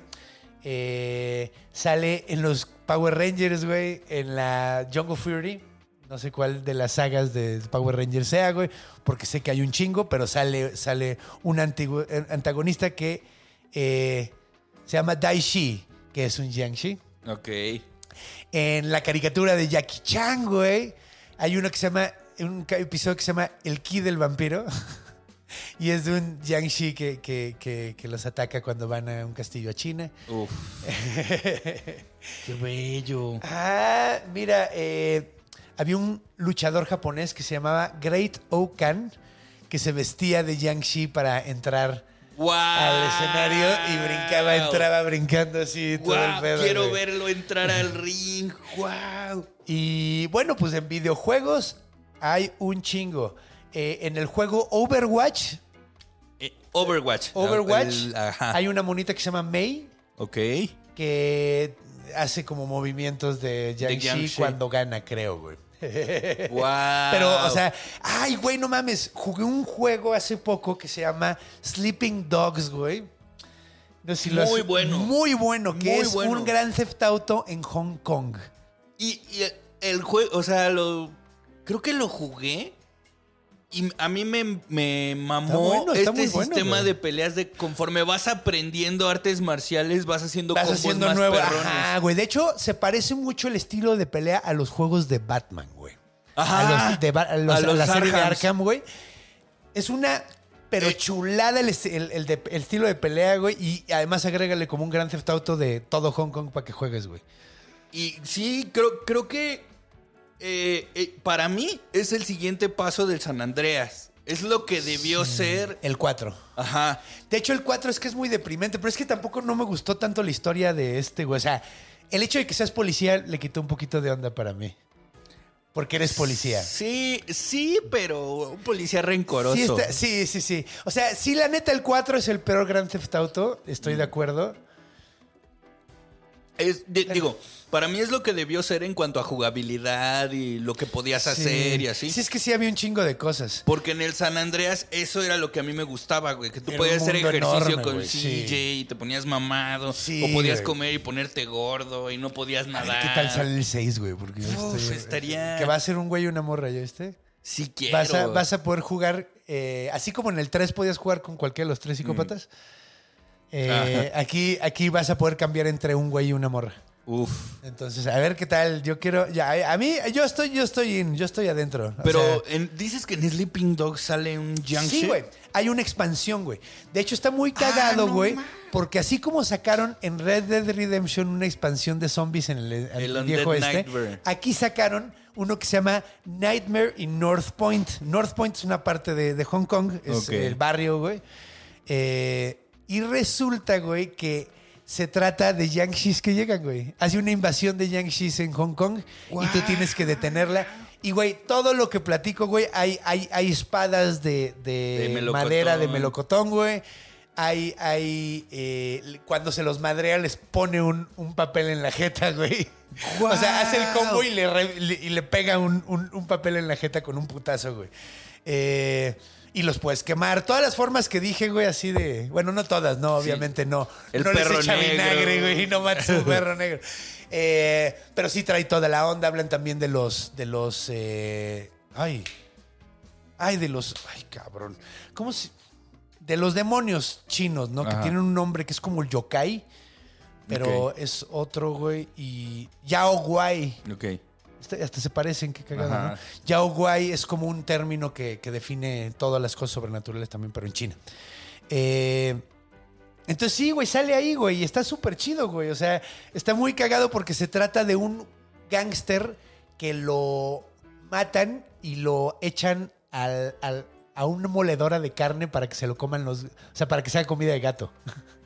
[SPEAKER 1] Eh, sale en los Power Rangers, güey. En la Jungle Fury. No sé cuál de las sagas de Power Rangers sea, güey. Porque sé que hay un chingo, pero sale, sale un antigu- eh, antagonista que eh, se llama Dai Shi, que es un Jiangxi.
[SPEAKER 3] Ok.
[SPEAKER 1] En la caricatura de Jackie Chan, güey, hay uno que se llama, un episodio que se llama El Ki del Vampiro. y es de un Jiangxi que, que, que, que los ataca cuando van a un castillo a China.
[SPEAKER 3] Uf. Qué bello.
[SPEAKER 1] Ah, mira, eh, había un luchador japonés que se llamaba Great Okan que se vestía de Jiangxi para entrar
[SPEAKER 3] Wow.
[SPEAKER 1] al escenario y brincaba, entraba brincando así todo el pedo.
[SPEAKER 3] quiero
[SPEAKER 1] güey.
[SPEAKER 3] verlo entrar al ring. Wow.
[SPEAKER 1] Y bueno, pues en videojuegos hay un chingo. Eh, en el juego Overwatch,
[SPEAKER 3] Eh, Overwatch.
[SPEAKER 1] Overwatch,
[SPEAKER 3] El-
[SPEAKER 1] hay una monita que se llama Mei
[SPEAKER 3] Ok.
[SPEAKER 1] que hace como movimientos de Jiangxi. cuando gana, creo, güey.
[SPEAKER 3] Wow.
[SPEAKER 1] Pero, o sea, ay, güey, no mames. Jugué un juego hace poco que se llama Sleeping Dogs, güey. No sé si lo has-
[SPEAKER 3] Muy bueno.
[SPEAKER 1] Muy bueno, que
[SPEAKER 3] Muy
[SPEAKER 1] es
[SPEAKER 3] bueno.
[SPEAKER 1] un gran theft auto en Hong Kong.
[SPEAKER 3] Y, y el juego, o sea, lo creo que lo jugué y a mí me, me mamó
[SPEAKER 1] bueno,
[SPEAKER 3] este
[SPEAKER 1] bueno,
[SPEAKER 3] sistema de peleas de conforme vas aprendiendo artes marciales, vas haciendo
[SPEAKER 1] Vas
[SPEAKER 3] combos
[SPEAKER 1] haciendo
[SPEAKER 3] más
[SPEAKER 1] nuevo.
[SPEAKER 3] perrones.
[SPEAKER 1] Ajá, güey. De hecho, se parece mucho el estilo de pelea a los juegos de Batman, güey.
[SPEAKER 3] Ajá.
[SPEAKER 1] A los de a los-
[SPEAKER 3] A
[SPEAKER 1] a
[SPEAKER 3] los
[SPEAKER 1] la serie de. Arkham, güey. Es una. Pero
[SPEAKER 3] Eh.
[SPEAKER 1] chulada el, el- el de- el estilo de pelea, güey. Y además agrégale como un gran theft auto de todo Hong Kong para que juegues, güey.
[SPEAKER 3] Y sí, creo, creo que eh, eh, para mí es el siguiente paso del San Andreas. Es lo que debió ser.
[SPEAKER 1] El 4.
[SPEAKER 3] Ajá.
[SPEAKER 1] De hecho, el 4 es que es muy deprimente, pero es que tampoco no me gustó tanto la historia de este, güey. O sea, El hecho de que seas policía le quitó un poquito de onda para mí. Porque eres policía.
[SPEAKER 3] Sí, sí, pero un policía rencoroso.
[SPEAKER 1] Sí, está- sí, sí, sí. O sea, sí, la neta, el 4 es el peor Grand Theft Auto. Estoy
[SPEAKER 3] Mm.
[SPEAKER 1] de acuerdo.
[SPEAKER 3] Es- digo, para mí es lo que debió ser en cuanto a jugabilidad y lo que podías hacer y así.
[SPEAKER 1] Sí, es que sí había un chingo de cosas.
[SPEAKER 3] Porque en el San Andreas eso era lo que a mí me gustaba, güey. Que tú
[SPEAKER 1] Era
[SPEAKER 3] podías hacer ejercicio
[SPEAKER 1] enorme,
[SPEAKER 3] con
[SPEAKER 1] güey,
[SPEAKER 3] CJ
[SPEAKER 1] sí.
[SPEAKER 3] y te ponías mamado.
[SPEAKER 1] Sí,
[SPEAKER 3] o podías
[SPEAKER 1] güey.
[SPEAKER 3] comer y ponerte gordo y no podías nadar.
[SPEAKER 1] ¿Qué tal sale el 6, güey? Porque
[SPEAKER 3] Uf,
[SPEAKER 1] estoy-
[SPEAKER 3] estaría-
[SPEAKER 1] Que va a ser un güey y una morra, ¿ya viste?
[SPEAKER 3] Sí quiero.
[SPEAKER 1] Vas a, vas a poder jugar, eh, así como en el 3 podías jugar con cualquiera de los tres psicópatas. Eh, aquí, aquí vas a poder cambiar entre un güey y una morra.
[SPEAKER 3] Uf.
[SPEAKER 1] Entonces, a ver qué tal. Yo quiero. Ya, a mí, yo estoy, yo estoy in, yo estoy adentro. O
[SPEAKER 3] Pero
[SPEAKER 1] sea,
[SPEAKER 3] en- dices que en Sleeping Dog sale un Young
[SPEAKER 1] Sí, güey. Hay una expansión, güey. De hecho, está muy cagado,
[SPEAKER 3] Ah, no
[SPEAKER 1] güey. porque así como sacaron en Red Dead Redemption una expansión de zombies en el, en
[SPEAKER 3] El
[SPEAKER 1] el viejo este,
[SPEAKER 3] Nightmare.
[SPEAKER 1] aquí sacaron uno que se llama Nightmare in North Point. North Point es una parte de, de Hong Kong, es el barrio, güey. Eh, y resulta, güey, que se trata de Yankees que llegan, güey. Hace una invasión de Yankees en Hong Kong y tú tienes que detenerla. Y, güey, todo lo que platico, güey, hay, hay, hay espadas de, de
[SPEAKER 3] De melocotón.
[SPEAKER 1] madera, de melocotón, güey. Hay, hay, eh, cuando se los madrea les pone un, un papel en la jeta, güey. O sea, hace el combo y le, re- le- y le pega un, un- un papel en la jeta con un putazo, güey. Eh, y los puedes quemar. Todas las formas que dije, güey, así de... Bueno, no todas, no, obviamente no.
[SPEAKER 3] El
[SPEAKER 1] no
[SPEAKER 3] perro
[SPEAKER 1] les echa
[SPEAKER 3] negro.
[SPEAKER 1] vinagre, güey, y no matas un perro negro. Eh, pero sí trae toda la onda. Hablan también de los... De los eh, ay. Ay, de los... Ay, cabrón. ¿Cómo se...? De los demonios chinos, ¿no? Que tienen un nombre que es como el yokai. Pero es otro, güey. Y Yao Guai.
[SPEAKER 3] Ok.
[SPEAKER 1] Este- Hasta se parecen, qué cagado,
[SPEAKER 3] Ajá.
[SPEAKER 1] ¿no? Yao Guai es como un término que, que define todas las cosas sobrenaturales también, pero en China. Eh, entonces sí, güey, sale ahí, güey, y está súper chido, güey. O sea, está muy cagado porque se trata de un gángster que lo matan y lo echan al- al- a una moledora de carne para que se lo coman los... O sea, para que sea comida de gato.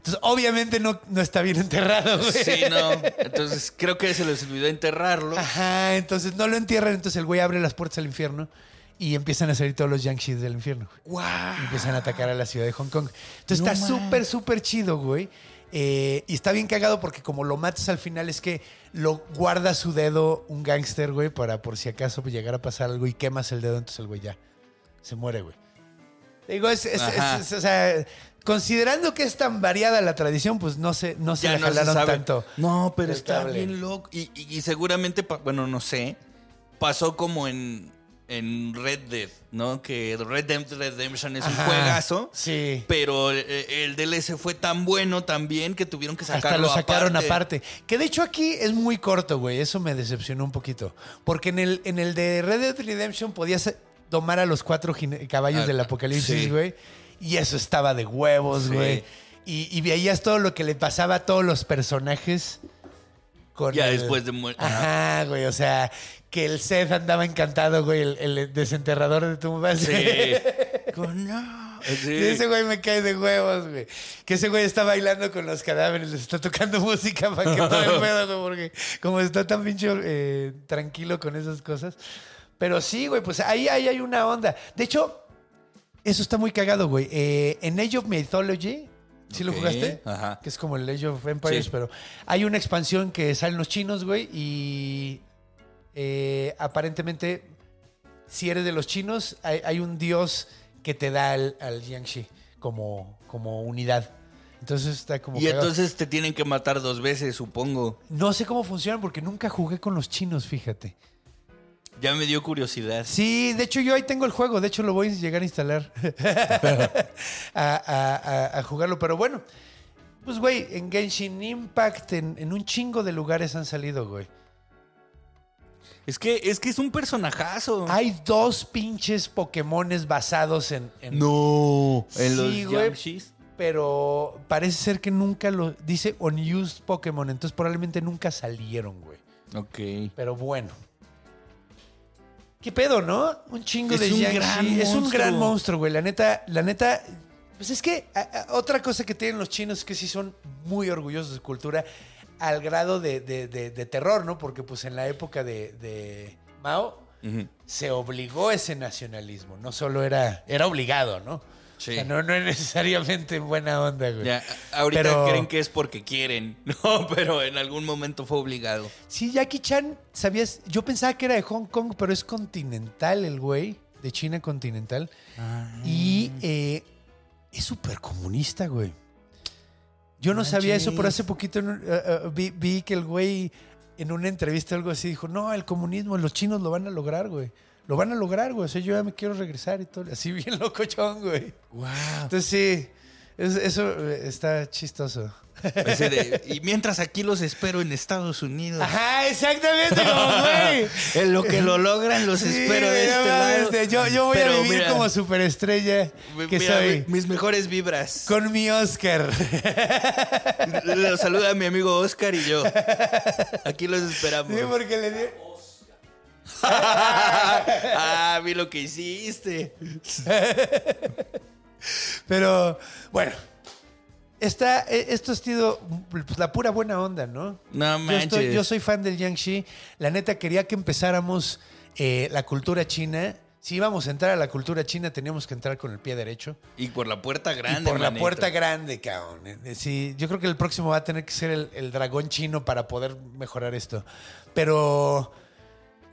[SPEAKER 1] Entonces, obviamente no, no está bien enterrado, güey.
[SPEAKER 3] Sí, no. Entonces creo que se les olvidó enterrarlo.
[SPEAKER 1] Ajá, entonces no lo entierran, entonces el güey abre las puertas al infierno y empiezan a salir todos los Yankees del infierno. güey. Y empiezan a atacar a la ciudad de Hong Kong. Entonces
[SPEAKER 3] No
[SPEAKER 1] está súper, súper chido, güey. Eh, y está bien cagado porque como lo matas al final es que lo guarda su dedo un gángster, güey, para por si acaso llegara a pasar algo y quemas el dedo, entonces el güey ya se muere, güey. Digo, es, es-
[SPEAKER 3] Ajá.
[SPEAKER 1] es- es- o sea, considerando que es tan variada la tradición, pues no se, no se
[SPEAKER 3] Ya no
[SPEAKER 1] jalaron tanto.
[SPEAKER 3] No, pero está
[SPEAKER 1] cable.
[SPEAKER 3] bien loco. Y, y- y seguramente, bueno, no sé, pasó como en, en Red Dead, ¿no? Que Red Dead Redemption es un juegazo.
[SPEAKER 1] Sí.
[SPEAKER 3] Pero eh, el DLC fue tan bueno también que tuvieron que sacarlo
[SPEAKER 1] Hasta lo sacaron
[SPEAKER 3] aparte.
[SPEAKER 1] aparte. Que de hecho aquí es muy corto, güey. Eso me decepcionó un poquito. Porque en el, en el de Red Dead Redemption podías domar a los cuatro caballos
[SPEAKER 3] Ah,
[SPEAKER 1] del apocalipsis,
[SPEAKER 3] sí.
[SPEAKER 1] güey. Y eso estaba de huevos,
[SPEAKER 3] Sí.
[SPEAKER 1] güey. Y, y veías todo lo que le pasaba a todos los personajes. Con
[SPEAKER 3] Ya
[SPEAKER 1] el-
[SPEAKER 3] después de muerte.
[SPEAKER 1] Ajá, güey. O sea, que el Seth andaba encantado, güey. El, el desenterrador de tumbas.
[SPEAKER 3] Sí. Con- no.
[SPEAKER 1] Y ese güey me cae de huevos, güey. Que ese güey está bailando con los cadáveres, les está tocando música para que todo el pedo, güey, porque como está tan pinche eh, tranquilo con esas cosas. Pero sí, güey, pues ahí, ahí hay una onda. De hecho, eso está muy cagado, güey. Eh, en Age of Mythology, ¿sí lo jugaste?
[SPEAKER 3] ajá.
[SPEAKER 1] Que es como el Age of Empires,
[SPEAKER 3] Sí.
[SPEAKER 1] pero hay una expansión que salen los chinos, güey, y eh, aparentemente, si eres de los chinos, hay, hay un dios que te da al, al Jiangxi como, como unidad. Entonces está como...
[SPEAKER 3] Y
[SPEAKER 1] cagado.
[SPEAKER 3] entonces te tienen que matar dos veces, supongo.
[SPEAKER 1] No sé cómo funcionan porque nunca jugué con los chinos, fíjate.
[SPEAKER 3] Ya me dio curiosidad.
[SPEAKER 1] Sí, de hecho yo ahí tengo el juego, de hecho lo voy a llegar a instalar a, a- a- a jugarlo, pero bueno, pues güey, en Genshin Impact, en, en un chingo de lugares han salido, güey.
[SPEAKER 3] Es que es que es un personajazo.
[SPEAKER 1] Hay dos pinches Pokémones basados en... en-
[SPEAKER 3] no. En los
[SPEAKER 1] Sí, güey.
[SPEAKER 3] Yamshis.
[SPEAKER 1] Pero parece ser que nunca lo... Dice Unused Pokémon, entonces probablemente nunca salieron, güey.
[SPEAKER 3] Ok.
[SPEAKER 1] Pero bueno. ¿Qué pedo, no? Un chingo
[SPEAKER 3] Es
[SPEAKER 1] de
[SPEAKER 3] un gran
[SPEAKER 1] Es un gran monstruo, güey. La neta, la neta. Pues es que a- a- otra cosa que tienen los chinos es que sí son muy orgullosos de su cultura. al grado de, de- de- de terror, ¿no? Porque pues en la época de, Mao se obligó ese nacionalismo, no solo era, era obligado, ¿no?
[SPEAKER 3] Sí.
[SPEAKER 1] O sea, no, no es necesariamente buena onda, güey.
[SPEAKER 3] Ya, ahorita
[SPEAKER 1] Pero-
[SPEAKER 3] creen que es porque quieren, no, pero en algún momento fue obligado.
[SPEAKER 1] Sí, Jackie Chan, ¿sabías? Yo pensaba que era de Hong Kong, pero es continental el güey, de China continental. Y eh, es súper comunista, güey. Yo no sabía eso, pero hace poquito eh, eh, vi, vi que el güey en una entrevista o algo así dijo, no, el comunismo, los chinos lo van a lograr, güey. Lo van a lograr, güey. O sea, yo ya me quiero regresar y todo. Así bien locochón, güey.
[SPEAKER 3] Wow.
[SPEAKER 1] Entonces sí, es- eso eh, está chistoso.
[SPEAKER 3] y mientras aquí los espero en Estados Unidos.
[SPEAKER 1] Ajá, exactamente como güey.
[SPEAKER 3] En lo que lo logran, los
[SPEAKER 1] Sí,
[SPEAKER 3] espero de este lado.
[SPEAKER 1] este, Yo, yo voy
[SPEAKER 3] Pero
[SPEAKER 1] a vivir
[SPEAKER 3] mira,
[SPEAKER 1] como superestrella que
[SPEAKER 3] mira,
[SPEAKER 1] soy.
[SPEAKER 3] Mis mejores vibras.
[SPEAKER 1] Con mi Oscar.
[SPEAKER 3] Lo saluda mi amigo Oscar y yo. Aquí los esperamos.
[SPEAKER 1] Sí, porque le di...
[SPEAKER 3] ah, vi lo que hiciste.
[SPEAKER 1] Pero, bueno. Está, eh, esto ha sido pues, la pura buena onda, ¿no?
[SPEAKER 3] No
[SPEAKER 1] Yo, estoy-
[SPEAKER 3] manches.
[SPEAKER 1] yo soy fan del Jiangxi. La neta quería que empezáramos eh, la cultura china. Si íbamos a entrar a la cultura china, teníamos que entrar con el pie derecho.
[SPEAKER 3] Y por la puerta grande.
[SPEAKER 1] y por la puerta grande, cabrón. Eh, Sí, yo creo que el próximo va a tener que ser el, el dragón chino para poder mejorar esto. Pero.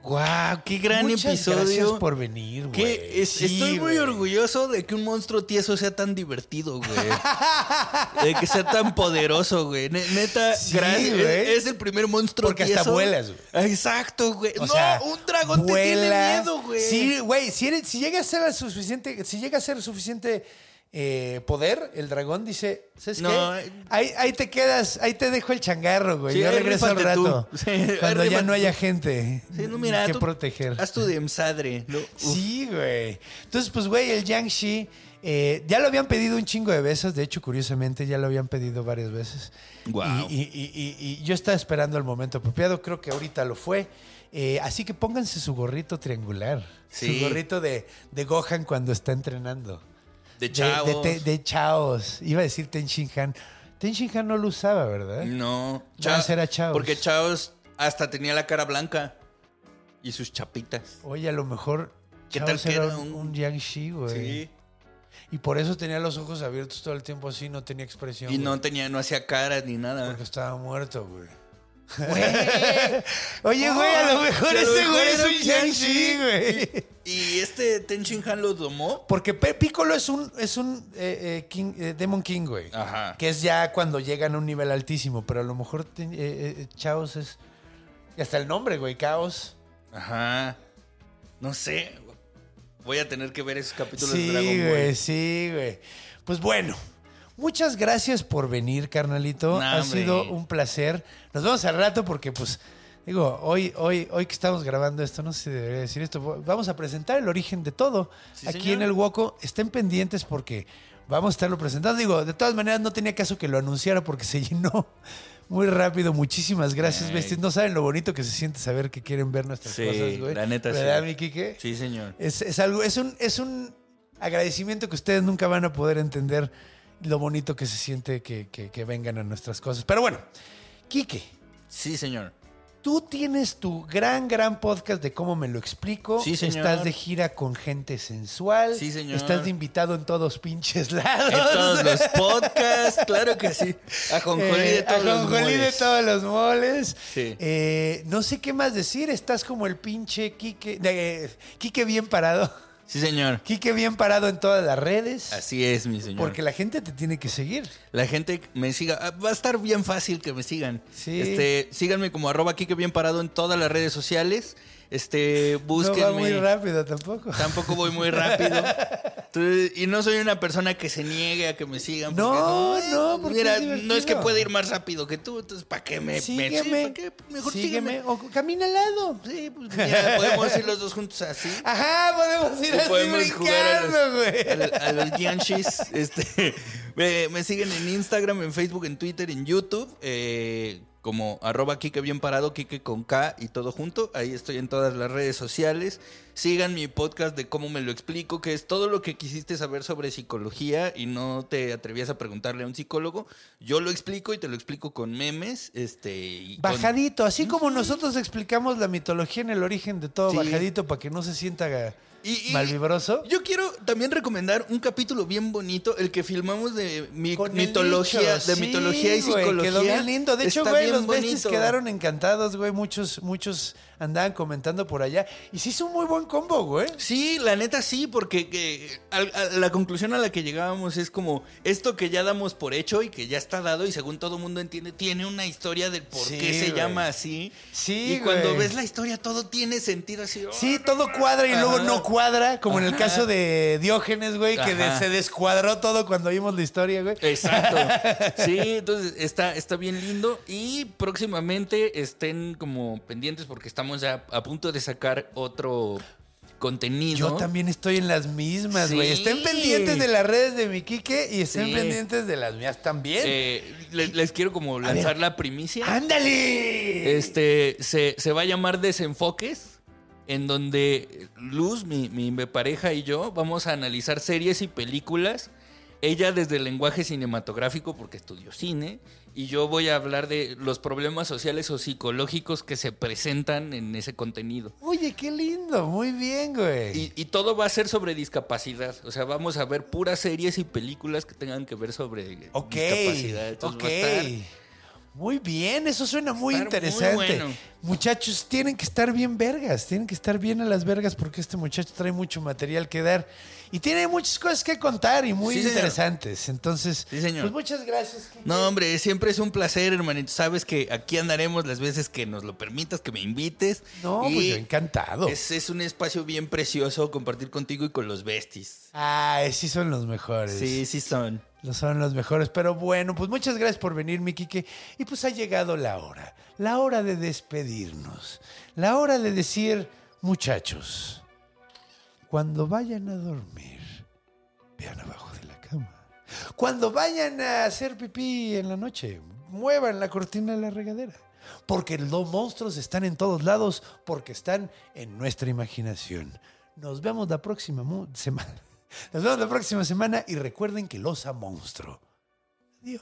[SPEAKER 1] ¡Guau!
[SPEAKER 3] Qué gran
[SPEAKER 1] muchas
[SPEAKER 3] episodio.
[SPEAKER 1] Gracias por venir, güey.
[SPEAKER 3] Que es-
[SPEAKER 1] Sí,
[SPEAKER 3] estoy muy orgulloso de que un monstruo tieso sea tan divertido, güey. de que sea tan poderoso, güey. Ne- Neta,
[SPEAKER 1] Sí,
[SPEAKER 3] gracias. Es, es el primer monstruo
[SPEAKER 1] Porque hasta
[SPEAKER 3] tieso.
[SPEAKER 1] vuelas, güey.
[SPEAKER 3] Exacto, güey. No,
[SPEAKER 1] sea,
[SPEAKER 3] un dragón te tiene miedo, güey.
[SPEAKER 1] Sí, güey. Si, si llega a ser suficiente, si llega a ser suficiente eh, poder, el dragón dice, ¿sabes
[SPEAKER 3] No,
[SPEAKER 1] qué?
[SPEAKER 3] eh.
[SPEAKER 1] Ahí, ahí te quedas, ahí te dejo el changarro, güey.
[SPEAKER 3] Sí,
[SPEAKER 1] Yo regreso al rato.
[SPEAKER 3] Sí,
[SPEAKER 1] cuando ya no haya gente
[SPEAKER 3] Sí, no, mira,
[SPEAKER 1] que
[SPEAKER 3] tú
[SPEAKER 1] proteger.
[SPEAKER 3] Haz tu demsadre. ¿no? Uf.
[SPEAKER 1] Sí, güey. Entonces, pues, güey, el Jiangxi, eh, ya lo habían pedido un chingo de veces. De hecho, curiosamente, ya lo habían pedido varias veces.
[SPEAKER 3] Guau.
[SPEAKER 1] Y, y- y- y- y yo estaba esperando el momento apropiado. Creo que ahorita lo fue. Eh, así que pónganse su gorrito triangular.
[SPEAKER 3] Sí.
[SPEAKER 1] Su gorrito de, de Gohan cuando está entrenando.
[SPEAKER 3] De chavos.
[SPEAKER 1] de. Iba a decir Ten Shin Han. Ten Shin Han no lo usaba, ¿verdad?
[SPEAKER 3] No.
[SPEAKER 1] Más era Chaos.
[SPEAKER 3] Porque Chaos hasta tenía la cara blanca. Y sus chapitas.
[SPEAKER 1] Oye, a lo mejor
[SPEAKER 3] ¿Qué tal que
[SPEAKER 1] era un,
[SPEAKER 3] un-
[SPEAKER 1] Jiangxi, güey.
[SPEAKER 3] Sí.
[SPEAKER 1] Y por eso tenía los ojos abiertos todo el tiempo así, no tenía expresión.
[SPEAKER 3] Y
[SPEAKER 1] güey.
[SPEAKER 3] no tenía, no hacía caras ni nada.
[SPEAKER 1] Porque estaba muerto, güey. Oye, güey, a lo mejor
[SPEAKER 3] a lo
[SPEAKER 1] ese güey es un Jiangxi, güey.
[SPEAKER 3] Y este Ten Shin Han lo domó.
[SPEAKER 1] Porque Pe- Piccolo es un, es un eh, eh, King- eh, Demon King, güey.
[SPEAKER 3] Ajá.
[SPEAKER 1] Que es ya cuando llegan a un nivel altísimo. Pero a lo mejor te- eh, eh, Chaos es. Y hasta el nombre, güey, Caos.
[SPEAKER 3] Ajá. No sé. Voy a tener que ver esos capítulos de
[SPEAKER 1] Sí,
[SPEAKER 3] Dragon Ball.
[SPEAKER 1] güey, sí, güey. Pues bueno. Muchas gracias por venir, carnalito.
[SPEAKER 3] No,
[SPEAKER 1] ha
[SPEAKER 3] hombre.
[SPEAKER 1] sido un placer. Nos vemos al rato porque, pues, digo, hoy, hoy, hoy que estamos grabando esto, no sé si debería decir esto. Vamos a presentar el origen de todo.
[SPEAKER 3] Sí,
[SPEAKER 1] Aquí
[SPEAKER 3] señor.
[SPEAKER 1] en el Woco. Estén pendientes porque vamos a estarlo presentando. Digo, de todas maneras, no tenía caso que lo anunciara porque se llenó muy rápido. Muchísimas gracias. Besties. No saben lo bonito que se siente saber que quieren ver nuestras
[SPEAKER 3] Sí,
[SPEAKER 1] cosas, güey.
[SPEAKER 3] la neta, sí.
[SPEAKER 1] ¿Verdad, mi Quique?
[SPEAKER 3] Sí, señor.
[SPEAKER 1] Es, es algo, es un, es un agradecimiento que ustedes nunca van a poder entender lo bonito que se siente que, que- que vengan a nuestras cosas. Pero bueno, Quique,
[SPEAKER 3] Sí, señor.
[SPEAKER 1] tú tienes tu gran, gran podcast de cómo me lo explico.
[SPEAKER 3] Sí, señor.
[SPEAKER 1] Estás de gira con gente sensual.
[SPEAKER 3] Sí, señor.
[SPEAKER 1] Estás de invitado en todos pinches lados.
[SPEAKER 3] En todos los podcasts, claro que sí. A Jonjolí de
[SPEAKER 1] Eh,
[SPEAKER 3] todos los
[SPEAKER 1] ajonjolí de
[SPEAKER 3] moles.
[SPEAKER 1] todos los moles.
[SPEAKER 3] Sí.
[SPEAKER 1] Eh, no sé qué más decir. Estás como el pinche Quique. de- Quique bien parado.
[SPEAKER 3] Sí, señor.
[SPEAKER 1] Quique bien parado en todas las redes.
[SPEAKER 3] Así es, mi señor.
[SPEAKER 1] Porque la gente te tiene que seguir.
[SPEAKER 3] La gente me siga. ah, Va a estar bien fácil que me sigan.
[SPEAKER 1] Sí.
[SPEAKER 3] Este, síganme como arroba Kike bien parado en todas las redes sociales. Este, búsquenme.
[SPEAKER 1] No va muy rápido tampoco.
[SPEAKER 3] Tampoco voy muy rápido. Entonces, y no soy una persona que se niegue a que me sigan.
[SPEAKER 1] No,
[SPEAKER 3] eh,
[SPEAKER 1] no, porque
[SPEAKER 3] Mira,
[SPEAKER 1] es
[SPEAKER 3] no es que pueda ir más rápido que tú, entonces ¿para qué me, me- sí,
[SPEAKER 1] sígueme.
[SPEAKER 3] ¿para qué? Mejor
[SPEAKER 1] sígueme.
[SPEAKER 3] sígueme.
[SPEAKER 1] O camina al lado.
[SPEAKER 3] Sí, pues mira, podemos ir los dos juntos así.
[SPEAKER 1] Ajá, podemos ir así
[SPEAKER 3] podemos jugar a
[SPEAKER 1] brincando,
[SPEAKER 3] los,
[SPEAKER 1] güey.
[SPEAKER 3] a los- a los Gianchis. Este, me, me siguen en Instagram, en Facebook, en Twitter, en YouTube. eh, como arroba Kike bien parado, Kike con K y todo junto. Ahí estoy en todas las redes sociales. Sigan mi podcast de cómo me lo explico, que es todo lo que quisiste saber sobre psicología y no te atrevías a preguntarle a un psicólogo. Yo lo explico y te lo explico con memes. Este, y con-
[SPEAKER 1] Bajadito, así como nosotros explicamos la mitología en el origen de todo,
[SPEAKER 3] Sí.
[SPEAKER 1] bajadito para que no se sienta
[SPEAKER 3] Y- y-
[SPEAKER 1] malvibroso.
[SPEAKER 3] Yo quiero también recomendar un capítulo bien bonito, el que filmamos de mi- mitología, de
[SPEAKER 1] sí,
[SPEAKER 3] mitología y psicología.
[SPEAKER 1] Quedó bien lindo. De hecho, güey, los besties quedaron encantados, güey. Muchos, muchos andaban comentando por allá. Y sí hizo un muy buen combo, güey.
[SPEAKER 3] Sí, la neta sí, porque a la conclusión a la que llegábamos es como esto que ya damos por hecho y que ya está dado y según todo mundo entiende, tiene una historia del por
[SPEAKER 1] Sí,
[SPEAKER 3] qué se
[SPEAKER 1] güey.
[SPEAKER 3] llama así.
[SPEAKER 1] Sí,
[SPEAKER 3] Y cuando
[SPEAKER 1] güey.
[SPEAKER 3] ves la historia todo tiene sentido así. ¡oh,
[SPEAKER 1] Sí, todo cuadra y luego no cuadra, como en el caso de Diógenes, güey, que de- se descuadró todo cuando vimos la historia, güey.
[SPEAKER 3] Exacto. Sí, entonces está, está bien lindo. Y próximamente estén como pendientes porque estamos ya a punto de sacar otro contenido.
[SPEAKER 1] Yo también estoy en las mismas,
[SPEAKER 3] Sí.
[SPEAKER 1] güey. Estén pendientes de las redes de mi Quique y estén
[SPEAKER 3] Sí.
[SPEAKER 1] pendientes de las mías también.
[SPEAKER 3] Eh, les, les quiero como
[SPEAKER 1] ver.
[SPEAKER 3] lanzar la primicia.
[SPEAKER 1] ¡Ándale!
[SPEAKER 3] Este se, se va a llamar Desenfoques, en donde Luz, mi, mi pareja y yo vamos a analizar series y películas. Ella desde el lenguaje cinematográfico, porque estudió cine, y yo voy a hablar de los problemas sociales o psicológicos que se presentan en ese contenido.
[SPEAKER 1] Oye, qué lindo. Muy bien, güey.
[SPEAKER 3] Y, y todo va a ser sobre discapacidad. O sea, vamos a ver puras series y películas que tengan que ver sobre discapacidad. Entonces
[SPEAKER 1] ok.
[SPEAKER 3] va a estar-
[SPEAKER 1] Muy bien, eso suena muy
[SPEAKER 3] estar muy
[SPEAKER 1] interesante.
[SPEAKER 3] bueno.
[SPEAKER 1] Muchachos, tienen que estar bien vergas, tienen que estar bien a las vergas porque este muchacho trae mucho material que dar y tiene muchas cosas que contar y muy
[SPEAKER 3] Sí, señor.
[SPEAKER 1] interesantes. Entonces,
[SPEAKER 3] Sí, señor.
[SPEAKER 1] pues muchas gracias.
[SPEAKER 3] No, hombre, siempre es un placer, hermanito. Sabes que aquí andaremos las veces que nos lo permitas, que me invites.
[SPEAKER 1] No,
[SPEAKER 3] Y
[SPEAKER 1] pues yo encantado.
[SPEAKER 3] Es, es un espacio bien precioso compartir contigo y con los besties.
[SPEAKER 1] Ay, sí son los mejores.
[SPEAKER 3] Sí, sí son.
[SPEAKER 1] Los son los mejores. Pero bueno, pues muchas gracias por venir, mi Quique. Y pues ha llegado la hora. La hora de despedirnos. La hora de decir, muchachos, cuando vayan a dormir, vean abajo de la cama. Cuando vayan a hacer pipí en la noche, muevan la cortina de la regadera. Porque los monstruos están en todos lados, porque están en nuestra imaginación. Nos vemos la próxima semana. Nos vemos la próxima semana y recuerden que los monstruo. Adiós.